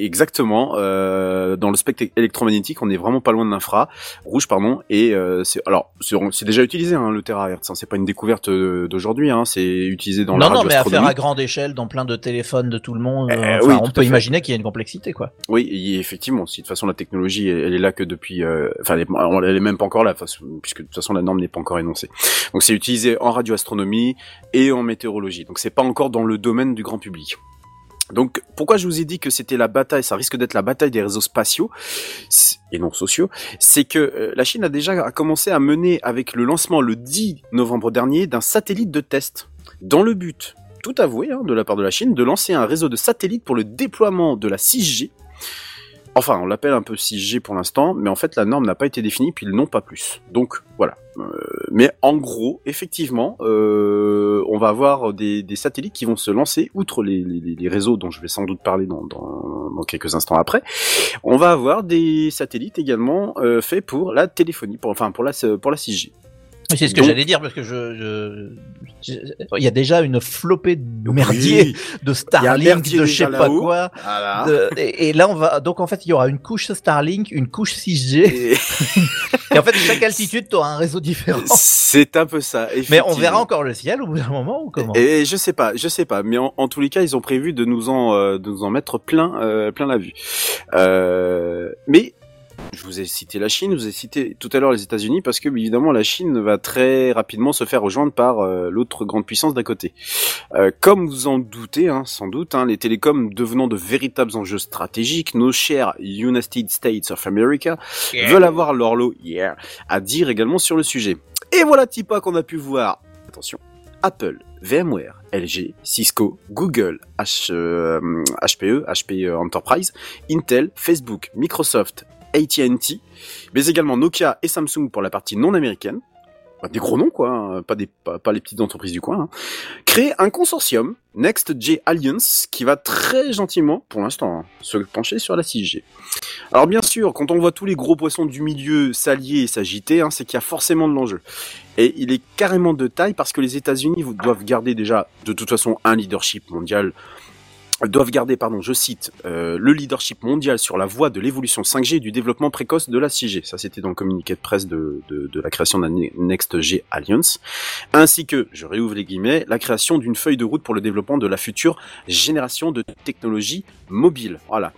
et exactement, euh, dans le spectre électromagnétique, on est vraiment pas loin de l'infra rouge, pardon. Et euh, c'est alors c'est déjà utilisé hein, le terahertz. Hein, c'est pas une découverte euh, d'aujourd'hui. Hein, c'est utilisé dans la non, non, mais à faire à grande échelle dans plein de téléphones de tout le monde, Eh, euh, oui, on peut imaginer qu'il y a une complexité quoi. Oui, effectivement, si de toute façon la technologie elle, est là que depuis, euh, enfin elle, est- elle est même pas encore là, puisque de toute façon la norme n'est pas encore énoncée. Donc c'est utilisé en radioastronomie et en météorologie. Donc c'est pas encore dans le domaine du grand public. Donc pourquoi je vous ai dit que c'était la bataille, ça risque d'être la bataille des réseaux spatiaux et non sociaux, c'est que euh, la Chine a déjà commencé à mener avec le lancement le 10 novembre dernier d'un satellite de test dans le but, tout avoué hein, de la part de la Chine, de lancer un réseau de satellites pour le déploiement de la 6G. Enfin, on l'appelle un peu 6G pour l'instant, mais en fait la norme n'a pas été définie, puis ils n'ont pas plus. Donc voilà. Euh, mais en gros, effectivement, euh, on va avoir des, satellites qui vont se lancer, outre les, réseaux dont je vais sans doute parler dans, quelques instants après. On va avoir des satellites également euh, faits pour la téléphonie, enfin pour la 6G. C'est ce que Donc- j'allais dire parce que je, je- je- il y a déjà une flopée de merdier Oui. de Starlink, de je sais pas quoi. Voilà. de- et, et là on va donc en fait il y aura une couche Starlink, une couche 6G Et- et en fait chaque altitude tu auras un réseau différent. C'est un peu ça. Mais on verra encore le ciel au bout d'un moment ou comment Et je sais pas, je sais pas, mais en, en tous les cas, ils ont prévu de nous en, euh, de nous en mettre plein, euh, plein la vue. Euh, mais je vous ai cité la Chine, je vous ai cité tout à l'heure les États-Unis parce que évidemment la Chine va très rapidement se faire rejoindre par euh, l'autre grande puissance d'à côté. Euh, comme vous en doutez, hein, sans doute, hein, les télécoms devenant de véritables enjeux stratégiques, nos chers United States of America veulent avoir leur lot yeah, à dire également sur le sujet. Et voilà Tipa qu'on a pu voir. Attention. Apple, VMware, LG, Cisco, Google, H, euh, HPE, HPE Enterprise, Intel, Facebook, Microsoft, AT&T, mais également Nokia et Samsung pour la partie non américaine. Des gros noms quoi, hein, pas, des, pas, les petites entreprises du coin. hein. Créer un consortium, NextG Alliance, qui va très gentiment, pour l'instant, hein, se pencher sur la 6G. Alors bien sûr, quand on voit tous les gros poissons du milieu s'allier et s'agiter, hein, c'est qu'il y a forcément de l'enjeu. Et il est carrément de taille parce que les États-Unis doivent garder déjà, de toute façon, un leadership mondial doivent garder, pardon, je cite, euh, le leadership mondial sur la voie de l'évolution 5G et du développement précoce de la 6G. Ça, c'était dans le communiqué de presse de, la création d'un Next Alliance, ainsi que, je réouvre les guillemets, la création d'une feuille de route pour le développement de la future génération de technologies mobiles. Voilà.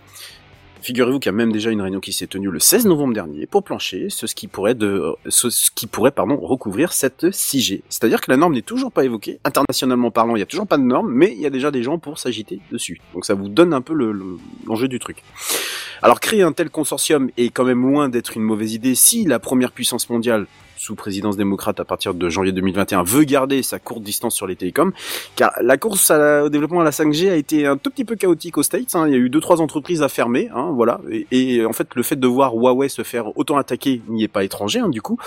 Figurez-vous qu'il y a même déjà une réunion qui s'est tenue le 16 novembre dernier pour plancher ce qui pourrait de ce, recouvrir cette 6G. C'est-à-dire que la norme n'est toujours pas évoquée internationalement parlant, il y a toujours pas de norme, mais il y a déjà des gens pour s'agiter dessus. Donc ça vous donne un peu le- le- l'enjeu du truc. Alors créer un tel consortium est quand même loin d'être une mauvaise idée si la première puissance mondiale sous présidence démocrate à partir de janvier 2021 veut garder sa courte distance sur les télécoms, car la course au développement à la 5G a été un tout petit peu chaotique aux States. hein. Il y a eu deux trois entreprises à fermer, hein, voilà. Et, en fait, le fait de voir Huawei se faire autant attaquer n'y est pas étranger, hein, du coup.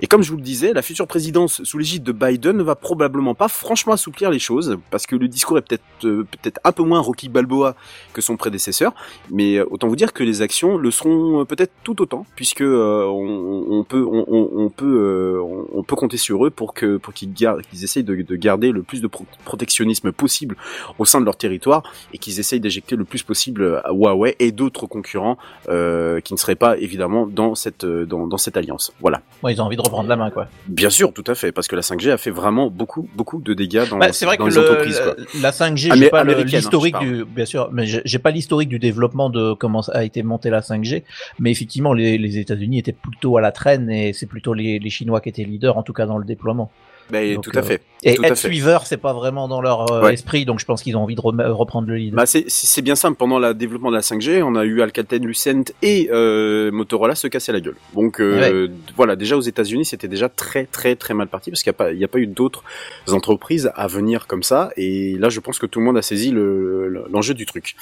Et comme je vous le disais, la future présidence sous l'égide de Biden ne va probablement pas franchement assouplir les choses, parce que le discours est peut-être euh, peut-être un peu moins Rocky Balboa que son prédécesseur, mais euh, autant vous dire que les actions le seront euh, peut-être tout autant, puisque euh, on, peut on, on peut euh, on, on peut compter sur eux pour que pour qu'ils gardent qu'ils essayent de, de garder le plus de pro- protectionnisme possible au sein de leur territoire et qu'ils essayent d'éjecter le plus possible à Huawei et d'autres concurrents euh, qui ne seraient pas évidemment dans cette euh, dans, dans cette alliance. Voilà. Ouais, ils ont envie de reprendre la main, quoi. Bien sûr, tout à fait, parce que la 5G a fait vraiment beaucoup beaucoup de dégâts dans, Bah, c'est vrai dans que les le- entreprises. Quoi. la 5G, Amé- j'ai pas hein, l'historique du, bien sûr, mais j'ai pas l'historique du développement de comment a été monté la 5G, mais effectivement, les, les États-Unis étaient plutôt à la traîne et c'est plutôt les, les Chinois qui étaient leaders, en tout cas dans le déploiement. Mais Donc, tout à euh, fait. Et être suiveur, c'est pas vraiment dans leur euh, Ouais. esprit, donc je pense qu'ils ont envie de reprendre le lead. Bah c'est bien simple. Pendant le développement de la 5G, on a eu Alcatel, Lucent et euh, Motorola se casser la gueule. Donc euh, voilà, déjà aux États-Unis, c'était déjà très très très mal parti parce qu'il n'y a pas il y a pas eu d'autres entreprises à venir comme ça. Et là, je pense que tout le monde a saisi le- le- l'enjeu du truc.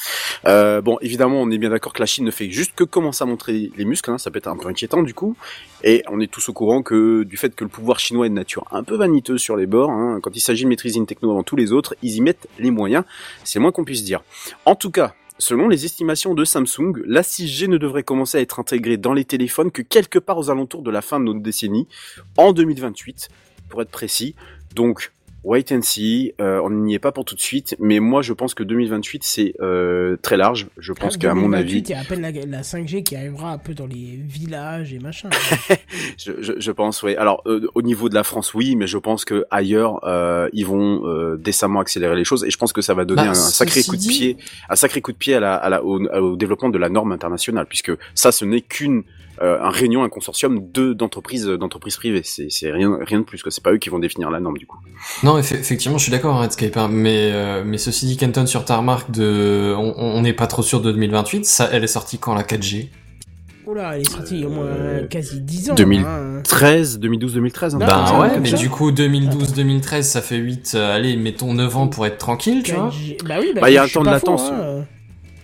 Bon, évidemment, on est bien d'accord que la Chine ne fait juste que commencer à montrer les muscles. Hein, ça peut être un peu inquiétant du coup. Et on est tous au courant que du fait que le pouvoir chinois est de nature un peu sur les bords, hein, quand il s'agit de maîtriser une techno avant tous les autres, ils y mettent les moyens. C'est moins qu'on puisse dire. En tout cas, selon les estimations de Samsung, la 6G ne devrait commencer à être intégrée dans les téléphones que quelque part aux alentours de la fin de notre décennie, en 2028, pour être précis. Donc, wait and see, euh, on n'y est pas pour tout de suite, mais moi je pense que 2028 c'est euh, très large. Je pense qu'à mon avis, Il y a à peine la, la 5G qui arrivera un peu dans les villages et machin. je, je, je pense, oui. Alors, euh, au niveau de la France, oui, mais je pense que ailleurs, euh, ils vont euh, décemment accélérer les choses, et je pense que ça va donner Bah, un, sacré coup de dit- pied, un sacré coup de pied à la, à la, au, au développement de la norme internationale, puisque ça, ce n'est qu'une euh, un réunion, un consortium de d'entreprises d'entreprises privées. C'est c'est rien rien de plus. que C'est pas eux qui vont définir la norme du coup. Non, eff- effectivement, je suis d'accord, hein, Redscape, hein, mais euh, mais ceci dit, Kenton sur ta remarque de, on n'est pas trop sûr de 2028. Ça, elle est sortie quand la 4G Oula, elle est sortie il y a au moins Euh, quasi 10 ans. 2000. hein. 13, 2012, 2013. Non, Bah comme ouais, ça. mais du coup 2012-2013, ça fait 8, euh, allez, mettons 9 ans pour être tranquille, tu vois. 4G. Bah oui, bah, Bah, il y a un temps de latence. hein.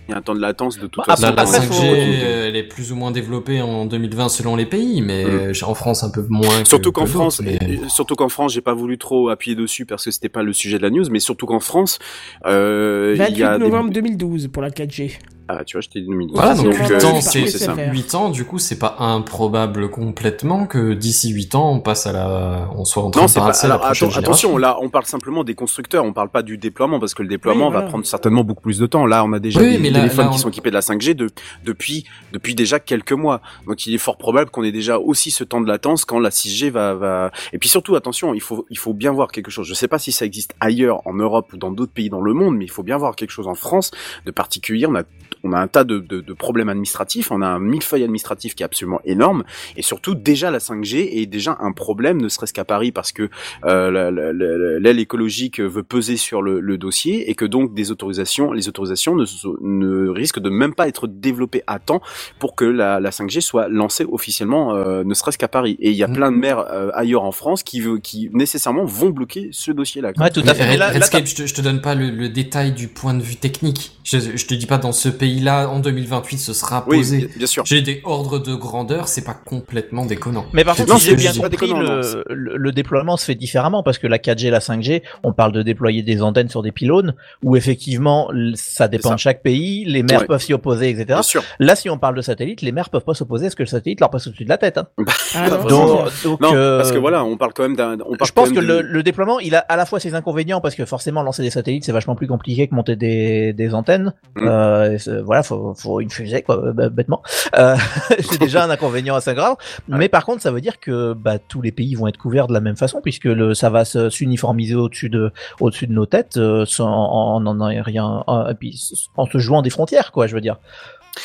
Il y a un temps de latence de toute Bah, façon. Là, la Après, 5G, faut- euh, elle est plus ou moins développée en 2020 selon les pays, mais Mm. en France un peu moins. Surtout qu'en France, mais- surtout qu'en France, j'ai pas voulu trop appuyer dessus parce que c'était pas le sujet de la news, mais surtout qu'en France, euh, il 28 y a des... novembre 2012 pour la 4G. Ah, tu vois, je t'ai dit 2012. Voilà, donc c'est 8 vraiment ans, par c'est c'est ça. SFR. 8 ans, du coup, c'est pas improbable complètement que d'ici 8 ans, on passe à la, on soit en train Non, de pas. la alors, prochaine atten- attention, génération. là, on parle simplement des constructeurs, on parle pas du déploiement parce que le déploiement Oui, voilà. va prendre certainement beaucoup plus de temps. Là, on a déjà Oui, des mais là- téléphones là, qui on- sont équipés de la 5G de, depuis depuis déjà quelques mois. Donc, il est fort probable qu'on ait déjà aussi ce temps de latence quand la 6G va va. Et puis surtout, attention, il faut il faut bien voir quelque chose. Je sais pas si ça existe ailleurs en Europe ou dans d'autres pays dans le monde, mais il faut bien voir quelque chose en France de particulier. On a on a un tas de, de, de problèmes administratifs, on a un millefeuille administratif qui est absolument énorme, et surtout déjà la 5G est déjà un problème, ne serait-ce qu'à Paris parce que euh, la- la- la- l'aile écologique veut peser sur le, le dossier et que donc des autorisations, les autorisations ne, risquent de même pas être développées à temps pour que la, la 5G soit lancée officiellement, euh, ne serait-ce qu'à Paris. Et il y a Mm. plein de maires euh, ailleurs en France qui, veut, qui nécessairement vont bloquer ce dossier-là. Ouais, tout à fait. Mais là- je, te, je te donne pas le, le détail du point de vue technique. Je, je te dis pas dans ce pays-là, en 2028, ce sera Oui, posé. bien- bien sûr. J'ai des ordres de grandeur, c'est pas complètement déconnant. Mais par contre, Non, si j'ai bien compris, le, le, le déploiement se fait différemment parce que la 4G et la 5G, on parle de déployer des antennes sur des pylônes où effectivement ça dépend ça. de chaque pays, les maires Ouais. peuvent s'y opposer, etc. Bien sûr. Là, si on parle de satellite, les maires peuvent pas s'opposer à ce que le satellite leur passe au-dessus de la tête. Hein. Ah, non, Donc, Non, euh, parce que voilà, on parle quand même d'un. je pense quand que le, le déploiement, il a à la fois ses inconvénients parce que forcément lancer des satellites c'est vachement plus compliqué que monter des, des antennes. Mm. Euh, voilà, faut, faut une fusée quoi, b- bêtement. Euh, c'est déjà un inconvénient assez grave. Mais par contre, ça veut dire que bah, tous les pays vont être couverts de la même façon puisque le, ça va se- s'uniformiser au-dessus de, au-dessus de nos têtes euh, sans en en en rien, en, et puis en se jouant des frontières quoi, je veux dire.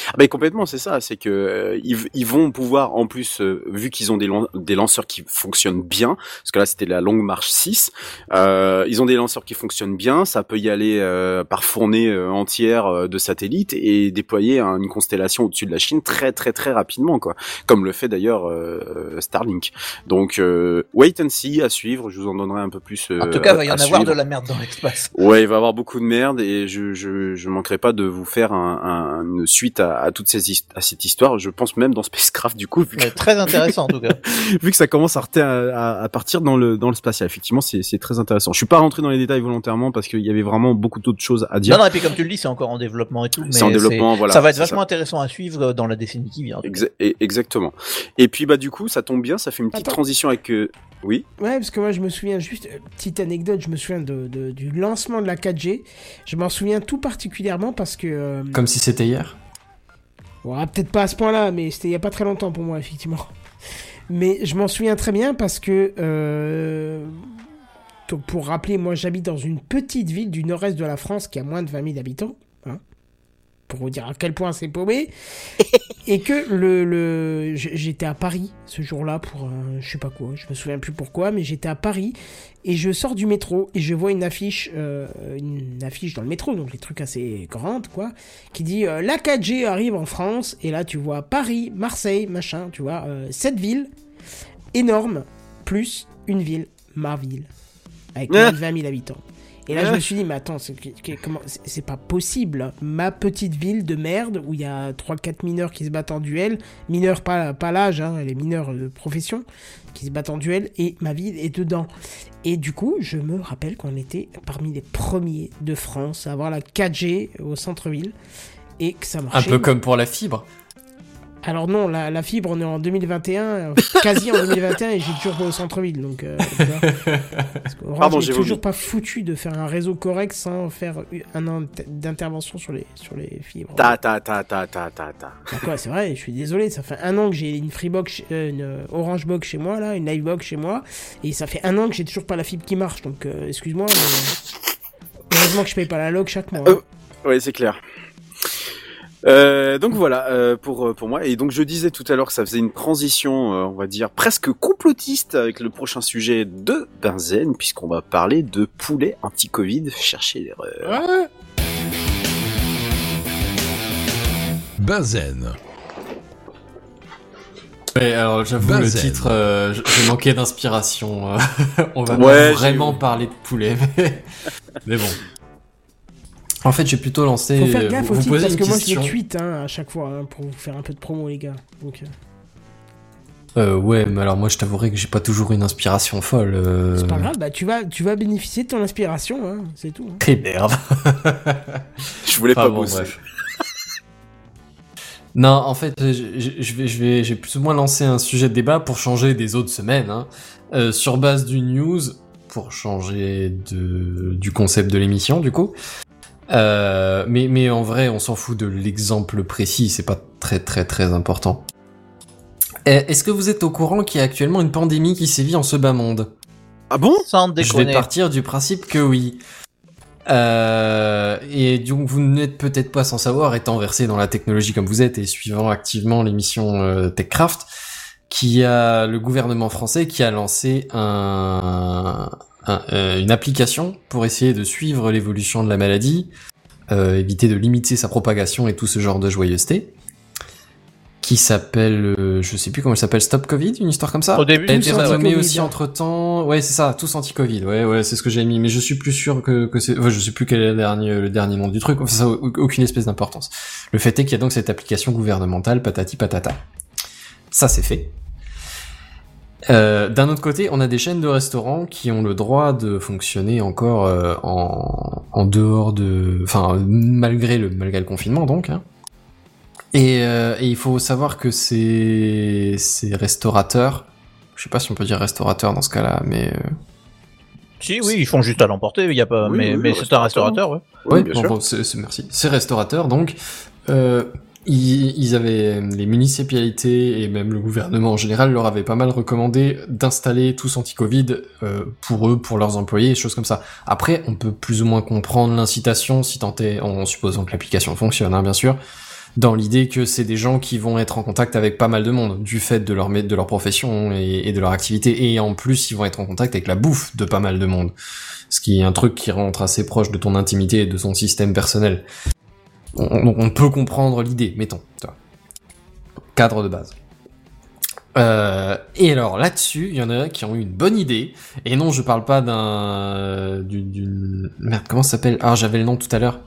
Ah ben complètement, c'est ça. C'est que euh, ils, ils vont pouvoir, en plus, euh, vu qu'ils ont des, lan- des lanceurs qui fonctionnent bien, parce que là c'était la longue marche 6, euh, ils ont des lanceurs qui fonctionnent bien, ça peut y aller euh, par fournée euh, entière euh, de satellites et déployer un- une constellation au-dessus de la Chine très très très rapidement, quoi. Comme le fait d'ailleurs euh, Starlink. Donc euh, wait and see à suivre. Je vous en donnerai un peu plus. euh, En tout cas, il va y en avoir de la merde dans l'espace. Ouais, il va y avoir beaucoup de merde et je je je manquerai pas de vous faire un, un- une suite à, à toutes ces hist- à cette histoire. Je pense même dans Spacecraft du coup, vu que, très intéressant en tout cas. vu que ça commence à, rete- à, à partir dans le dans le spatial. Effectivement, c'est c'est très intéressant. Je suis pas rentré dans les détails volontairement parce qu'il y avait vraiment beaucoup d'autres choses à dire. Non, non, et puis comme tu le dis, c'est encore en développement et tout. C'est en développement, voilà, Ça va être vachement ça. intéressant à suivre dans la décennie qui vient. Exa- et- exactement. Et puis bah du coup, ça tombe bien, ça fait une petite Attends. transition avec euh, oui? Ouais, parce que moi je me souviens juste, euh, petite anecdote, je me souviens de, de- du lancement de la 4G. Je m'en souviens tout particulièrement parce que. euh, Comme si c'était hier? Ouais, peut-être pas à ce point-là, mais c'était il y a pas très longtemps pour moi, effectivement. Mais je m'en souviens très bien parce que. euh, Donc, pour rappeler, moi j'habite dans une petite ville du nord-est de la France qui a moins de 20 000 habitants. hein, pour vous dire à quel point c'est paumé. et que le, j'étais à Paris ce jour-là pour. euh, je sais pas quoi, je me souviens plus pourquoi, mais j'étais à Paris et je sors du métro et je vois une affiche, euh, une affiche dans le métro, donc les trucs assez grandes quoi, qui dit euh, la 4G arrive en France et là tu vois Paris, Marseille, machin, tu vois, euh, cette ville énorme plus une ville, ma ville, avec moins de 20 000 habitants. Et là, je me suis dit, mais attends, c'est comment- pas possible. Ma petite ville de merde où il y a 3-4 mineurs qui se battent en duel, mineurs pas, pas l'âge, hein, les mineurs de profession, qui se battent en duel, et ma ville est dedans. Et du coup, je me rappelle qu'on était parmi les premiers de France à avoir la 4G au centre-ville, et que ça Un marchait. peu comme pour la fibre. Alors non, la, la fibre, on est en 2021, euh, quasi en 2021, et j'ai toujours pas au centre-ville, donc... euh, Pardon, j'ai toujours pas foutu de faire un réseau correct sans faire un an d'intervention sur les, sur les fibres. Ta ta ta ta ta ta ta. Ah quoi, c'est vrai, je suis désolé, ça fait un an que j'ai une Freebox, euh, une euh, Orange Box chez moi, là, une Livebox chez moi, et ça fait un an que j'ai toujours pas la fibre qui marche, donc euh, excuse-moi, mais... Heureusement que je paye pas la log chaque mois. hein. Euh, Ouais, c'est clair. Euh, donc voilà euh, pour euh, pour moi et donc je disais tout à l'heure que ça faisait une transition euh, on va dire presque complotiste avec le prochain sujet de Benzen puisqu'on va parler de poulet anti-Covid chercher l'erreur. Benzen. Ouais, alors j'avoue le Benzen. titre, euh, j'ai manqué d'inspiration. euh, On va Ouais, vraiment parler de poulet, mais, mais bon. En fait, j'ai plutôt lancé. Faut faire gaffe vous, au titre, parce une que moi je les tweet hein, à chaque fois, hein, pour vous faire un peu de promo les gars. Donc, euh, Euh, ouais, mais alors moi je t'avouerai que j'ai pas toujours une inspiration folle. Euh... c'est pas grave, bah, tu, vas, tu vas bénéficier de ton inspiration, hein, c'est tout. hein. Quelle merde. Je voulais pas bon, bosser. bref. Non, en fait, je, je- je vais, je vais, j'ai plus ou moins lancé un sujet de débat pour changer des autres semaines, hein, euh, sur base du news, pour changer de, du concept de l'émission, du coup. Euh, mais, mais en vrai, on s'en fout de l'exemple précis, c'est pas très très très important. Eh, Est-ce que vous êtes au courant qu'il y a actuellement une pandémie qui sévit en ce bas monde Ah bon? Sans Je vais déconner. partir du principe que oui. Euh, et donc vous n'êtes peut-être pas sans savoir, étant versé dans la technologie comme vous êtes et suivant activement l'émission euh, TechCraft, qui a le gouvernement français qui a lancé un, un- euh, une application pour essayer de suivre l'évolution de la maladie, euh, éviter de limiter sa propagation et tout ce genre de joyeuseté. Qui s'appelle, euh, je sais plus comment elle s'appelle, Stop Covid, une histoire comme ça? Au début, elle renommée aussi entre temps. Ouais, c'est ça, tous anti-Covid. Ouais, ouais, c'est ce que j'ai mis, mais je suis plus sûr que, que c'est, enfin, je sais plus quel est le dernier, le dernier nom du truc. Enfin, ça a au- aucune espèce d'importance. Le fait est qu'il y a donc cette application gouvernementale, patati patata. Ça, c'est fait. Euh, D'un autre côté, on a des chaînes de restaurants qui ont le droit de fonctionner encore euh, en, en dehors de, enfin malgré le malgré le confinement donc. hein. Et, euh, et il faut savoir que ces ces restaurateurs, je sais pas si on peut dire restaurateurs dans ce cas-là, mais euh, Si, oui, ils font juste à l'emporter, il y a pas, Oui, mais, oui, mais le c'est un restaurateur. restaurateur, ouais. Oui, Ouais, bien bon, sûr. bon, c'est- c'est- merci. Ces restaurateurs, donc, euh, ils, avaient les municipalités et même le gouvernement en général leur avaient pas mal recommandé d'installer tous anti-Covid euh, pour eux, pour leurs employés, choses comme ça. Après, on peut plus ou moins comprendre l'incitation, si tant est, en supposant que l'application fonctionne, hein, bien sûr, dans l'idée que c'est des gens qui vont être en contact avec pas mal de monde du fait de leur de leur profession et, et de leur activité, et en plus ils vont être en contact avec la bouffe de pas mal de monde, ce qui est un truc qui rentre assez proche de ton intimité et de ton système personnel. On, on- on peut comprendre l'idée, mettons. tu vois. Cadre de base. Euh, et alors là-dessus, il y en a qui ont eu une bonne idée. Et non, je parle pas d'un d'une d'une- merde. Comment ça s'appelle? Ah, j'avais le nom tout à l'heure.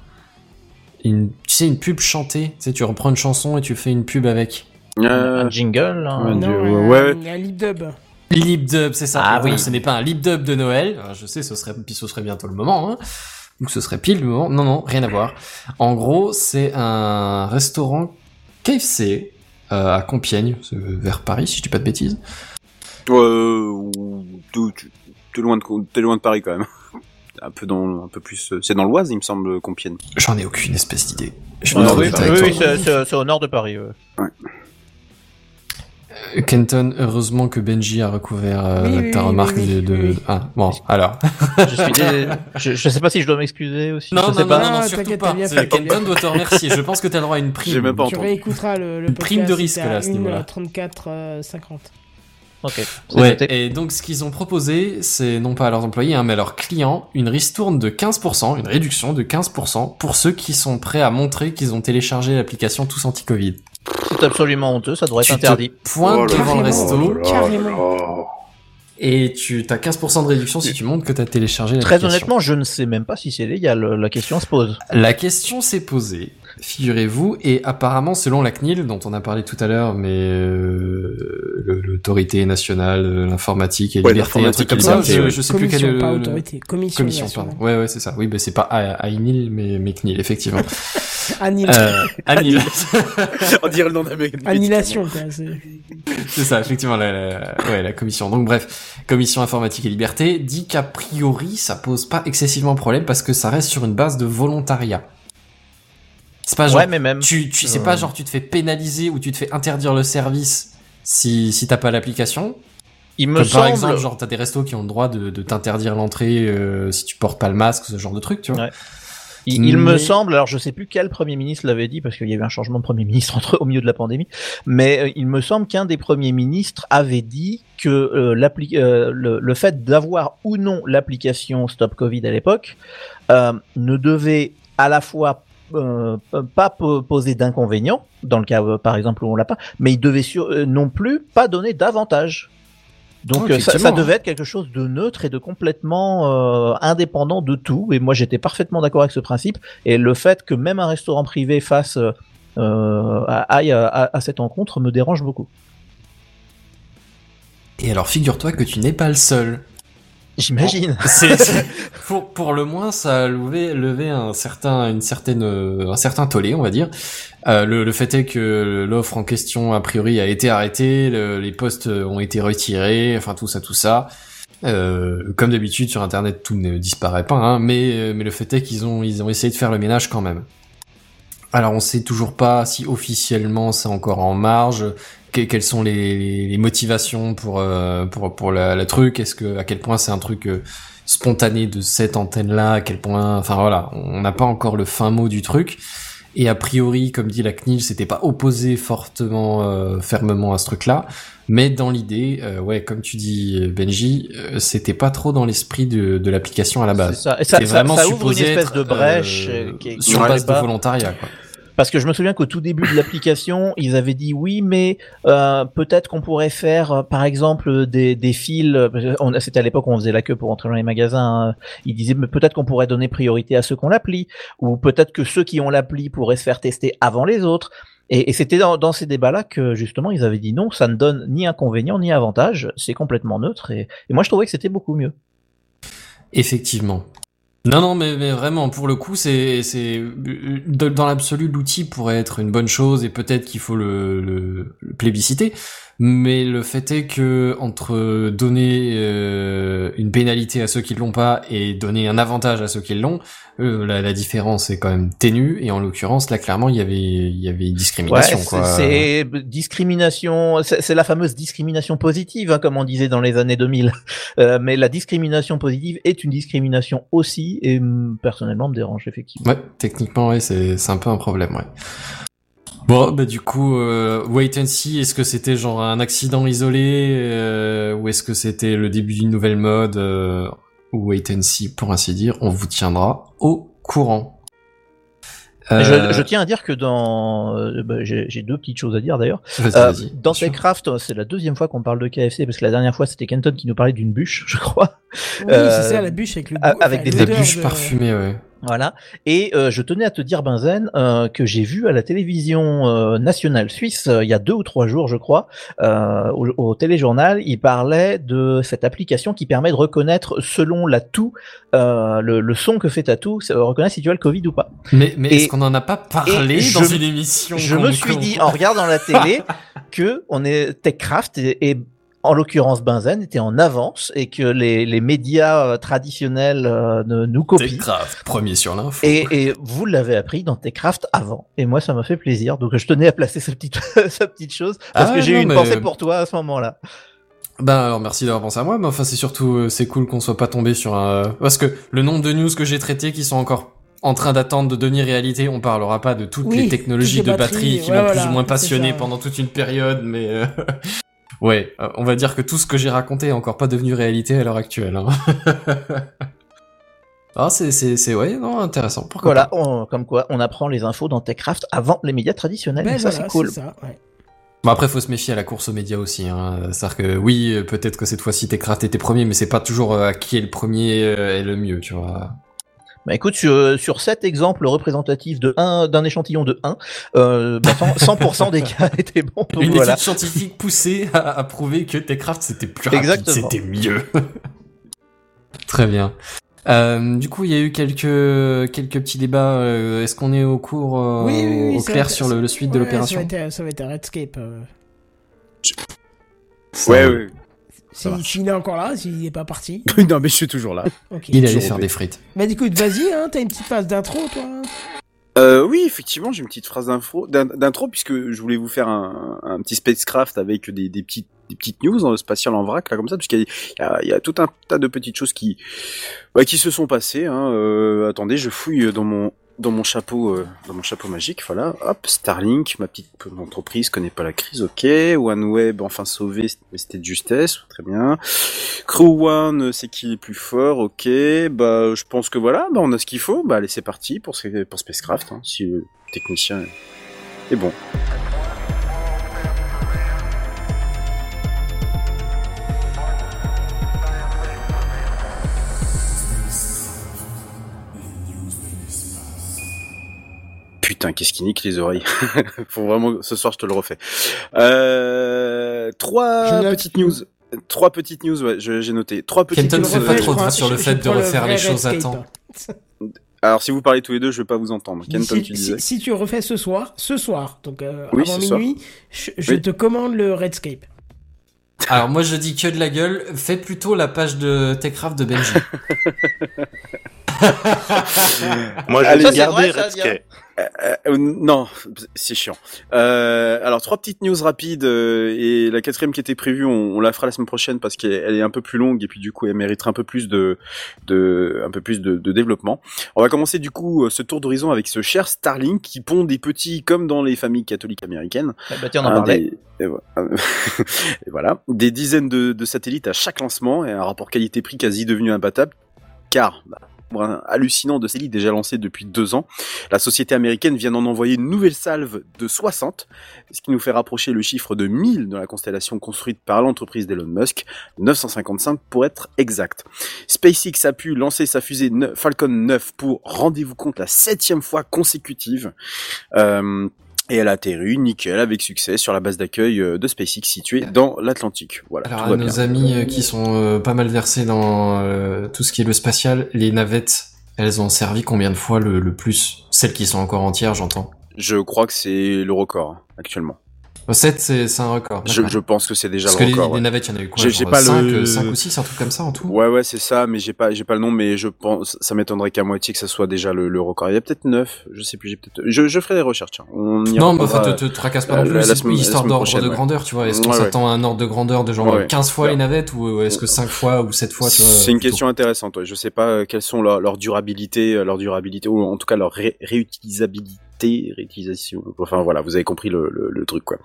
Une, tu sais, une pub chantée. Tu sais, tu reprends une chanson et tu fais une pub avec. Euh, Un jingle, hein. Ouais, Non, un, ouais. un lip dub. Lip dub, c'est ça. Ah oui. Ce n'est pas un lip dub de Noël. Alors, je sais, ce serait, puis ce serait bientôt le moment. Hein. Donc ce serait pile le moment. Non, non, rien à voir. En gros, c'est un restaurant KFC euh, à Compiègne, vers Paris, si je dis pas de bêtises. euh, t'es loin de, loin de Paris quand même. Un peu dans, un peu plus, euh, c'est dans l'Oise, il me semble, Compiègne. J'en ai aucune espèce d'idée. Je Ouais, vais oui, oui, oui, c'est- au nord de Paris. ouais. Euh, Kenton, heureusement que Benji a recouvert euh, Oui, ta oui, remarque oui, oui, de, de- oui. Ah, bon, alors. Je suis dé- je, je sais pas si je dois m'excuser aussi. Non, je non, sais non, pas. non, non, surtout pas. bien Kenton doit te remercier. Je pense que t'as le droit à une prime. J'ai même pas Tu réécouteras le, le Une prime de podcast, risque, là, à ce niveau-là. euh, 34 euh, 50. Ok. Ouais, et donc ce qu'ils ont proposé, c'est non pas à leurs employés, hein, mais à leurs clients, une ristourne de 15%, une réduction de 15% pour ceux qui sont prêts à montrer qu'ils ont téléchargé l'application Tous Anti-Covid. C'est absolument honteux, ça devrait être Tu te interdit. pointes Oh devant le resto oh Carrément. et tu as 15% de réduction si tu montres que tu as téléchargé Très honnêtement, je ne sais même pas si c'est légal. La question se pose. La question s'est posée, figurez-vous, et apparemment, selon la CNIL, dont on a parlé tout à l'heure, mais euh, l'autorité nationale, de l'informatique et Ouais, liberté, un truc comme ça, liberté, je, ouais. je sais plus quel Commission, est pas le- autorité. Commission, Commission, pardon. Ouais, ouais, c'est ça. Oui, ben c'est pas A- AINIL, mais, mais CNIL, effectivement. Annihil- euh, ANIL. On dirait le nom d'un mec. Annihilation, c'est ça, effectivement, la, la- ouais, la commission. Donc bref, commission informatique et liberté dit qu'a priori, ça pose pas excessivement problème parce que ça reste sur une base de volontariat. C'est pas genre, Ouais, mais même. tu, tu, c'est Euh. pas genre tu te fais pénaliser ou tu te fais interdire le service si, si t'as pas l'application. Il me Comme par semble. exemple, genre t'as des restos qui ont le droit de, de t'interdire l'entrée euh, si tu portes pas le masque, ce genre de truc, tu vois. Ouais. Il, il me semble, alors je sais plus quel premier ministre l'avait dit parce qu'il y avait un changement de premier ministre entre au milieu de la pandémie, mais euh, il me semble qu'un des premiers ministres avait dit que euh, l'appli- euh, le, le fait d'avoir ou non l'application Stop Covid à l'époque euh, ne devait à la fois euh, pas po- poser d'inconvénients dans le cas euh, par exemple où on l'a pas, mais il devait sur, euh, non plus pas donner d'avantages. Donc Oh, euh, ça, devait être quelque chose de neutre et de complètement euh, indépendant de tout. Et moi j'étais parfaitement d'accord avec ce principe. Et le fait que même un restaurant privé fasse euh, euh, aille à, à- à cette rencontre me dérange beaucoup. Et alors figure-toi que tu n'es pas le seul. J'imagine. Pour, pour le moins, ça a levé, levé un certain, une certaine, euh, un certain tollé, on va dire. Euh, le, le fait est que l'offre en question, a priori, a été arrêtée, le- les postes ont été retirés, enfin tout ça, tout ça. Euh, comme d'habitude sur Internet, tout ne disparaît pas, hein, mais, mais le fait est qu'ils ont, ils ont essayé de faire le ménage quand même. Alors on sait toujours pas si officiellement c'est encore en marge, que- quelles sont les, les- motivations pour euh, pour pour la, la truc, est-ce que à quel point c'est un truc euh, spontanée de cette antenne-là, à quel point, enfin voilà, on n'a pas encore le fin mot du truc. Et a priori, comme dit la CNIL, c'était pas opposé fortement, euh, fermement à ce truc-là. Mais dans l'idée, euh, ouais, comme tu dis, Benji, euh, c'était pas trop dans l'esprit de, de l'application à la C'est base. ça. Et ça, ça, vraiment ça ouvre une espèce être, de brèche euh, qui, qui sur base de volontariat. Quoi. Parce que je me souviens qu'au tout début de l'application, ils avaient dit oui, mais euh, peut-être qu'on pourrait faire, euh, par exemple, des, des fils. euh, C'était à l'époque où on faisait la queue pour entrer dans les magasins. hein. Ils disaient mais peut-être qu'on pourrait donner priorité à ceux qui ont l'appli, ou peut-être que ceux qui ont l'appli pourraient se faire tester avant les autres. Et, c'était dans, ces débats-là que justement ils avaient dit non, ça ne donne ni inconvénient ni avantage, c'est complètement neutre. Et moi je trouvais que c'était beaucoup mieux. Effectivement. Non, non, mais, vraiment, pour le coup, c'est, c'est, dans l'absolu, l'outil pourrait être une bonne chose et peut-être qu'il faut le, le plébisciter. Mais le fait est que entre donner euh, une pénalité à ceux qui l'ont pas et donner un avantage à ceux qui l'ont, euh, la, la différence est quand même ténue. Et en l'occurrence, là, clairement, il y avait, il y avait discrimination. Ouais, quoi. c'est discrimination, c'est la fameuse discrimination positive, hein, comme on disait dans les années 2000. Euh, mais la discrimination positive est une discrimination aussi, et hum, personnellement me dérange effectivement. Ouais, techniquement, ouais, c'est, c'est un peu un problème, ouais. Bon, bah du coup, euh, wait and see, est-ce que c'était genre un accident isolé euh, ou est-ce que c'était le début d'une nouvelle mode euh, wait and see, pour ainsi dire, on vous tiendra au courant. Euh, Je, je tiens à dire que dans, euh, bah, j'ai deux petites choses à dire d'ailleurs. vas-y, Euh, vas-y, dans. Techcraft, c'est la deuxième fois qu'on parle de KFC parce que la dernière fois c'était Kenton qui nous parlait d'une bûche, je crois. Oui, Euh, c'est ça, la bûche avec le a- goût- avec enfin, des bûches de- parfumées, ouais. Voilà. Et euh, je tenais à te dire, Benzen, euh, que j'ai vu à la télévision euh, nationale suisse euh, il y a deux ou trois jours, je crois, euh, au, au téléjournal, il parlait de cette application qui permet de reconnaître selon la toux, euh, le, le son que fait ta toux, ça reconnaît si tu as le Covid ou pas. Mais, mais est-ce qu'on en a pas parlé dans je- une émission Je me suis dit en regardant la télé que on est Techcraft et, et en l'occurrence Benzen était en avance et que les, les médias euh, traditionnels euh, ne- nous copient. Techcraft, premier sur l'info. Et, et vous l'avez appris dans Techcraft avant. Et moi, ça m'a fait plaisir. Donc, je tenais à placer cette petite, cette petite chose. Parce Ah, que j'ai eu une mais- pensée pour toi à ce moment-là. Ben alors merci d'avoir pensé à moi, mais enfin c'est surtout euh, c'est cool qu'on soit pas tombé sur un parce que le nombre de news que j'ai traitées qui sont encore en train d'attendre de devenir réalité, on parlera pas de toutes Oui, les technologies toutes les de batterie batteries, qui ouais, m'ont plus ou moins passionné pendant toute une période, mais euh, ouais, euh, on va dire que tout ce que j'ai raconté est encore pas devenu réalité à l'heure actuelle. Hein. ah c'est c'est c'est ouais non intéressant. Pourquoi Voilà, on- comme quoi, on apprend les infos dans Techcraft avant les médias traditionnels. Ben et ça, voilà, c'est cool. ça, ouais. Bon après faut se méfier à la course aux médias aussi. Hein. C'est-à-dire que oui euh, peut-être que cette fois-ci Techcraft était premier, mais c'est pas toujours euh, à qui est le premier est le mieux, tu vois. Bah, écoute, sur, sur cet exemple représentatif de un, d'un échantillon de 1, euh, bah, 100%, 100% des cas étaient bons. Donc Une voilà. étude scientifique poussée a, a prouvé que Techcraft c'était plus rapide, Exactement. c'était mieux. Très bien. Euh, du coup, il y a eu quelques quelques petits débats. euh, Est-ce qu'on est au cours euh, Oui, oui, oui, au clair va- sur le, le suite de l'opération Ça va être, ça va être un Redscape. euh. Ouais, ouais. Si- S'il est encore là, s'il n'est pas parti. non, mais je suis toujours là. Ok. Il allait faire des frites. Bah écoute, vas-y, hein, t'as une petite phase d'intro, toi. Euh, oui, effectivement, j'ai une petite phrase d'intro, puisque je voulais vous faire un, un petit spacecraft avec des, des petites, des petites news dans le spatial en vrac, là, comme ça, puisqu'il y, a- il y a, il y a tout un tas de petites choses qui, bah, qui se sont passées. Hein. Euh, attendez, je fouille dans mon, dans mon chapeau, euh, dans mon chapeau magique, voilà. Hop, Starlink, ma petite entreprise connaît pas la crise, ok. OneWeb, enfin sauvé, mais c'était de justesse, très bien. Crew One, c'est qui est plus fort, ok. Bah, je pense que voilà, bah, on a ce qu'il faut. Bah, allez, c'est parti pour, pour Spacecraft, hein, si le technicien est bon. Putain, qu'est-ce qui nique les oreilles Faut vraiment, ce soir je te le refais. Euh, trois petites news. Trois petites news, ouais, je- j'ai noté. Trois petites Kenton news. fait pas refais, trop crois, sur le fait de refaire les choses à temps. Alors si vous parlez tous les deux, je vais pas vous entendre. Kenton, si, tu si- disais. si tu refais ce soir, ce soir, donc euh, Oui, avant soir. minuit, je, je Oui. te commande le Redscape. Alors moi je dis que de la gueule. Fais plutôt la page de Techcraft de Benji. Moi, je vais garder Redscape. Euh, euh, non, c'est chiant. Euh, alors trois petites news rapides euh, et la quatrième qui était prévue, on, on la fera la semaine prochaine parce qu'elle est un peu plus longue et puis du coup elle mériterait un peu plus de, de un peu plus de, de développement. On va commencer du coup euh, ce tour d'horizon avec ce cher Starlink qui pond des petits comme dans les familles catholiques américaines. Ah bah tiens, on en parlait. des- et vo- et voilà, des dizaines de, de satellites à chaque lancement et un rapport qualité-prix quasi devenu imbattable, car bah, hallucinant de satellites déjà lancés depuis deux ans, la société américaine vient d'en envoyer une nouvelle salve de 60, ce qui nous fait rapprocher le chiffre de 1000 dans la constellation construite par l'entreprise d'Elon Musk, 955 pour être exact. SpaceX a pu lancer sa fusée Falcon 9 pour, rendez-vous compte, la septième fois consécutive. Euh, et elle a atterri nickel avec succès sur la base d'accueil euh, de SpaceX située dans l'Atlantique. Voilà. Alors tout à va nos bien. amis euh, qui sont euh, pas mal versés dans euh, tout ce qui est le spatial, les navettes, elles ont servi combien de fois le, le plus? Celles qui sont encore entières, j'entends. Je crois que c'est le record hein, actuellement. 7, c'est un record. Je, je pense que c'est déjà Parce le que les, record. les navettes, il y en a eu quoi J'ai- pas 5, le- 5 ou 6, un truc comme ça en tout? Ouais ouais c'est ça, mais j'ai pas j'ai pas le nom, mais je pense ça m'étonnerait qu'à moitié que ça soit déjà le, le record. Il y a peut-être 9, je sais plus, j'ai peut-être. Je, je ferai des recherches. tiens. On y Non, mais enfin, te, te tracasse pas euh, non plus, la- la c'est la histoire d'ordre de ouais. grandeur, tu vois. Est-ce qu'on ouais. s'attend à un ordre de grandeur de genre Ouais, ouais. 15 fois les navettes ou est-ce que 5 fois ou 7 fois, C'est une question intéressante. Je sais pas euh, quelles sont leur, durabilité, euh, leur durabilité ou en tout cas leur ré- réutilisabilité, réutilisation. Enfin voilà, vous avez compris le, le, le truc quoi.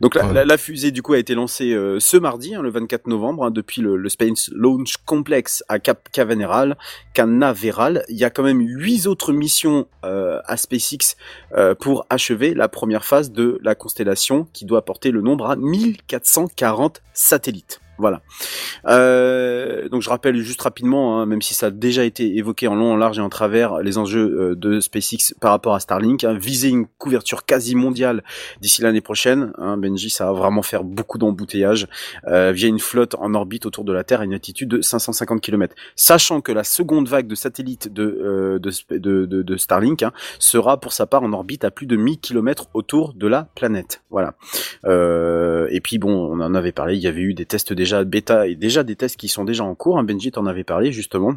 Donc la, Ouais. la, la fusée du coup a été lancée euh, ce mardi, hein, le 24 novembre, hein, depuis le, le Space Launch Complex à Cap Canaveral. Canaveral. Il y a quand même huit autres missions euh, à SpaceX euh, pour achever la première phase de la constellation qui doit porter le nombre à 1440 satellites. Voilà. Euh, donc je rappelle juste rapidement, hein, même si ça a déjà été évoqué en long, en large et en travers, les enjeux euh, de SpaceX par rapport à Starlink. Hein, viser une couverture quasi mondiale d'ici l'année prochaine. Hein, Benji, ça va vraiment faire beaucoup d'embouteillages euh, via une flotte en orbite autour de la Terre à une altitude de 550 km. Sachant que la seconde vague de satellites de, de, de, de- Starlink hein, sera pour sa part en orbite à plus de 1000 km autour de la planète. Voilà. Et puis bon, on en avait parlé, il y avait eu des tests déjà bêta déjà des tests qui sont déjà en cours. Hein. Benji t'en avait parlé justement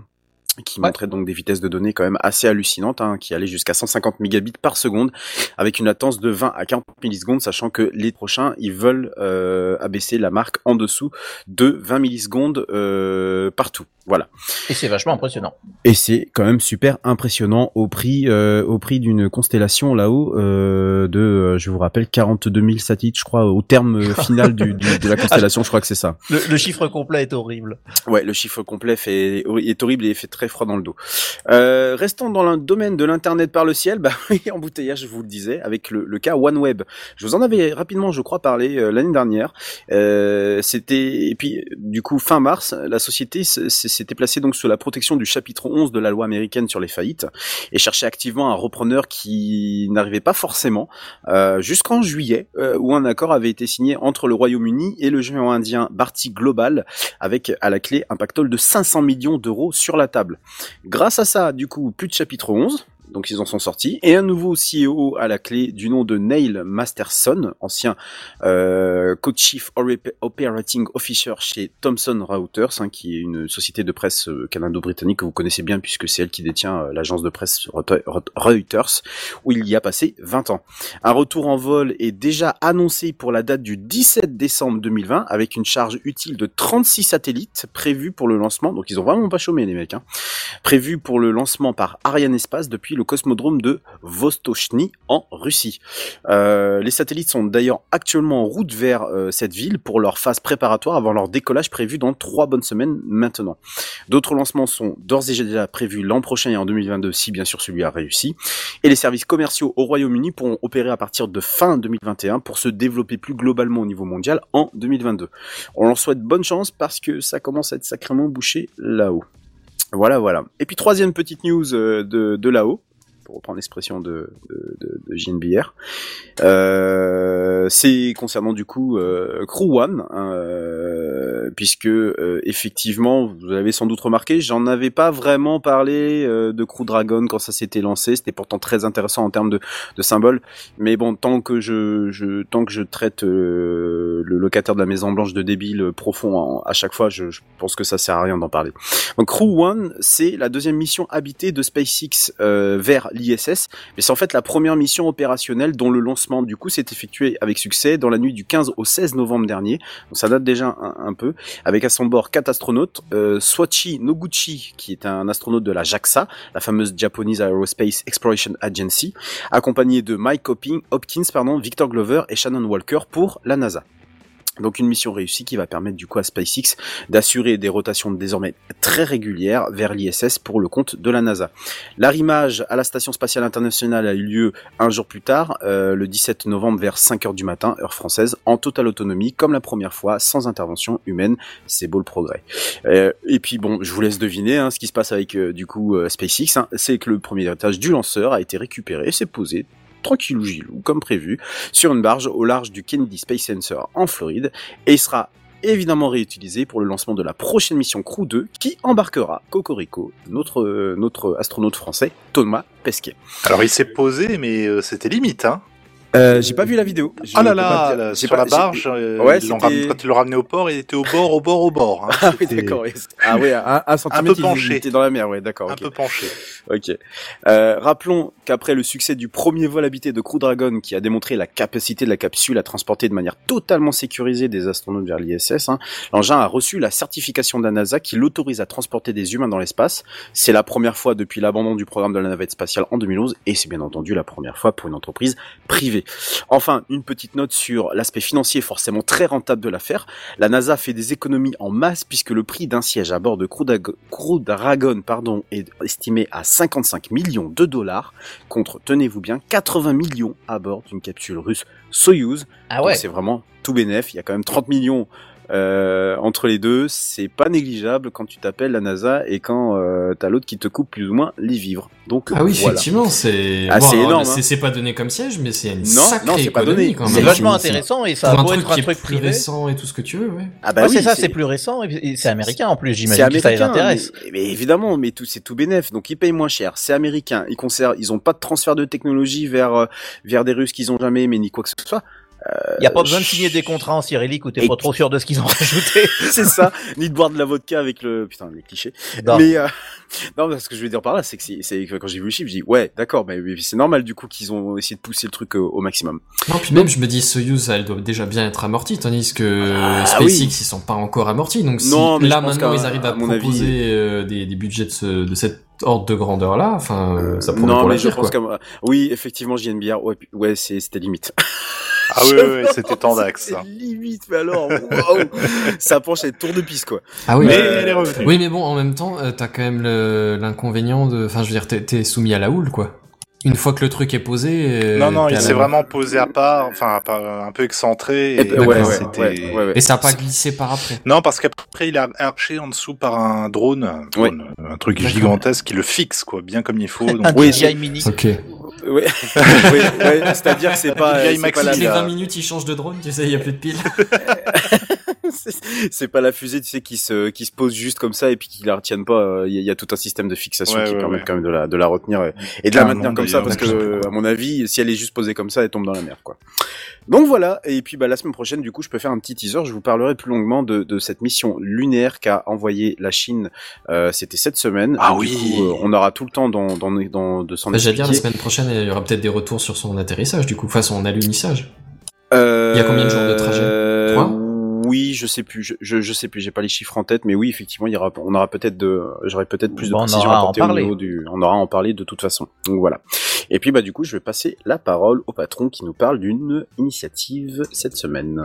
qui Ouais. montraient donc des vitesses de données quand même assez hallucinantes, hein, qui allaient jusqu'à 150 mégabits par seconde, avec une latence de 20 à 40 millisecondes, sachant que les prochains, ils veulent euh, abaisser la marque en dessous de 20 millisecondes euh, partout. Voilà. Et c'est vachement impressionnant. Et c'est quand même super impressionnant au prix, euh, au prix d'une constellation là-haut euh, de, euh, je vous rappelle, 42 000 satellites, je crois, au terme euh, final du, du- de la constellation, je crois que c'est ça. Le, le chiffre complet est horrible. Ouais, le chiffre complet fait, est horrible et fait très froid dans le dos. Euh, restons dans le domaine de l'internet par le ciel, bah oui, embouteillage, je vous le disais, avec le, cas OneWeb. Je vous en avais rapidement, je crois, parlé euh, l'année dernière. Euh, C'était et puis du coup fin mars, la société s'était placée donc sous la protection du chapitre 11 de la loi américaine sur les faillites et cherchait activement un repreneur qui n'arrivait pas forcément euh, jusqu'en juillet euh, où un accord avait été signé entre le Royaume-Uni et le géant indien Bharti Global avec à la clé un pactole de 500 millions d'euros sur la table. Grâce à ça, du coup, plus de chapitre 11. Donc ils en sont sortis et un nouveau CEO à la clé du nom de Neil Masterson, ancien euh, co-chief operating officer chez Thomson Reuters, hein, qui est une société de presse euh, canado-britannique que vous connaissez bien puisque c'est elle qui détient euh, l'agence de presse Reute- Reuters, où il y a passé 20 ans. Un retour en vol est déjà annoncé pour la date du 17 décembre 2020 avec une charge utile de 36 satellites prévus pour le lancement. Donc ils ont vraiment pas chômé les mecs. Hein. Pour le lancement par Ariane Espace depuis le cosmodrome de Vostochny en Russie. Euh, les satellites sont d'ailleurs actuellement en route vers euh, cette ville pour leur phase préparatoire avant leur décollage prévu dans trois bonnes semaines maintenant. D'autres lancements sont d'ores et déjà prévus l'an prochain et en 2022 si bien sûr celui a réussi. Et les services commerciaux au Royaume-Uni pourront opérer à partir de fin 2021 pour se développer plus globalement au niveau mondial en 2022. On leur souhaite bonne chance parce que ça commence à être sacrément bouché là-haut. Voilà, voilà. Et puis troisième petite news euh, de, de là-haut, pour reprendre l'expression de, de, de, de JNBR, euh, c'est concernant du coup euh, Crew One, hein, euh, puisque euh, effectivement, vous avez sans doute remarqué, j'en avais pas vraiment parlé euh, de Crew Dragon quand ça s'était lancé. C'était pourtant très intéressant en termes de, de symboles, mais bon, tant que je, je tant que je traite le, locataire de la Maison Blanche de débile profond à chaque fois. Je, je pense que ça sert à rien d'en parler. Donc Crew One, c'est la deuxième mission habitée de SpaceX euh, vers l'ISS, mais c'est en fait la première mission opérationnelle dont le lancement du coup s'est effectué avec succès dans la nuit du 15 au 16 novembre dernier. Donc ça date déjà un, peu, avec à son bord quatre astronautes, euh, Noguchi qui est un astronaute de la JAXA, la fameuse Japanese Aerospace Exploration Agency, accompagné de Mike Hopkins, Hopkins pardon, Victor Glover et Shannon Walker pour la NASA. Donc une mission réussie qui va permettre du coup à SpaceX d'assurer des rotations désormais très régulières vers l'ISS pour le compte de la NASA. L'arrimage à la station spatiale internationale a eu lieu un jour plus tard, euh, le 17 novembre vers 5 heures du matin, heure française, en totale autonomie, comme la première fois, sans intervention humaine. C'est beau le progrès. Euh, et puis bon, je vous laisse deviner hein, ce qui se passe avec euh, du coup SpaceX. hein. c'est que le premier étage du lanceur a été récupéré, s'est posé tranquillou gilou, comme prévu, sur une barge au large du Kennedy Space Center en Floride, et il sera évidemment réutilisé pour le lancement de la prochaine mission Crew 2 qui embarquera Cocorico, notre, euh, notre astronaute français, Thomas Pesquet. Alors il s'est posé, mais euh, c'était limite, hein. Euh, j'ai pas vu la vidéo. Je Ah là là, sur pas- la barge, euh, Ouais, ils quand ils l'ont ramené au port, il était au bord, au bord, au bord. Hein. Ah oui, d'accord. oui. Ah ouais, un, un centimètre, peu il- penché. il était dans la mer, ouais, d'accord. Un peu penché. Ok. Euh, rappelons qu'après le succès du premier vol habité de Crew Dragon, qui a démontré la capacité de la capsule à transporter de manière totalement sécurisée des astronautes vers l'ISS, hein, l'engin a reçu la certification de la NASA qui l'autorise à transporter des humains dans l'espace. C'est la première fois depuis l'abandon du programme de la navette spatiale en 2011, et c'est bien entendu la première fois pour une entreprise privée. Enfin, une petite note sur l'aspect financier forcément très rentable de l'affaire. La NASA fait des économies en masse puisque le prix d'un siège à bord de Crew Dag- Crew Dragon pardon, est estimé à 55 millions de dollars contre, tenez-vous bien, 80 millions à bord d'une capsule russe Soyuz. Ah ouais. c'est vraiment tout bénef. Il y a quand même 30 millions euh, entre les deux. C'est pas négligeable quand tu t'appelles la NASA et quand euh, t'as l'autre qui te coupe plus ou moins les vivres. Donc Ah oui, voilà. effectivement, c'est Ah, bon, énorme, C'est hein. c'est pas donné comme siège, mais c'est une Non, sacrée non, c'est pas économie donné. quand C'est vachement intéressant et ça a un beau truc être un qui est truc plus privé. récent et tout ce que tu veux, ouais. Ah bah Ouais, oui, c'est ça, c'est plus récent et c'est américain en plus, j'imagine que ça les américain, intéresse. Mais, mais évidemment, mais tout c'est tout bénef. Donc ils payent moins cher. C'est américain. Ils conservent, ils ont pas de transfert de technologie vers euh, vers des Russes qu'ils ont jamais aimé ni quoi que ce soit. Il y a pas besoin de signer des contrats en cyrillique où t'es Et- pas trop sûr de ce qu'ils ont rajouté. c'est ça. ni de boire de la vodka avec le putain les clichés. Non. Mais euh, non, mais ce que je veux dire par là, c'est que c'est, c'est que quand j'ai vu le chiffre, j'ai dit ouais, d'accord, mais, c'est normal du coup qu'ils ont essayé de pousser le truc au, au maximum. Non, puis même, je me dis, Soyuz, elle doit déjà bien être amortie, tandis que Ah, SpaceX, oui. ils sont pas encore amortis. Donc, si Non, mais là, je maintenant, ils arrivent à, à avis- proposer euh, des, des budgets de, ce, de cette ordre de grandeur-là, enfin, euh, ça promet non, pour mais je pense que oui, effectivement, JNBR, ouais, puis- ouais, c'est, c'était limite. Ah oui, oui, oui, c'était tendax, C'était ça. limite, mais alors, waouh, ça penche à tour de piste quoi. Ah oui, Mais elle est revenue. oui, mais bon, en même temps, euh, t'as quand même le- l'inconvénient de, enfin, je veux dire, t'es, t'es soumis à la houle, quoi. Une fois que le truc est posé. euh, Non, non, il s'est la- vraiment posé à part, enfin à part- un peu excentré. Et, Et ouais, D'accord. ouais, c'était- ouais, ouais, ouais. Et ça a pas glissé par après. Non, parce qu'après il a arché en dessous par un drone, un, drone, un truc gigantesque qui le fixe quoi, bien comme il faut. Donc, Un Oui, DJI Mini. Ok. Ouais, ouais, ouais, c'est-à-dire que c'est pas, c'est Maxi, pas la, les là. 20 minutes, il change de drone, tu sais, il y a plus de piles. c'est- pas la fusée, tu sais, qui se, qui se pose juste comme ça et puis qui la retienne pas. Il y, a- il y a tout un système de fixation Ouais, qui ouais, permet ouais. quand même de la, de la retenir et, et de la Ah, maintenir comme ça parce que, à mon avis, si elle est juste posée comme ça, elle tombe dans la mer, quoi. Donc voilà. Et puis, bah, la semaine prochaine, du coup, je peux faire un petit teaser. Je vous parlerai plus longuement de, de cette mission lunaire qu'a envoyé la Chine. Euh, C'était cette semaine. Ah Et oui. Du coup, euh, on aura tout le temps dans, dans, dans de s'en Bah, J'allais dire, la semaine prochaine, il y aura peut-être des retours sur son atterrissage, du coup, enfin, son alunissage. Euh, Il y a combien de jours de trajet? Euh, Trois? Oui, je sais plus, je, je, je sais plus, j'ai pas les chiffres en tête, mais oui, effectivement, il y aura, on aura peut-être de, j'aurai peut-être plus de Bon, on précision aura à apporter au parler. niveau du, on aura à en parler de toute façon. Donc voilà. Et puis bah du coup, je vais passer la parole au patron qui nous parle d'une initiative cette semaine.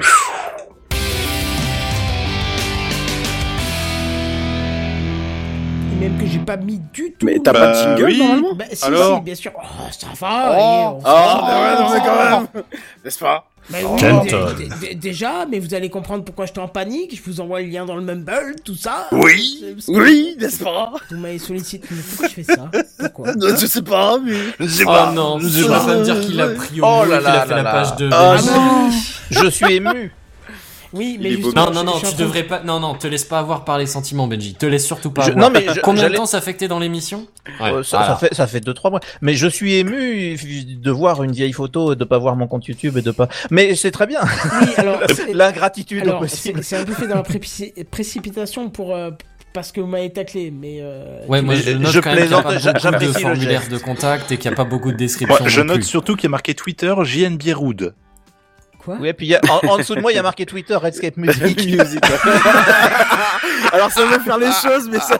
Et même que j'ai pas mis du tout. Mais t'as Bah, pas de jingle oui. normalement Bah, si, Alors si, bien sûr. Oh, ça va. on Ah, bah ouais, non, mais quand même, n'est-ce pas? Bah oui, déjà, mais vous allez comprendre pourquoi j'étais en panique. Je vous envoie le lien dans le Mumble, tout ça. Oui. Oui, n'est-ce pas? Vous m'avez sollicité. Mais pourquoi je fais ça? Pourquoi? Je sais pas, mais. Je sais Oh pas. non, je vas pas. me dire qu'il a pris au Oh là qu'il a fait là la là. page de... Ah non. Je suis ému. Oui, Il mais justement, Non, non, non, tu devrais pas. Non, non, te laisse pas avoir par les sentiments, Benji. Te laisse surtout pas Je- avoir. non, mais je- Combien de temps ça fait que t'es dans l'émission Ouais, Euh, ça, voilà. ça fait ça fait deux trois mois. Mais je suis ému de voir une vieille photo et de pas voir mon compte YouTube et de pas. Mais c'est très bien. Oui, alors, c'est- L'ingratitude au alors, possible. c'est un peu fait dans la prépici- précipitation pour. euh, parce que vous m'avez taclé, mais. euh, Ouais, moi je note je quand même qu'il n'y a plaisante, pas j'a- beaucoup de j'apprécie le formulaires geste. de contact et qu'il n'y a pas beaucoup de descriptions. Moi, je non note plus. surtout qu'il y a marqué Twitter JNB Rood. Quoi Oui, et puis il y a- en, en dessous de moi, il y a marqué Twitter Redscape Music. Music. Alors ça veut faire les choses, mais ça.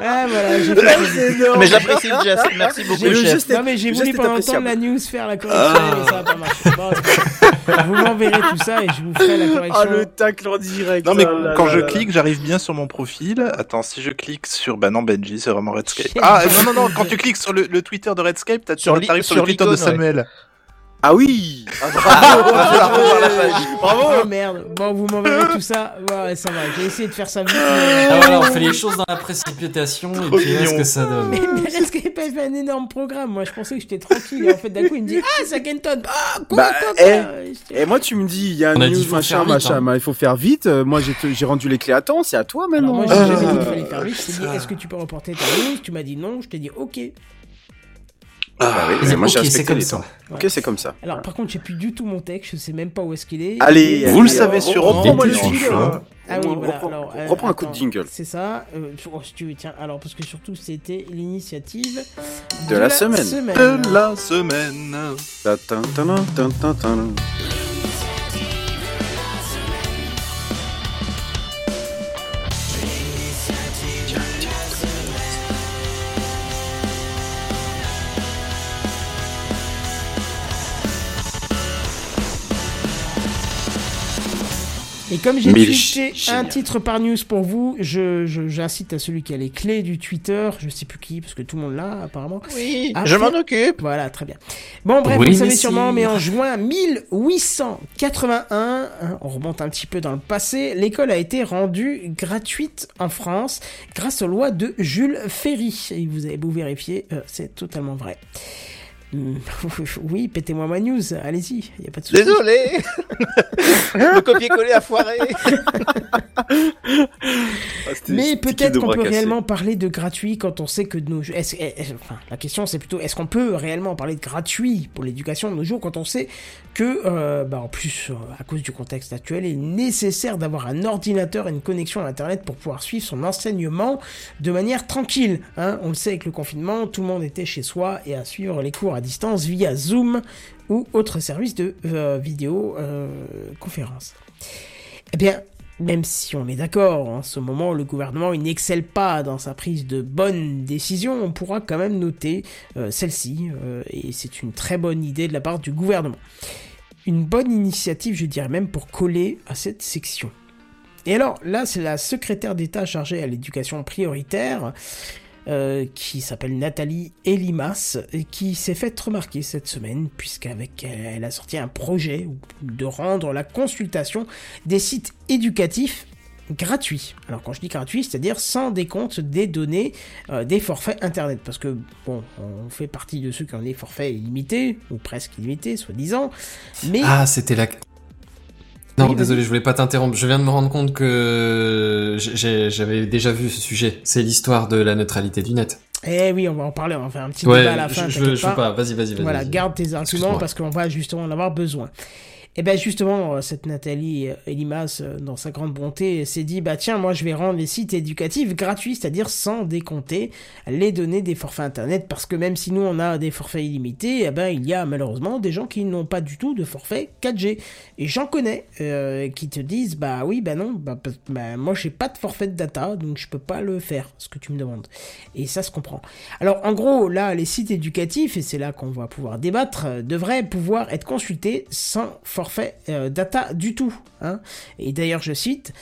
Ah, voilà, j'ai fait. Mais j'apprécie le geste. Merci beaucoup, chef. Non mais j'ai voulu pendant le temps de la news faire la correction mais ça va pas. Bon, grave. vous m'enverrez tout ça et je vous ferai la correction. Ah le tacle en direct. Non mais Oh là quand là je là. clique, j'arrive bien sur mon profil. Attends, si je clique sur, bah non Benji, c'est vraiment Redscape. Ah non non non, quand tu cliques sur le, le Twitter de Redscape, t'as- Sur l'i- t'arrives sur, sur le Twitter de ouais. Ah oui. Ah, bravo, bravo, bravo. Oh merde. Bon vous m'enverrez tout ça. Ouais ça va. J'ai essayé de faire ça vite. mais- Ah voilà, on fait les choses dans la précipitation et puis est-ce que ça donne Mais, mais est-ce qu'il pas fait un énorme programme? Moi je pensais que j'étais tranquille et en fait d'un coup il me dit ah ça Kenton. Ah quoi Bah, quoi, eh, quoi Et moi tu me dis il y a un dit, news machin vite, machin, hein. il faut faire vite. Euh, moi j'ai rendu les clés à temps, c'est à toi Alors maintenant. moi j'ai jamais dit qu'il fallait faire vite. Je t'ai dit est-ce que tu peux reporter ta news? Tu m'as dit non. Je t'ai dit ok. Ah, oui, Et mais moi j'ai ok, c'est respecté comme les ça. temps. Ok c'est comme ça. Alors par contre j'ai plus du tout mon texte. Je sais même pas où est-ce qu'il est. Allez, Vous le savez sûrement, reprends-moi le hein. Ah oui, voilà. Reprends- alors, euh, reprends un coup de jingle. C'est ça. Euh, oh, si tu veux, tiens, alors, parce que surtout, c'était l'initiative De la semaine. De la semaine. Ta- ta- ta- Et comme j'ai tweeté un titre par news pour vous, je, je- j'incite à celui qui a les clés du Twitter, je sais plus qui, parce que tout le monde l'a, apparemment. Oui, je m'en occupe. Voilà, très bien. Bon, bref, Oui, vous savez sûrement, mais en juin 1881, hein, on remonte un petit peu dans le passé, l'école a été rendue gratuite en France grâce aux lois de Jules Ferry. Et vous avez beau vérifier, euh, c'est totalement vrai. Hum, Oui, pétez-moi ma news, allez-y, il a pas de souci. Désolé. Le copier-coller a foiré. Ah, Mais peut-être qu'on peut réellement parler de gratuit quand on sait que de nos est-ce- enfin, la question c'est plutôt est-ce qu'on peut réellement parler de gratuit pour l'éducation de nos jours quand on sait que, euh, bah, en plus, euh, à cause du contexte actuel, il est nécessaire d'avoir un ordinateur et une connexion à Internet pour pouvoir suivre son enseignement de manière tranquille. Hein on le sait avec le confinement, tout le monde était chez soi et à suivre les cours à distance via Zoom ou autre service de euh, vidéo euh. Eh bien, même si on est d'accord, en ce moment, le gouvernement n'excelle pas dans sa prise de bonnes décisions, on pourra quand même noter euh, celle-ci, euh, et c'est une très bonne idée de la part du gouvernement. Une bonne initiative, je dirais même, pour coller à cette section. Et alors, là, c'est la secrétaire d'État chargée à l'éducation prioritaire, euh, qui s'appelle Nathalie Elimas, qui s'est faite remarquer cette semaine, puisqu'avec elle, elle a sorti un projet de rendre la consultation des sites éducatifs gratuits. Alors quand je dis gratuit, c'est-à-dire sans décompte des données euh, des forfaits internet. Parce que, bon, on fait partie de ceux qui ont des forfaits illimités, ou presque illimités, soi-disant. Ah, c'était la. Non, Oui, désolé, je voulais pas t'interrompre. Je viens de me rendre compte que j'avais déjà vu ce sujet. C'est l'histoire de la neutralité du net. Eh oui, on va en parler, on va faire un petit Ouais, débat à la fin. je, je, veux pas. Vas-y, vas-y, vas-y. Voilà, garde tes arguments parce qu'on va justement en avoir besoin. Et bien justement, euh, cette Nathalie euh, Elimas, euh, dans sa grande bonté, s'est dit, bah tiens, moi je vais rendre les sites éducatifs gratuits, c'est-à-dire sans décompter les données des forfaits Internet, parce que même si nous on a des forfaits illimités, eh ben, il y a malheureusement des gens qui n'ont pas du tout de forfait 4G. Et j'en connais qui te disent, bah oui, bah non, bah, bah, moi j'ai pas de forfait de data, donc je peux pas le faire, ce que tu me demandes. Et ça se comprend. Alors en gros, là, les sites éducatifs, et c'est là qu'on va pouvoir débattre, devraient pouvoir être consultés sans forfait euh, data du tout. Hein. Et d'ailleurs, je cite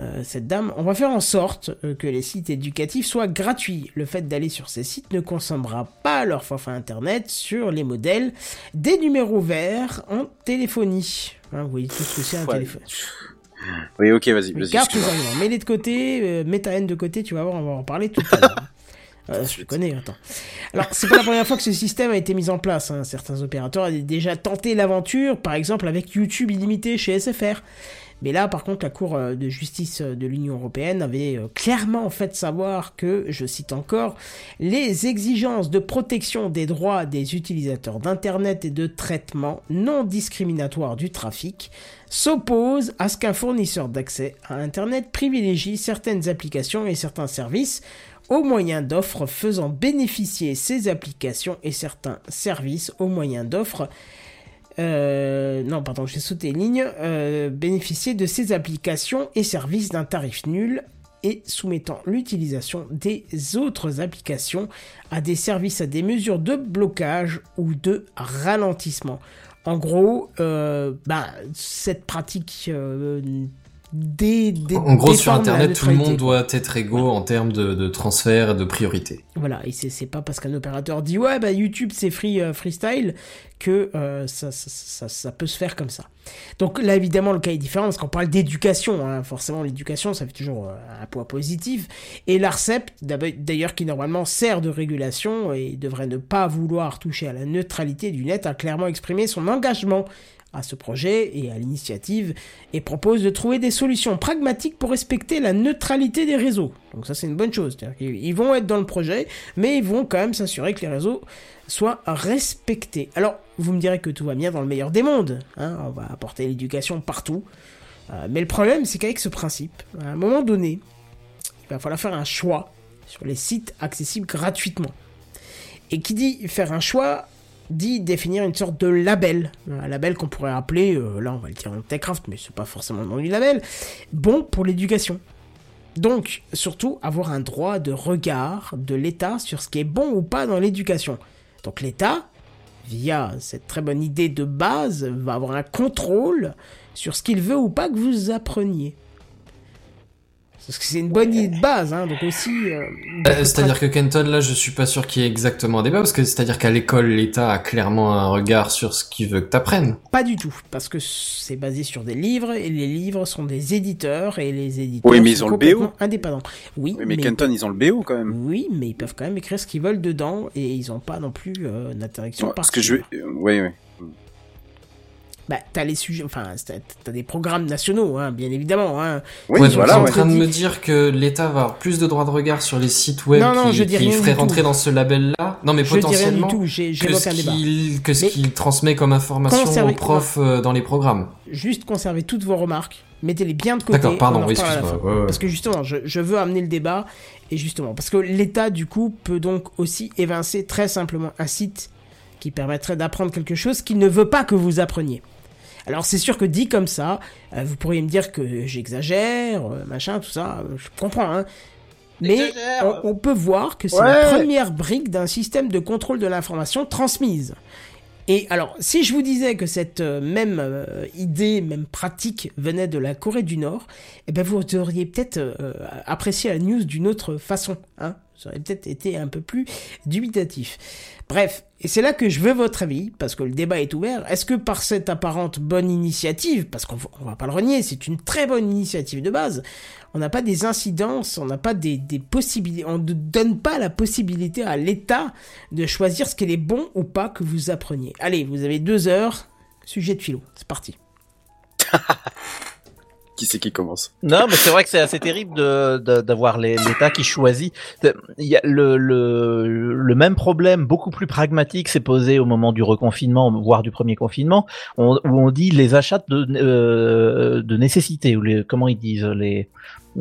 euh, cette dame, on va faire en sorte euh, que les sites éducatifs soient gratuits. Le fait d'aller sur ces sites ne consommera pas leur forfait internet sur les modèles des numéros verts en téléphonie. Hein, vous voyez tout ce que c'est un Ouais. téléphone. Oui, ok, vas-y, vas-y. Garde tes arguments, mets-les de côté, mets ta haine de côté, tu vas voir, on va en parler tout à l'heure. Euh, je connais, attends. Alors, c'est pas la première fois que ce système a été mis en place. hein. Certains opérateurs avaient déjà tenté l'aventure, par exemple avec YouTube illimité chez SFR. Mais là, par contre, la Cour euh, de justice euh, de l'Union européenne avait euh, clairement fait savoir que, je cite encore, les exigences de protection des droits des utilisateurs d'Internet et de traitement non discriminatoire du trafic s'opposent à ce qu'un fournisseur d'accès à Internet privilégie certaines applications et certains services au moyen d'offres faisant bénéficier ces applications et certains services au moyen d'offres euh, non, pardon, j'ai sauté une ligne. Euh, bénéficier de ces applications et services d'un tarif nul et soumettant l'utilisation des autres applications à des services à des mesures de blocage ou de ralentissement. En gros, euh, bah, cette pratique En gros, sur Internet, tout le monde doit être égaux en termes de, de transfert et de priorité. Voilà, et c'est pas parce qu'un opérateur dit ouais bah YouTube c'est free euh, freestyle que euh, ça, ça, ça, ça peut se faire comme ça. Donc là évidemment le cas est différent parce qu'on parle d'éducation, hein. forcément l'éducation ça fait toujours euh, un poids positif. Et l'ARCEP d'ailleurs qui normalement sert de régulation et devrait ne pas vouloir toucher à la neutralité du net a clairement exprimé son engagement à ce projet et à l'initiative et propose de trouver des solutions pragmatiques pour respecter la neutralité des réseaux. Donc ça c'est une bonne chose. Ils vont être dans le projet, mais ils vont quand même s'assurer que les réseaux soient respectés. Alors vous me direz que tout va bien dans le meilleur des mondes. hein, on va apporter l'éducation partout. Euh, mais le problème c'est qu'avec ce principe, à un moment donné, il va falloir faire un choix sur les sites accessibles gratuitement. Et qui dit faire un choix dit définir une sorte de label, un label qu'on pourrait appeler, euh, là on va le dire en Techcraft, mais c'est pas forcément le nom du label, bon pour l'éducation. Donc, surtout, avoir un droit de regard de l'État sur ce qui est bon ou pas dans l'éducation. Donc l'État, via cette très bonne idée de base, va avoir un contrôle sur ce qu'il veut ou pas que vous appreniez. Parce que c'est une bonne idée de base, hein, donc aussi... euh, Euh, C'est-à-dire que Kenton, là, je suis pas sûr qu'il y ait exactement un débat, parce que c'est-à-dire qu'à l'école, l'État a clairement un regard sur ce qu'il veut que t'apprennes. Pas du tout, parce que c'est basé sur des livres, et les livres sont des éditeurs, et les éditeurs Oui, mais ils sont ont le BO. indépendants. Oui, Oui, mais Kenton, ils ont le BO quand même. Oui, mais ils peuvent quand même écrire ce qu'ils veulent dedans, et ils ont pas non plus euh, d'interdiction Ouais, par Parce que je vais... euh, ouais. Bah, t'as les sujets, enfin, t'as des programmes nationaux, hein, bien évidemment, hein. Oui, ouais, voilà, en ouais. train de me dire que l'État va avoir plus de droits de regard sur les sites web Non, non, qui, je qui rien ferait rentrer tout. dans ce label-là. Non, mais Je dis rien du potentiellement tout, ce un débat. qu'il que ce qu'il transmet comme information Conserver- aux profs euh, dans les programmes. Juste conservez toutes vos remarques, mettez-les bien de côté. D'accord, pardon, oui, excuse-moi. fin. ouais, ouais. Parce que justement, je, je veux amener le débat, et justement, parce que l'État, du coup, peut donc aussi évincer très simplement un site qui permettrait d'apprendre quelque chose qu'il ne veut pas que vous appreniez. Alors c'est sûr que dit comme ça, euh, vous pourriez me dire que j'exagère, euh, machin, tout ça, euh, je comprends, hein. Mais on, on peut voir que c'est la première brique d'un système de contrôle de l'information transmise. Et alors, si je vous disais que cette même euh, idée, même pratique venait de la Corée du Nord, eh ben vous auriez peut-être euh, apprécié la news d'une autre façon. Hein ça aurait peut-être été un peu plus dubitatif. Bref, et c'est là que je veux votre avis, parce que le débat est ouvert. Est-ce que par cette apparente bonne initiative, parce qu'on va- pas le renier, c'est une très bonne initiative de base, on n'a pas des incidences, on n'a pas des, des possibilités, on ne donne pas la possibilité à l'État de choisir ce qu'il est bon ou pas que vous appreniez. Allez, vous avez deux heures, sujet de philo, c'est parti. Qui c'est qui commence? Non, mais c'est vrai que c'est assez terrible de- de- d'avoir les- l'État qui choisit. De- Il y a le, le, même problème, beaucoup plus pragmatique, s'est posé au moment du reconfinement, voire du premier confinement, on- où on dit les achats de, euh, de nécessité, ou les, comment ils disent, les...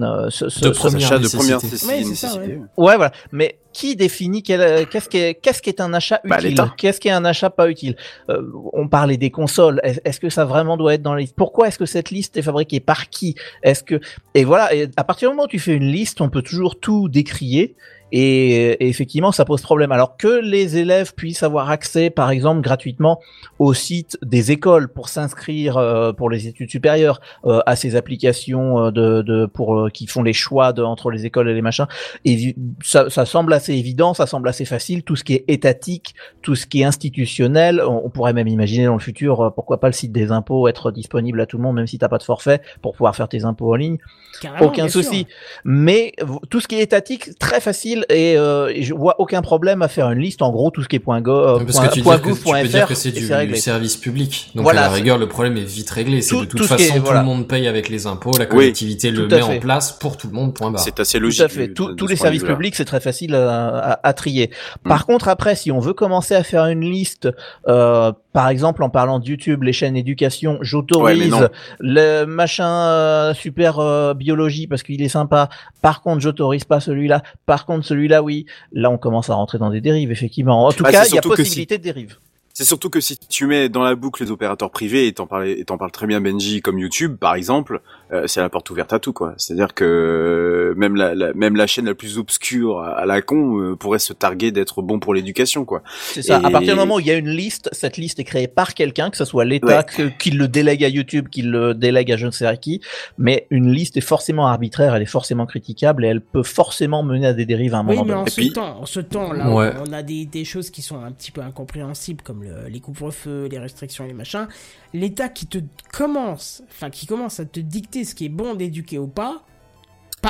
euh, ce- ce- De Achat de nécessité. première Ouais, nécessité. c'est ça, ouais. Ouais, voilà. Mais qui définit quel- qu'est-ce qui est, qu'est-ce qui est un achat Bah, utile. Qu'est-ce qui est un achat pas utile Euh, On parlait des consoles. Est- Est-ce que ça vraiment doit être dans la liste Pourquoi est-ce que cette liste est fabriquée par qui Est-ce que et voilà. Et à partir du moment où tu fais une liste, on peut toujours tout décrier. Et, et effectivement, ça pose problème. Alors que les élèves puissent avoir accès, par exemple, gratuitement au site des écoles pour s'inscrire euh, pour les études supérieures euh, à ces applications euh, de, de pour euh, qui font les choix de, entre les écoles et les machins. Et ça, ça semble assez évident, ça semble assez facile. Tout ce qui est étatique, tout ce qui est institutionnel, on, on pourrait même imaginer dans le futur, euh, pourquoi pas le site des impôts être disponible à tout le monde, même si t'as pas de forfait, pour pouvoir faire tes impôts en ligne. Carrément, Aucun sûr. souci. Mais tout ce qui est étatique, très facile. Facile et, euh, je vois aucun problème à faire une liste. En gros, tout ce qui est point go, euh, Parce point- que tu, point dis que, tu gouv, peux dire que c'est du, service public. Donc Voilà, à la rigueur, le problème est vite réglé. C'est Tout- de toute tout est- façon, voilà. tout le monde paye avec les impôts, la Oui, collectivité le tout met fait. en place pour tout le monde, point barre. C'est assez Tout logique. à fait. Tous- de tous ce les services publics, c'est très facile à, à- à trier. Mm. Par contre, après, si on veut commencer à faire une liste, euh, par exemple, en parlant de YouTube, les chaînes éducation, j'autorise le machin euh, super euh, biologie parce qu'il est sympa. Par contre, j'autorise pas celui-là. Par contre, celui-là, oui. Là, on commence à rentrer dans des dérives, effectivement. En tout Ah, cas, il y a si- possibilité de dérive. C'est surtout que si tu mets dans la boucle les opérateurs privés, et t'en parles, et t'en parles très bien Benji, comme YouTube par exemple, euh, c'est la porte ouverte à tout quoi. C'est-à-dire que euh, même la, la- même la chaîne la plus obscure à, à la con euh, pourrait se targuer d'être bon pour l'éducation quoi. C'est ça. À partir du moment où il y a une liste, cette liste est créée par quelqu'un, que ce soit l'État Ouais. que- qui le délègue à YouTube, qui le délègue à je ne sais à qui. Mais une liste est forcément arbitraire, elle est forcément critiquable et elle peut forcément mener à des dérives à un Oui, moment mais donné. en Et ce puis- temps, en ce temps là, Ouais. on a des, des choses qui sont un petit peu incompréhensibles comme le- les couvre-feux, les restrictions et les machins. L'État qui te commence, enfin qui commence à te dicter ce qui est bon d'éduquer ou pas.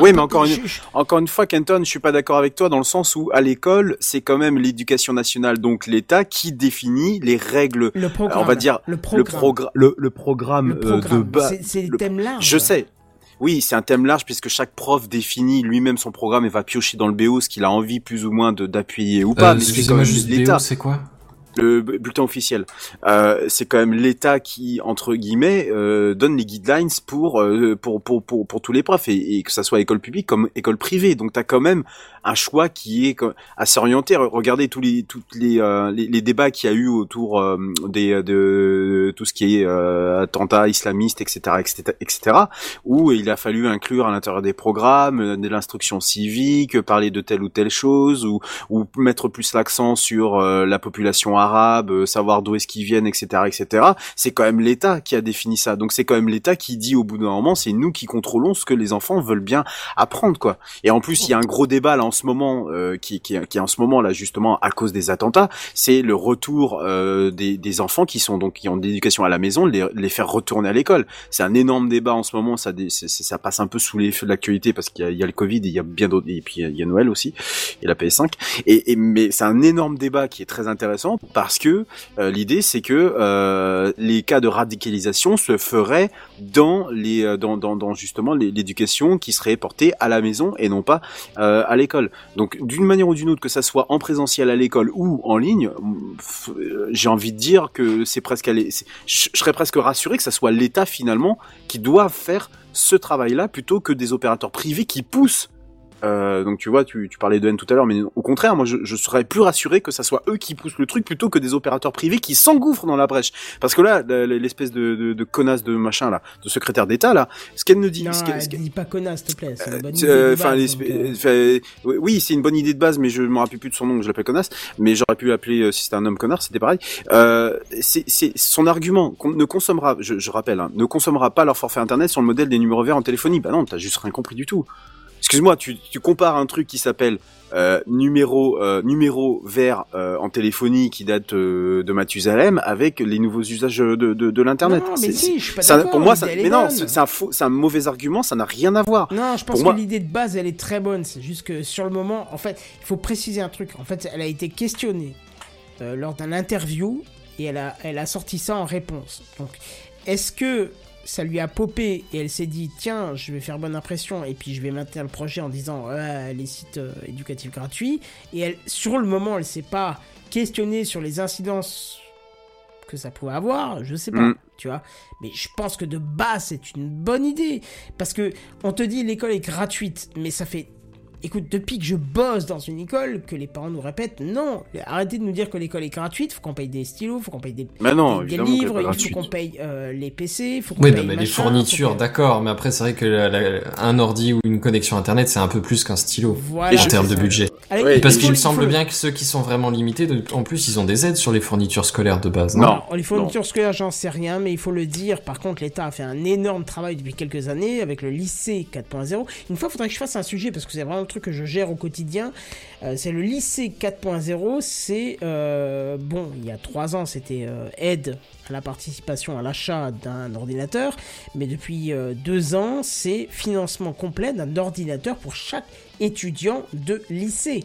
Oui, mais encore une- je- Encore une fois, Kenton, je suis pas d'accord avec toi dans le sens où à l'école, c'est quand même l'éducation nationale, donc l'État, qui définit les règles, le programme, on va dire le le, programme, progr- le, le programme, le euh, de base. C'est- le- thèmes larges. Je sais. Oui, c'est un thème large puisque chaque prof définit lui-même son programme et va piocher dans le BO ce qu'il a envie plus ou moins de d'appuyer ou pas. Euh, mais c'est quand Excusez-moi, même juste l'État, c'est quoi? Le bu- bulletin officiel. Euh, c'est quand même l'État qui, entre guillemets, euh, donne les guidelines pour, euh, pour, pour, pour, pour tous les profs et, que ça soit école publique comme école privée. Donc t'as quand même un choix qui est assez orienté. Regardez tous les, toutes les, euh, les, les débats qu'il y a eu autour euh, des, de tout ce qui est euh, attentats islamistes, etc., etc., etc., où il a fallu inclure à l'intérieur des programmes euh, de l'instruction civique, parler de telle ou telle chose, ou, ou mettre plus l'accent sur euh, la population arabe, euh, savoir d'où est-ce qu'ils viennent, etc., etc. C'est quand même l'État qui a défini ça. Donc c'est quand même l'État qui dit au bout d'un moment, c'est nous qui contrôlons ce que les enfants veulent bien apprendre, quoi. Et en plus, il y a un gros débat là en ce moment, euh, qui, est en ce moment là justement à cause des attentats, c'est le retour euh, des, enfants qui sont donc qui ont de l'éducation à la maison, les, faire retourner à l'école. C'est un énorme débat en ce moment, ça, passe un peu sous les feux de l'actualité parce qu'il y a, il y a le Covid, et il y a bien d'autres, et puis il y a Noël aussi et la PS5. Et, et mais c'est un énorme débat qui est très intéressant parce que euh, l'idée c'est que euh, les cas de radicalisation se feraient dans les euh, dans, dans, justement l'éducation qui serait portée à la maison et non pas à l'école. Donc d'une manière ou d'une autre, que ça soit en présentiel à l'école ou en ligne, j'ai envie de dire que c'est presque je serais presque rassuré que ça soit l'État finalement qui doit faire ce travail-là plutôt que des opérateurs privés qui poussent. Euh, donc tu vois, tu, tu parlais de N tout à l'heure, mais au contraire, moi je, je serais plus rassuré que ça soit eux qui poussent le truc plutôt que des opérateurs privés qui s'engouffrent dans la brèche. Parce que là, l'espèce de, de, de connasse de machin là, de secrétaire d'État là, ce qu'elle nous dit, Non, ce qu'elle- elle ce qu'elle- dit pas connasse, s'il te plaît. Une bonne idée de enfin, base, l'espèce- donc, enfin, oui, c'est une bonne idée de base, mais je me rappelle plus de son nom, je l'appelle connasse, mais j'aurais pu l'appeler euh, si c'était un homme connard, c'était pareil. Euh, c'est c'est son argument qu'on ne consommera, je, je rappelle, hein, ne consommera pas leur forfait internet sur le modèle des numéros verts en téléphonie. Bah non, t'as juste rien compris du tout. Excuse-moi, tu, tu compares un truc qui s'appelle euh, numéro euh, numéro vert euh, en téléphonie qui date de Mathusalem avec les nouveaux usages de, de, de l'internet. Non, mais si, je suis pas ça- Pour moi, ça, mais non, c'est un faux, c'est un mauvais argument, ça n'a rien à voir. Non, je pense Pour que moi- l'idée de base, elle est très bonne. C'est juste que sur le moment, en fait, il faut préciser un truc. En fait, elle a été questionnée lors d'un interview et elle a, elle a sorti ça en réponse. Donc, est-ce que ça lui a popé et elle s'est dit tiens, je vais faire bonne impression et puis je vais maintenir le projet en disant les sites euh, éducatifs gratuits et elle, sur le moment, elle s'est pas questionnée sur les incidences que ça pouvait avoir, je sais pas, Mm. tu vois. Mais je pense que de base, c'est une bonne idée. Parce que on te dit l'école est gratuite, mais ça fait. Écoute, depuis que je bosse dans une école, que les parents nous répètent, non, arrêtez de nous dire que l'école est gratuite, faut qu'on paye des stylos, faut qu'on paye des, Mais non, des- des évidemment qu'elle est livres, il faut qu'on paye euh, les PC, faut qu'on Oui, paye non, mais les fournitures, d'accord, mais après, c'est vrai que la- la- un ordi ou une connexion internet, c'est un peu plus qu'un stylo. Voilà, en termes de budget. Parce il qu'il me semble bien que ceux qui sont vraiment limités, de- en plus, ils ont des aides sur les fournitures scolaires de base. Non? Non. Alors, les fournitures scolaires, j'en sais rien, mais il faut le dire. Par contre, l'État a fait un énorme travail depuis quelques années avec le lycée 4.0. Une fois, il faudrait que je fasse un sujet parce que c'est vraiment que je gère au quotidien. Euh, c'est le lycée 4.0. C'est euh, bon, il y a trois ans, c'était euh, aide à la participation à l'achat d'un ordinateur, mais depuis deux ans, c'est financement complet d'un ordinateur pour chaque étudiant de lycée.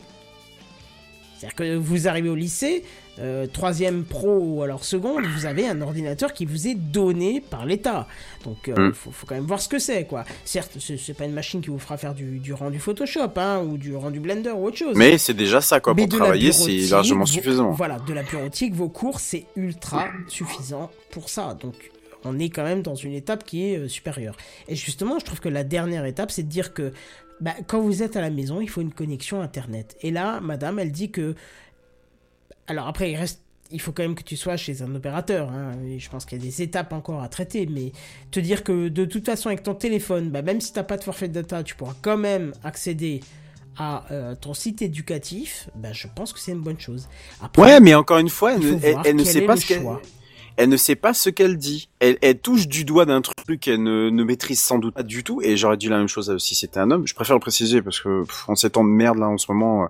C'est-à-dire que vous arrivez au lycée, euh, troisième pro ou alors seconde, vous avez un ordinateur qui vous est donné par l'État. Donc il Mm. faut, faut quand même voir ce que c'est, quoi. Certes, c'est pas une machine qui vous fera faire du, du rendu Photoshop, hein, ou du rendu Blender ou autre chose. Mais c'est déjà ça, quoi. Mais Pour travailler, c'est largement vos- suffisant. Voilà, de la bureautique, vos cours, c'est ultra suffisant pour ça. Donc, on est quand même dans une étape qui est euh, supérieure. Et justement, je trouve que la dernière étape, c'est de dire que bah, quand vous êtes à la maison, il faut une connexion Internet. Et là, madame, elle dit que... Alors après, il reste... Il faut quand même que tu sois chez un opérateur. hein, et je pense qu'il y a des étapes encore à traiter. Mais te dire que de toute façon, avec ton téléphone, bah, même si tu n'as pas de forfait de data, tu pourras quand même accéder à euh, ton site éducatif, bah, je pense que c'est une bonne chose. Après, Ouais, mais encore une fois, elle, ne- elle, elle sait pas ce qu'elle. Elle ne sait pas ce qu'elle dit. Elle, elle touche du doigt d'un truc qu'elle ne, ne maîtrise sans doute pas du tout. Et j'aurais dit la même chose si c'était un homme. Je préfère le préciser parce que pff, ces temps de merde là en ce moment, euh,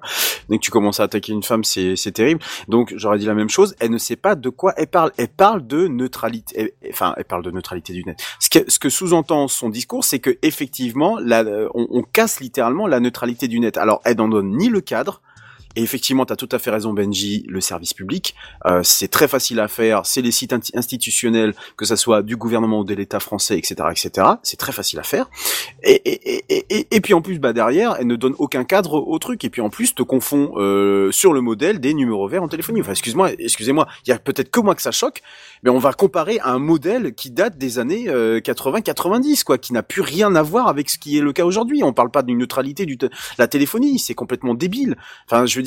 dès que tu commences à attaquer une femme, c'est terrible. Donc j'aurais dit la même chose. Elle ne sait pas de quoi elle parle. Elle parle de neutralité. Enfin, elle parle de neutralité du net. Ce que, ce que sous-entend son discours, c'est que effectivement, euh, on, on casse littéralement la neutralité du net. Alors, elle n'en donne ni le cadre. Et effectivement, tu as tout à fait raison, Benji, le service public, euh, c'est très facile à faire, c'est les sites institutionnels, que ça soit du gouvernement ou de l'État français, etc., etc. C'est très facile à faire. Et, et, et, et, puis en plus, bah derrière, elle ne donne aucun cadre au truc. Et puis en plus, te confond euh, sur le modèle des numéros verts en téléphonie. Enfin, excuse-moi, excusez-moi, il y a peut-être que moi que ça choque, mais on va comparer à un modèle qui date des années euh, 80-90, quoi, qui n'a plus rien à voir avec ce qui est le cas aujourd'hui. On parle pas d'une neutralité du la téléphonie, c'est complètement débile. Enfin, je veux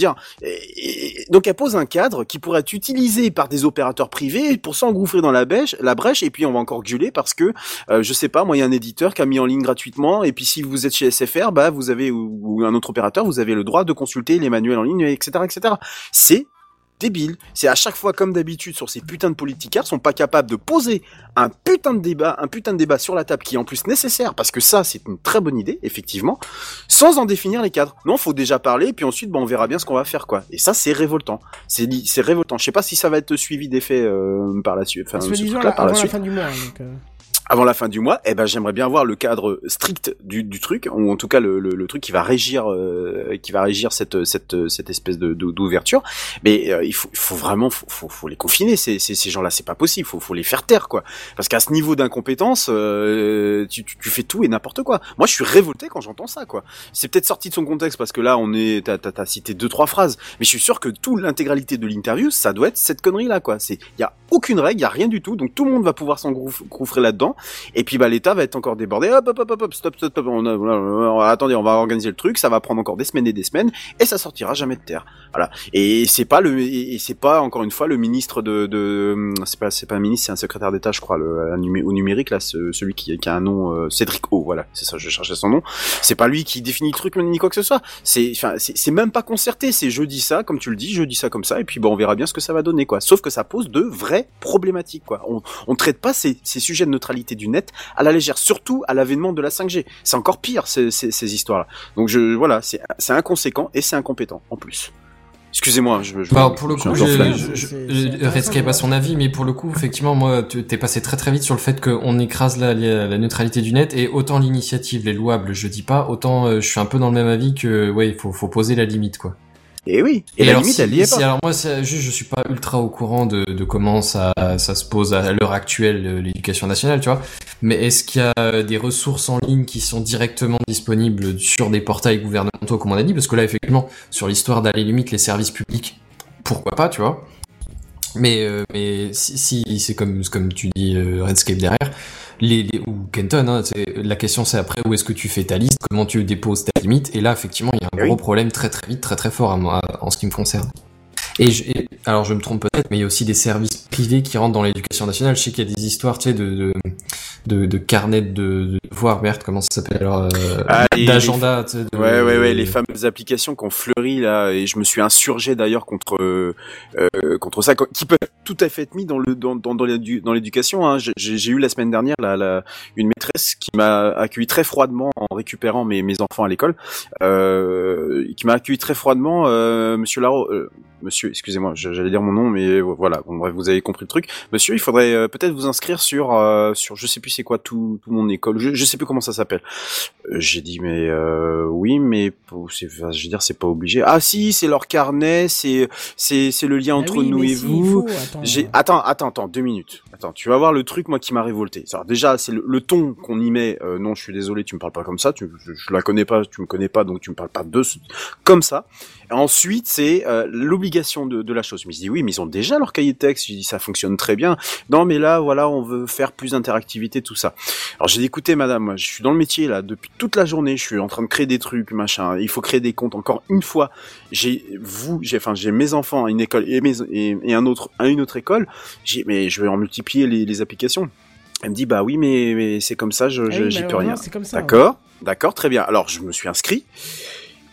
donc elle pose un cadre qui pourrait être utilisé par des opérateurs privés pour s'engouffrer dans la brèche, la brèche, et puis on va encore gueuler parce que, euh, je sais pas, moi il y a un éditeur qui a mis en ligne gratuitement, et puis si vous êtes chez SFR, bah vous avez ou, ou un autre opérateur, vous avez le droit de consulter les manuels en ligne, etc., etc. C'est débile. C'est à chaque fois comme d'habitude sur ces putains de politicards sont pas capables de poser un putain de débat, un putain de débat sur la table qui est en plus nécessaire parce que ça c'est une très bonne idée effectivement, sans en définir les cadres. Non, faut déjà parler puis ensuite bah, on verra bien ce qu'on va faire quoi. Et ça c'est révoltant. C'est c'est révoltant. Je sais pas si ça va être suivi d'effet euh, par la suite. Enfin, Soit ce disant truc-là, par la suite fin du mois. donc, euh, avant la fin du mois, eh ben j'aimerais bien voir le cadre strict du, du truc, ou en tout cas le, le, le truc qui va régir, euh, qui va régir cette cette cette espèce de d'ouverture. Mais euh, il faut faut vraiment faut, faut, faut les confiner ces ces, gens-là, c'est pas possible, faut faut les faire taire quoi. Parce qu'à ce niveau d'incompétence, euh, tu, tu fais tout et n'importe quoi. Moi je suis révolté quand j'entends ça quoi. C'est peut-être sorti de son contexte parce que là on est t'as t'as cité deux trois phrases, mais je suis sûr que toute l'intégralité de l'interview ça doit être cette connerie là quoi. C'est il y a aucune règle, il y a rien du tout, donc tout le monde va pouvoir s'engouffrer là-dedans. Et puis bah l'État va être encore débordé. Hop hop hop hop, stop stop stop. On attendez, on va organiser le truc. Ça va prendre encore des semaines et des semaines et ça sortira jamais de terre. Voilà. Et c'est pas le et c'est pas encore une fois le ministre de, de c'est pas c'est pas un ministre, c'est un secrétaire d'État, je crois, au numérique là, ce- celui qui, a un nom euh, Cédric O. Voilà, c'est ça. Je cherchais son nom. C'est pas lui qui définit le truc ni quoi que ce soit. C'est enfin c'est même pas concerté. C'est je dis ça comme tu le dis, je dis ça comme ça et puis bon on verra bien ce que ça va donner quoi. Sauf que ça pose de vraies problématiques quoi. On on traite pas ces sujets de neutralité du net à la légère, surtout à l'avènement de la 5G. C'est encore pire ces, ces, ces histoires-là. Donc je voilà, c'est inconséquent et c'est incompétent en plus. Excusez-moi, je, je Bah, pour le coup, Redscape a son avis, mais pour le coup, effectivement, moi, tu t'es passé très très vite sur le fait qu'on écrase la, la, la neutralité du net et autant l'initiative est louable, je dis pas, autant euh, je suis un peu dans le même avis que, ouais, il faut, faut poser la limite, quoi. Et oui. Et, la alors, limite, si- elle y est si- pas. alors moi, juste, je suis pas ultra au courant de, de comment ça, ça se pose à l'heure actuelle, euh, l'éducation nationale, tu vois. Mais est-ce qu'il y a euh, des ressources en ligne qui sont directement disponibles sur des portails gouvernementaux, comme on a dit? Parce que là, effectivement, sur l'histoire d'aller limite les services publics, pourquoi pas, tu vois? Mais, euh, mais si, si c'est comme, comme tu dis, euh, Redscape derrière, les, les, ou Kenton, hein, la question c'est après où est-ce que tu fais ta liste, comment tu déposes ta limite, et là effectivement il y a un Eh gros problème très très vite, très très fort à en ce qui me concerne. Et, je- et- alors je me trompe peut-être, mais il y a aussi des services privés qui rentrent dans l'éducation nationale. Je sais qu'il y a des histoires, tu sais, de de, de, de carnet de, de devoirs, merde, comment ça s'appelle alors, euh, Ah, d'agenda. tu sais, de- Ouais, ouais, ouais, les fameuses applications qui ont fleuri là, et je me suis insurgé d'ailleurs contre euh, euh, contre ça, qui peuvent tout à fait être mis dans le dans dans, dans l'édu- dans l'éducation. Hein. J'ai eu la semaine dernière la, la une maîtresse qui m'a accueilli très froidement en récupérant mes mes enfants à l'école, euh, qui m'a accueilli très froidement, euh, Monsieur Laro. Monsieur, excusez-moi, j'allais dire mon nom, mais voilà, bon, bref, vous avez compris le truc. Monsieur, il faudrait euh, peut-être vous inscrire sur, euh, sur, je sais plus c'est quoi tout, tout mon école, je, je sais plus comment ça s'appelle. Euh, J'ai dit mais euh, oui, mais enfin, je veux dire c'est pas obligé. Ah si, c'est leur carnet, c'est, c'est, c'est le lien Ah entre oui, nous et si, vous. il faut, attends. J'ai attends attends attends deux minutes. Tu vas voir le truc moi qui m'a révolté. Déjà c'est le, ton qu'on y met. Euh, non, je suis désolé, tu me parles pas comme ça. Tu, je, je la connais pas, tu me connais pas, donc tu me parles pas de comme ça. Ensuite c'est euh, l'obligation de, la chose. Je me dis oui, mais ils ont déjà leur cahier de texte. Je dis ça fonctionne très bien. Non, mais là voilà, on veut faire plus d'interactivité tout ça. Alors j'ai dit écoutez madame, je suis dans le métier là depuis toute la journée. Je suis en train de créer des trucs machin. Il faut créer des comptes encore une fois. J'ai vous, j'ai enfin j'ai mes enfants à une école et un autre à une autre école. J'ai mais je vais en multiplier les, les applications. Elle me dit bah oui mais, mais c'est comme ça, je, Ah oui, j'y peux rien. Hein. D'accord, d'accord, très bien. Alors je me suis inscrit.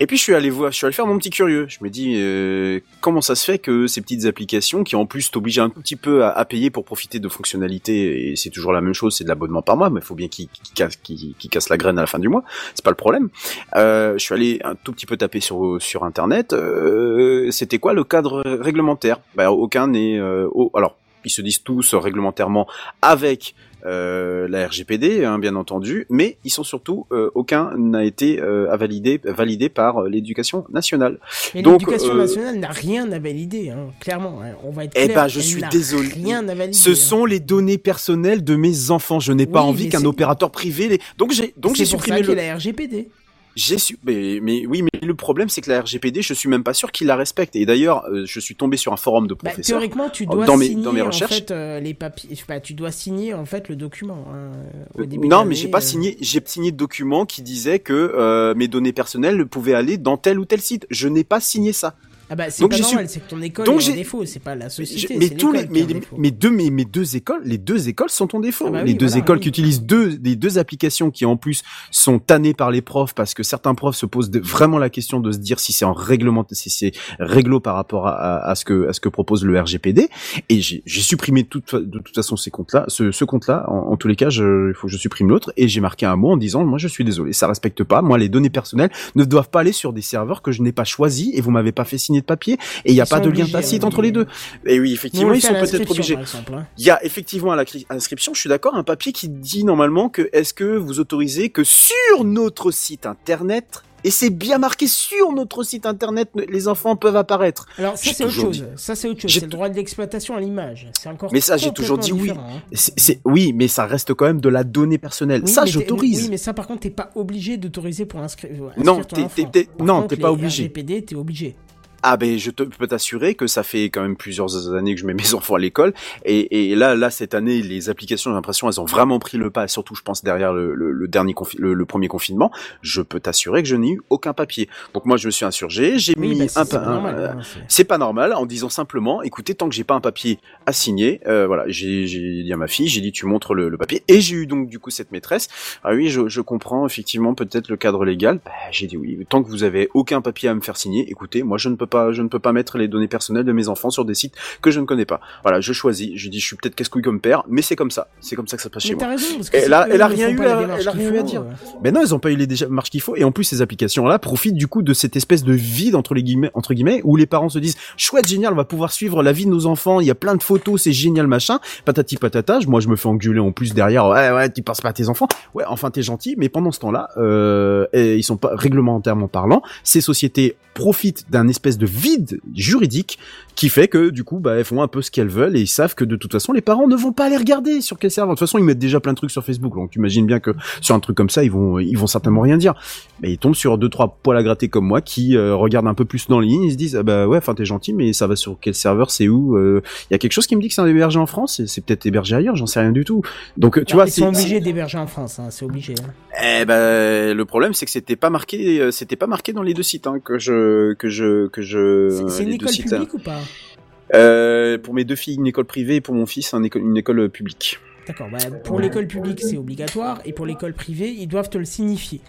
Et puis je suis allé voir, je suis allé faire mon petit curieux. Je me dis euh, comment ça se fait que ces petites applications qui en plus t'obligent un tout petit peu à, à payer pour profiter de fonctionnalités et c'est toujours la même chose, c'est de l'abonnement par mois, mais il faut bien qu'ils qu'ils cassent, cassent la graine à la fin du mois. C'est pas le problème. Euh, je suis allé un tout petit peu taper sur sur internet. Euh, C'était quoi le cadre réglementaire? Ben aucun n'est. alors ils se disent tous réglementairement avec euh, la RGPD, hein, bien entendu, mais ils sont surtout euh, aucun n'a été euh, à valider validé par euh, l'éducation nationale. Mais Donc, l'éducation euh, nationale n'a rien à valider, hein, clairement. hein, On va être Eh clair, ben, je suis désolé. Rien à valider. Ce hein. sont les données personnelles de mes enfants. Je n'ai pas envie qu'un opérateur privé les. Donc j'ai donc j'ai pour supprimé ça le. la RGPD. J'ai su... mais, mais oui, mais le problème c'est que la RGPD, je suis même pas sûr qu'ils la respectent. Et d'ailleurs, euh, je suis tombé sur un forum de Bah, professeurs. théoriquement, tu dans dois mes- signer dans mes en recherches. fait euh, les papiers. Bah, tu dois signer en fait le document. hein, au début non, mais j'ai pas euh. signé. J'ai signé de documents qui disaient que euh, mes données personnelles pouvaient aller dans tel ou tel site. Je n'ai pas signé ça. Ah bah c'est Donc pas j'ai normal, su- c'est que ton école Donc est en défaut, c'est pas la société. mais tous les, mais, mais deux, mais, mes deux écoles, les deux écoles sont en défaut. Ah bah les deux voilà, écoles oui. qui utilisent deux, des deux applications qui en plus sont tannées par les profs parce que certains profs se posent de- vraiment la question de se dire si c'est en règlement, si c'est réglo par rapport à, à, à ce que, à ce que propose le RGPD. Et j'ai supprimé de toute, fa- de toute façon ces comptes-là, ce, ce compte-là. En, en tous les cas, je, il faut que je supprime l'autre. Et j'ai marqué un mot en disant, moi, je suis désolé, ça respecte pas. Moi, les données personnelles ne doivent pas aller sur des serveurs que je n'ai pas choisis et vous m'avez pas fait signer de papier. Et il n'y a Ils pas de lien tacite entre les deux. Et oui, effectivement, ils sont peut-être obligés. hein. Il y a effectivement à l'inscription, je suis d'accord, un papier qui dit normalement que est-ce que vous autorisez que sur notre site internet, et c'est bien marqué sur notre site internet, les enfants peuvent apparaître. Alors ça c'est autre chose. dit- Ça c'est autre chose. C'est le droit de l'exploitation à l'image. C'est encore. Mais ça, j'ai toujours dit oui. hein. C'est, oui, mais ça reste quand même de la donnée personnelle. Oui, ça, j'autorise. Oui, mais ça, par contre, t'es pas obligé d'autoriser pour inscrire. inscrire Non, ton t'es- non, t'es pas obligé. RGPD, t'es obligé. Ah ben je te, peux t'assurer que ça fait quand même plusieurs années que je mets mes enfants à l'école. Et, et là là cette année les applications j'ai l'impression elles ont vraiment pris le pas. Surtout je pense derrière le, le, le dernier confi- le, le premier confinement je peux t'assurer que je n'ai eu aucun papier. Donc moi je me suis insurgé. J'ai Oui, mis bah, un, c'est euh, hein, c'est- pas normal en disant simplement écoutez tant que j'ai pas un papier à signer euh, voilà j'ai j'ai dit à ma fille j'ai dit tu montres le, le papier. Et j'ai eu donc du coup cette maîtresse. Ah oui je, je comprends effectivement peut-être le cadre légal. Bah, j'ai dit oui. Tant que vous avez aucun papier à me faire signer écoutez moi je ne peux pas je ne peux pas mettre les données personnelles de mes enfants sur des sites que je ne connais pas voilà je choisis je dis je suis peut-être casse-couille comme père mais c'est comme ça c'est comme ça que ça se passe Mais chez moi t'as raison, parce que Et si là- eux elle a rien eu à- elle a rien eu à dire. euh, ben non, ils ont pas eu les démarches qu'il faut. Et en plus, ces applications-là profitent du coup de cette espèce de vide entre les guillemets, entre guillemets, où les parents se disent chouette, génial, on va pouvoir suivre la vie de nos enfants. Il y a plein de photos, c'est génial, machin. Patati patata. Moi, je me fais engueuler en plus derrière. Ouais, ouais, tu penses pas à tes enfants. Ouais, enfin, t'es gentil. Mais pendant ce temps-là, euh, et ils sont pas réglementairement parlant. Ces sociétés profitent d'un espèce de vide juridique qui fait que du coup, bah, elles font un peu ce qu'elles veulent et ils savent que de toute façon, les parents ne vont pas les regarder sur quel serveur. De toute façon, ils mettent déjà plein de trucs sur Facebook. Donc, tu imagines bien que sur un truc comme ça, ils vont, ils vont certainement rien dire. Mais ils tombent sur deux trois poils à gratter comme moi qui euh, regardent un peu plus dans les lignes. Ils se disent, ah bah ouais, enfin t'es gentil, mais ça va sur quel serveur, c'est où euh, Il y a quelque chose qui me dit que c'est hébergé en France. C'est peut-être hébergé ailleurs. J'en sais rien du tout. Donc, tu non, vois, ils sont c'est- obligés d'héberger en France, hein, c'est obligé. hein. eh ben, le problème c'est que c'était pas marqué, euh, c'était pas marqué dans les deux sites hein, que je que je que je. C'est- C'est une école sites, publique ou pas Euh, Pour mes deux filles, une école privée, et pour mon fils, un une école euh, publique. D'accord, bah, pour l'école publique c'est obligatoire et pour l'école privée ils doivent te le signifier.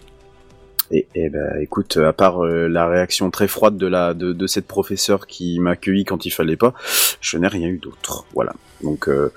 Et, et ben, écoute, à part euh, la réaction très froide de la de, de cette professeure qui m'a accueilli quand il fallait pas, je n'ai rien eu d'autre. Voilà. Donc, euh,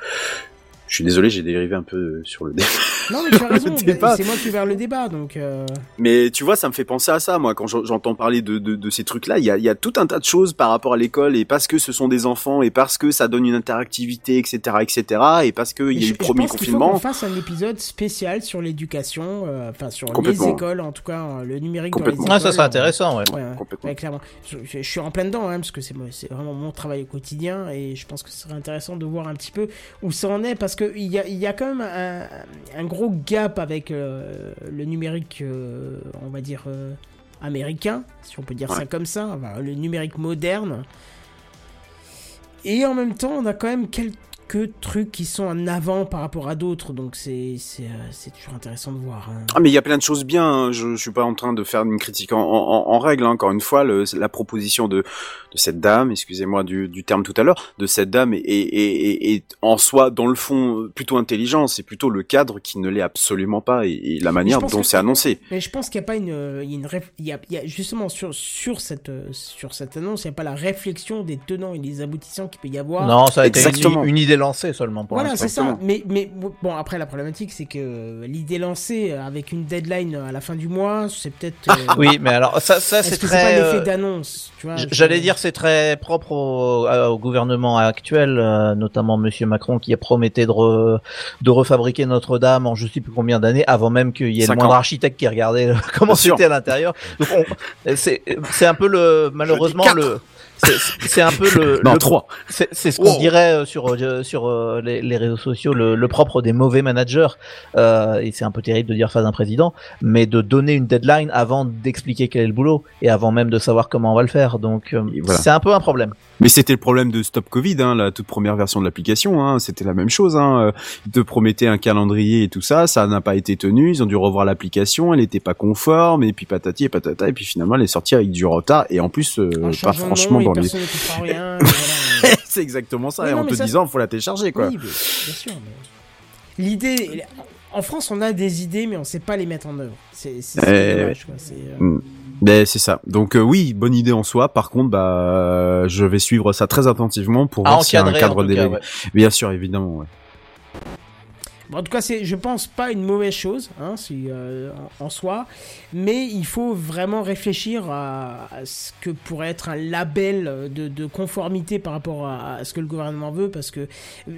je suis désolé, j'ai dérivé un peu sur le débat. Non mais tu as raison, Le bah, débat. c'est moi qui ai ouvert le débat donc... euh, Mais tu vois, ça me fait penser à ça, moi, quand j'en- j'entends parler de, de, de ces trucs-là. Il y a, il y a tout un tas de choses par rapport à l'école, et parce que ce sont des enfants, et parce que ça donne une interactivité, etc., etc., et parce qu'il y a eu le je premier pense qu'il faut qu'on confinement. fasse un épisode spécial sur l'éducation, euh, enfin sur les écoles, en tout cas euh, le numérique dans les Complètement. écoles. Ah, ça serait intéressant, ouais. Ouais, ouais, Complètement. ouais, clairement. Je, je- je suis en plein dedans, hein, parce que c'est vraiment mon travail au quotidien, et je pense que ce serait intéressant de voir un petit peu où ça en est, parce qu'il y a, il y a quand même un, un gros gap avec euh, le numérique, euh, on va dire, euh, américain, si on peut dire ça comme ça, enfin, le numérique moderne. Et en même temps, on a quand même quelques trucs qui sont en avant par rapport à d'autres, donc c'est c'est, euh, c'est toujours intéressant de voir. hein. Ah mais il y a plein de choses bien. hein. Je, je suis pas en train de faire une critique en, en, en règle. hein. Encore une fois, le, la proposition de, de cette dame, excusez-moi du, du terme tout à l'heure, de cette dame est, est, est, est en soi, dans le fond, plutôt intelligent. C'est plutôt le cadre qui ne l'est absolument pas et, et la manière dont que- c'est annoncé. Mais je pense qu'il n'y a pas une, euh, il y a une il y a, il y a justement sur sur cette euh, sur cette annonce, il n'y a pas la réflexion des tenants et des aboutissants qu'il peut y avoir. Non, ça a été Exactement. une, une idée lancée seulement pour Voilà, c'est ça. Mais, mais bon, après, la problématique, c'est que l'idée lancée avec une deadline à la fin du mois, c'est peut-être. euh, Oui, mais alors ça, ça c'est c'est très. pas l'effet euh, d'annonce J'allais dire c'est très propre au, gouvernement actuel, euh, notamment Monsieur Macron qui a prometté de, re- de refabriquer Notre-Dame en je sais plus combien d'années avant même qu'il y ait le moindre architecte qui regardait comment c'était à l'intérieur. Donc c'est c'est un peu le malheureusement le c'est- un peu le, Non, le- trois. c'est ce qu'on Wow. dirait euh, sur euh, sur euh, les, les réseaux sociaux, le, le propre des mauvais managers. Euh, et c'est un peu terrible de dire ça d'un président, mais de donner une deadline avant d'expliquer quel est le boulot et avant même de savoir comment on va le faire. Donc voilà. c'est un peu un problème. Mais c'était le problème de Stop Covid, hein, la toute première version de l'application. Hein, c'était la même chose. Hein. Ils te promettaient un calendrier et tout ça, ça n'a pas été tenu. Ils ont dû revoir l'application, elle n'était pas conforme, et puis patati et patata, et puis finalement elle est sortie avec du retard et en plus euh, en pas de nom voilà. C'est exactement ça. Et non, en te ça, disant, faut la télécharger quoi. Oui, mais- bien sûr. mais L'idée. En France, on a des idées, mais on sait pas les mettre en œuvre. C'est c'est Eh, dommage, quoi. C'est, euh, Mm. Ben, c'est ça. Donc euh, oui, bonne idée en soi. Par contre, bah, euh, je vais suivre ça très attentivement pour À voir s'il y a un cadre délégué. ouais. Bien sûr, évidemment. Ouais. En tout cas, c'est, je pense, pas une mauvaise chose hein, euh, en, soi, mais il faut vraiment réfléchir à, ce que pourrait être un label de, conformité par rapport à, ce que le gouvernement veut, parce que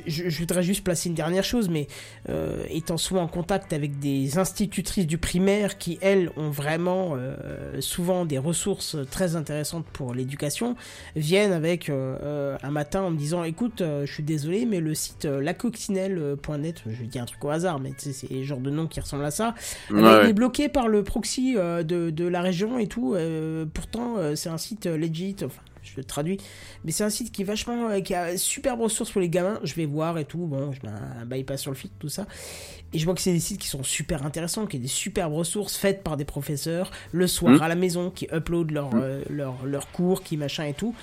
je, voudrais juste placer une dernière chose, mais euh, étant souvent en contact avec des institutrices du primaire qui, elles, ont vraiment euh, souvent des ressources très intéressantes pour l'éducation, viennent avec un matin en me disant, écoute, je suis désolé, mais le site lacoccinelle.net, je dis un truc au hasard, mais c'est le genre de nom qui ressemble à ça, Ouais, mais il est bloqué par le proxy euh, de, de la région et tout. euh, pourtant, euh, c'est un site legit. Enfin, je le traduis. Mais c'est un site qui est vachement. qui a superbe ressources pour les gamins. Je vais voir et tout. Bon, je mets un bypass sur le feed, tout ça. Et je vois que c'est des sites qui sont super intéressants, qui ont des superbes ressources faites par des professeurs le soir Mhm. à la maison, qui uploadent leurs euh, leurs- leurs cours, qui machin et tout.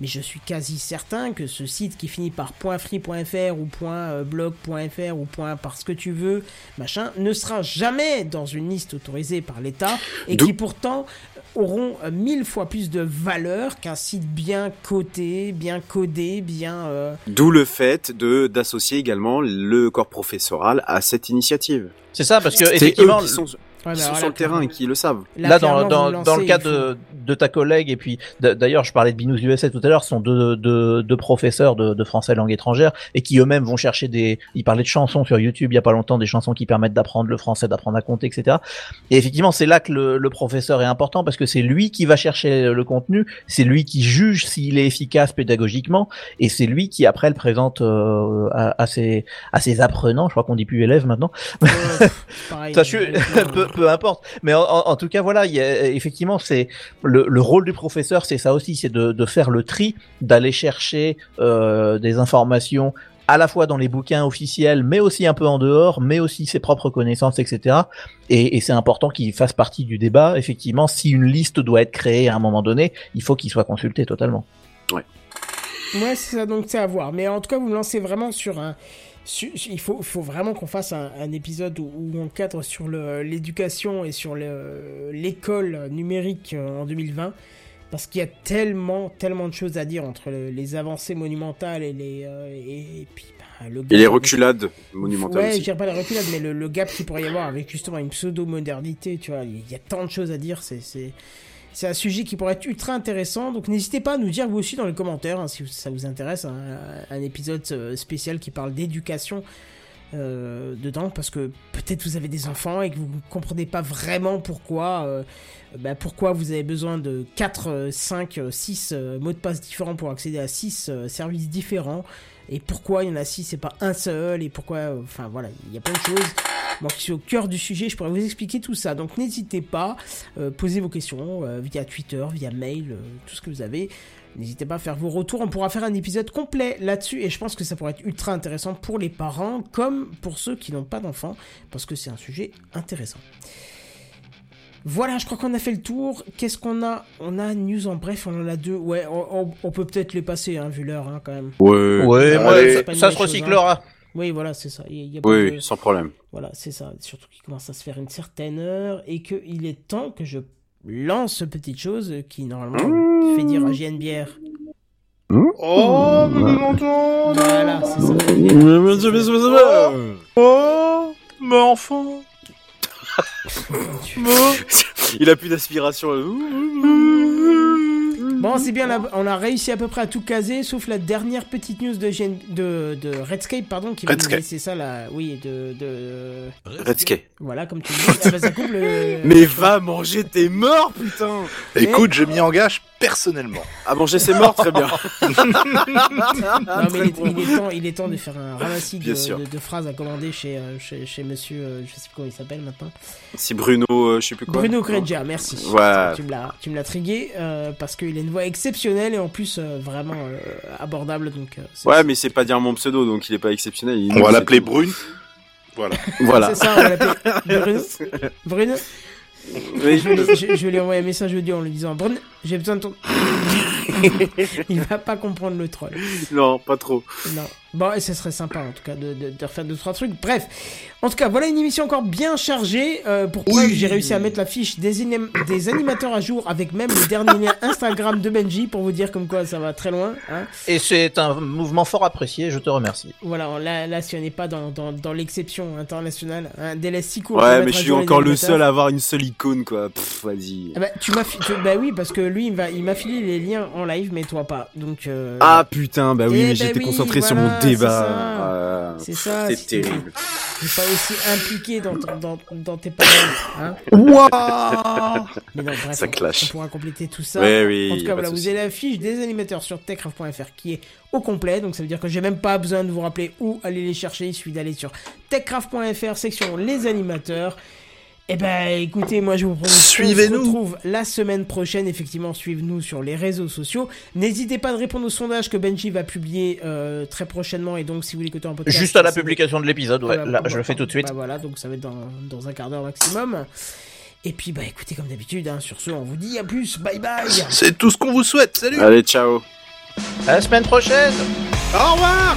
Mais je suis quasi certain que ce site qui finit par .free.fr ou .blog.fr ou .parce que tu veux, machin, ne sera jamais dans une liste autorisée par l'État et qui pourtant auront mille fois plus de valeur qu'un site bien coté, bien codé, bien... euh, D'où le fait de d'associer également le corps professoral à cette initiative. C'est ça parce que effectivement eux qui sont, ouais, qui mais sont sur le terrain et qui le savent. Là, dans, dans, dans le cas de, de ta collègue, et puis d'ailleurs, je parlais de Binous USA tout à l'heure, ce sont deux, deux, deux professeurs de, de français langue étrangère et qui eux-mêmes vont chercher des. Ils parlaient de chansons sur YouTube il y a pas longtemps, des chansons qui permettent d'apprendre le français, d'apprendre à compter, etc. Et effectivement, c'est là que le, le professeur est important parce que c'est lui qui va chercher le contenu, c'est lui qui juge s'il est efficace pédagogiquement et c'est lui qui après le présente euh, à, à ses, à ses apprenants. Je crois qu'on dit plus élèves maintenant. Pareil, Ça, je suis- peu, peu importe. Mais en, tout cas, voilà, il y a- effectivement, c'est le, le rôle du professeur, c'est ça aussi, c'est de, de faire le tri, d'aller chercher euh, des informations à la fois dans les bouquins officiels, mais aussi un peu en dehors, mais aussi ses propres connaissances, etc. Et, et c'est important qu'il fasse partie du débat. Effectivement, si une liste doit être créée à un moment donné, il faut qu'il soit consulté totalement. Ouais, c'est ça, donc c'est à voir. Mais en tout cas, vous me lancez vraiment sur un. Il faut, faut vraiment qu'on fasse un, un épisode où, où on cadre sur l'éducation et sur le- l'école numérique euh, en 2020. Parce qu'il y a tellement, tellement de choses à dire entre le- les avancées monumentales et les. euh, et, et puis, bah, le Et les reculades monumentales Ouais, je aussi. dirais pas les reculades, mais le, le gap qu'il pourrait y avoir avec justement une pseudo-modernité, tu vois. Il y a tant de choses à dire, c'est, c'est, un sujet qui pourrait être ultra intéressant. Donc n'hésitez pas à nous dire vous aussi dans les commentaires, hein, si ça vous intéresse, un, un épisode euh, spécial qui parle d'éducation euh, dedans, parce que peut-être vous avez des enfants et que vous ne comprenez pas vraiment pourquoi, euh, bah, pourquoi vous avez besoin de 4, 5, 6 euh, mots de passe différents pour accéder à 6 services différents et pourquoi il y en a 6 et pas un seul et pourquoi enfin voilà il y a plein de choses moi qui suis au cœur du sujet je pourrais vous expliquer tout ça. Donc n'hésitez pas euh, posez vos questions euh, via Twitter via mail euh, tout ce que vous avez. N'hésitez pas à faire vos retours. On pourra faire un épisode complet là-dessus et je pense que ça pourrait être ultra intéressant pour les parents comme pour ceux qui n'ont pas d'enfants parce que c'est un sujet intéressant voilà, je crois qu'on a fait le tour. Qu'est-ce qu'on a? On a news en bref, on en a deux. Ouais, on, on- on peut peut-être les passer, hein, vu l'heure, hein, quand même. Ouais. Ouais, allez. ça, se chose, recyclera. Oui, voilà, c'est ça. Il y a- il y a pas Oui, de- sans problème. Voilà, c'est ça. Surtout qu'il commence à se faire une certaine heure et qu'il est temps que je lance ce petite chose qui, normalement, fait dire à JNBR. Oh, mais longtemps Voilà, c'est ça. Oh, mais enfant Il a plus d'aspiration. Bon, c'est bien, on a, on a réussi à peu près à tout caser, sauf la dernière petite news de, de Redscape, pardon, qui va nous Redscape. laisser ça là. Oui, de. de... Redscape. Voilà, comme tu le dis. Ah bah, ça coupe le. Mais va manger tes morts, putain Écoute, je m'y engage personnellement. À manger ses morts, très bien. Non, mais il est, il est temps, il est temps de faire un ramassis de, phrases à commander chez, euh, chez, chez monsieur, euh, je sais plus comment il s'appelle maintenant. C'est Bruno, euh, je sais plus quoi. Bruno Cregia, merci. Ouais. Tu me l'as, tu me l'as trigué euh, parce qu'il a une voix exceptionnelle et en plus euh, vraiment euh, abordable. Donc, euh, c'est- Ouais, mais c'est pas dire mon pseudo, donc il est pas exceptionnel. il- On va c'est l'appeler. Brune. Voilà. Voilà. c'est ça, on va l'appeler Bruno. Bruno, Oui. je, je- lui envoyer un message audio en lui disant Bruno, j'ai besoin de ton. il va pas comprendre le troll. Non, pas trop. Non. Bon, et ce serait sympa en tout cas de, de, de refaire deux trois trucs. Bref, en tout cas, voilà une émission encore bien chargée. Euh, pour preuve, j'ai réussi à mettre la fiche des, anim- des animateurs à jour avec même le dernier lien Instagram de Benji pour vous dire comme quoi ça va très loin. Hein. Et c'est un mouvement fort apprécié, je te remercie. Voilà, là, là, si on n'est pas dans, dans, dans l'exception internationale, un délai si court. Ouais, mais je suis encore le seul à avoir une seule icône, quoi. Pff, vas-y. Ah bah, tu m'as fi- tu- bah oui, parce que lui, il va- il m'a filé les liens en live, mais toi pas. Donc. euh, Ah putain, bah oui, Eh mais bah j'étais oui, concentré sur mon débat. ça. Ah, C'est ça, C'est c'est- terrible. T'es pas aussi impliqué dans, ton- dans, dans tes paroles. Hein Waouh Mais non, bref, Ça on- clash. On pourra compléter tout ça. Ouais, oui, en tout cas, voilà, vous avez la fiche des animateurs sur techcraft.fr qui est au complet. Donc ça veut dire que j'ai même pas besoin de vous rappeler où aller les chercher. Il suffit d'aller sur techcraft.fr, section les animateurs. Eh ben, écoutez, moi je vous propose qu'on se Suivez-nous. retrouve la semaine prochaine. Effectivement, suivez-nous sur les réseaux sociaux. N'hésitez pas de répondre au sondage que Benji va publier euh, très prochainement. Et donc, si vous l'écoutez en podcast, Juste à la publication de l'épisode, ouais. voilà, Là, bah, je le fais tout de suite. bah voilà, donc ça va être dans, dans un quart d'heure maximum. Et puis, bah écoutez, comme d'habitude, hein, sur ce, on vous dit à plus. Bye bye. C'est tout ce qu'on vous souhaite. Salut Allez, ciao. À la semaine prochaine Au revoir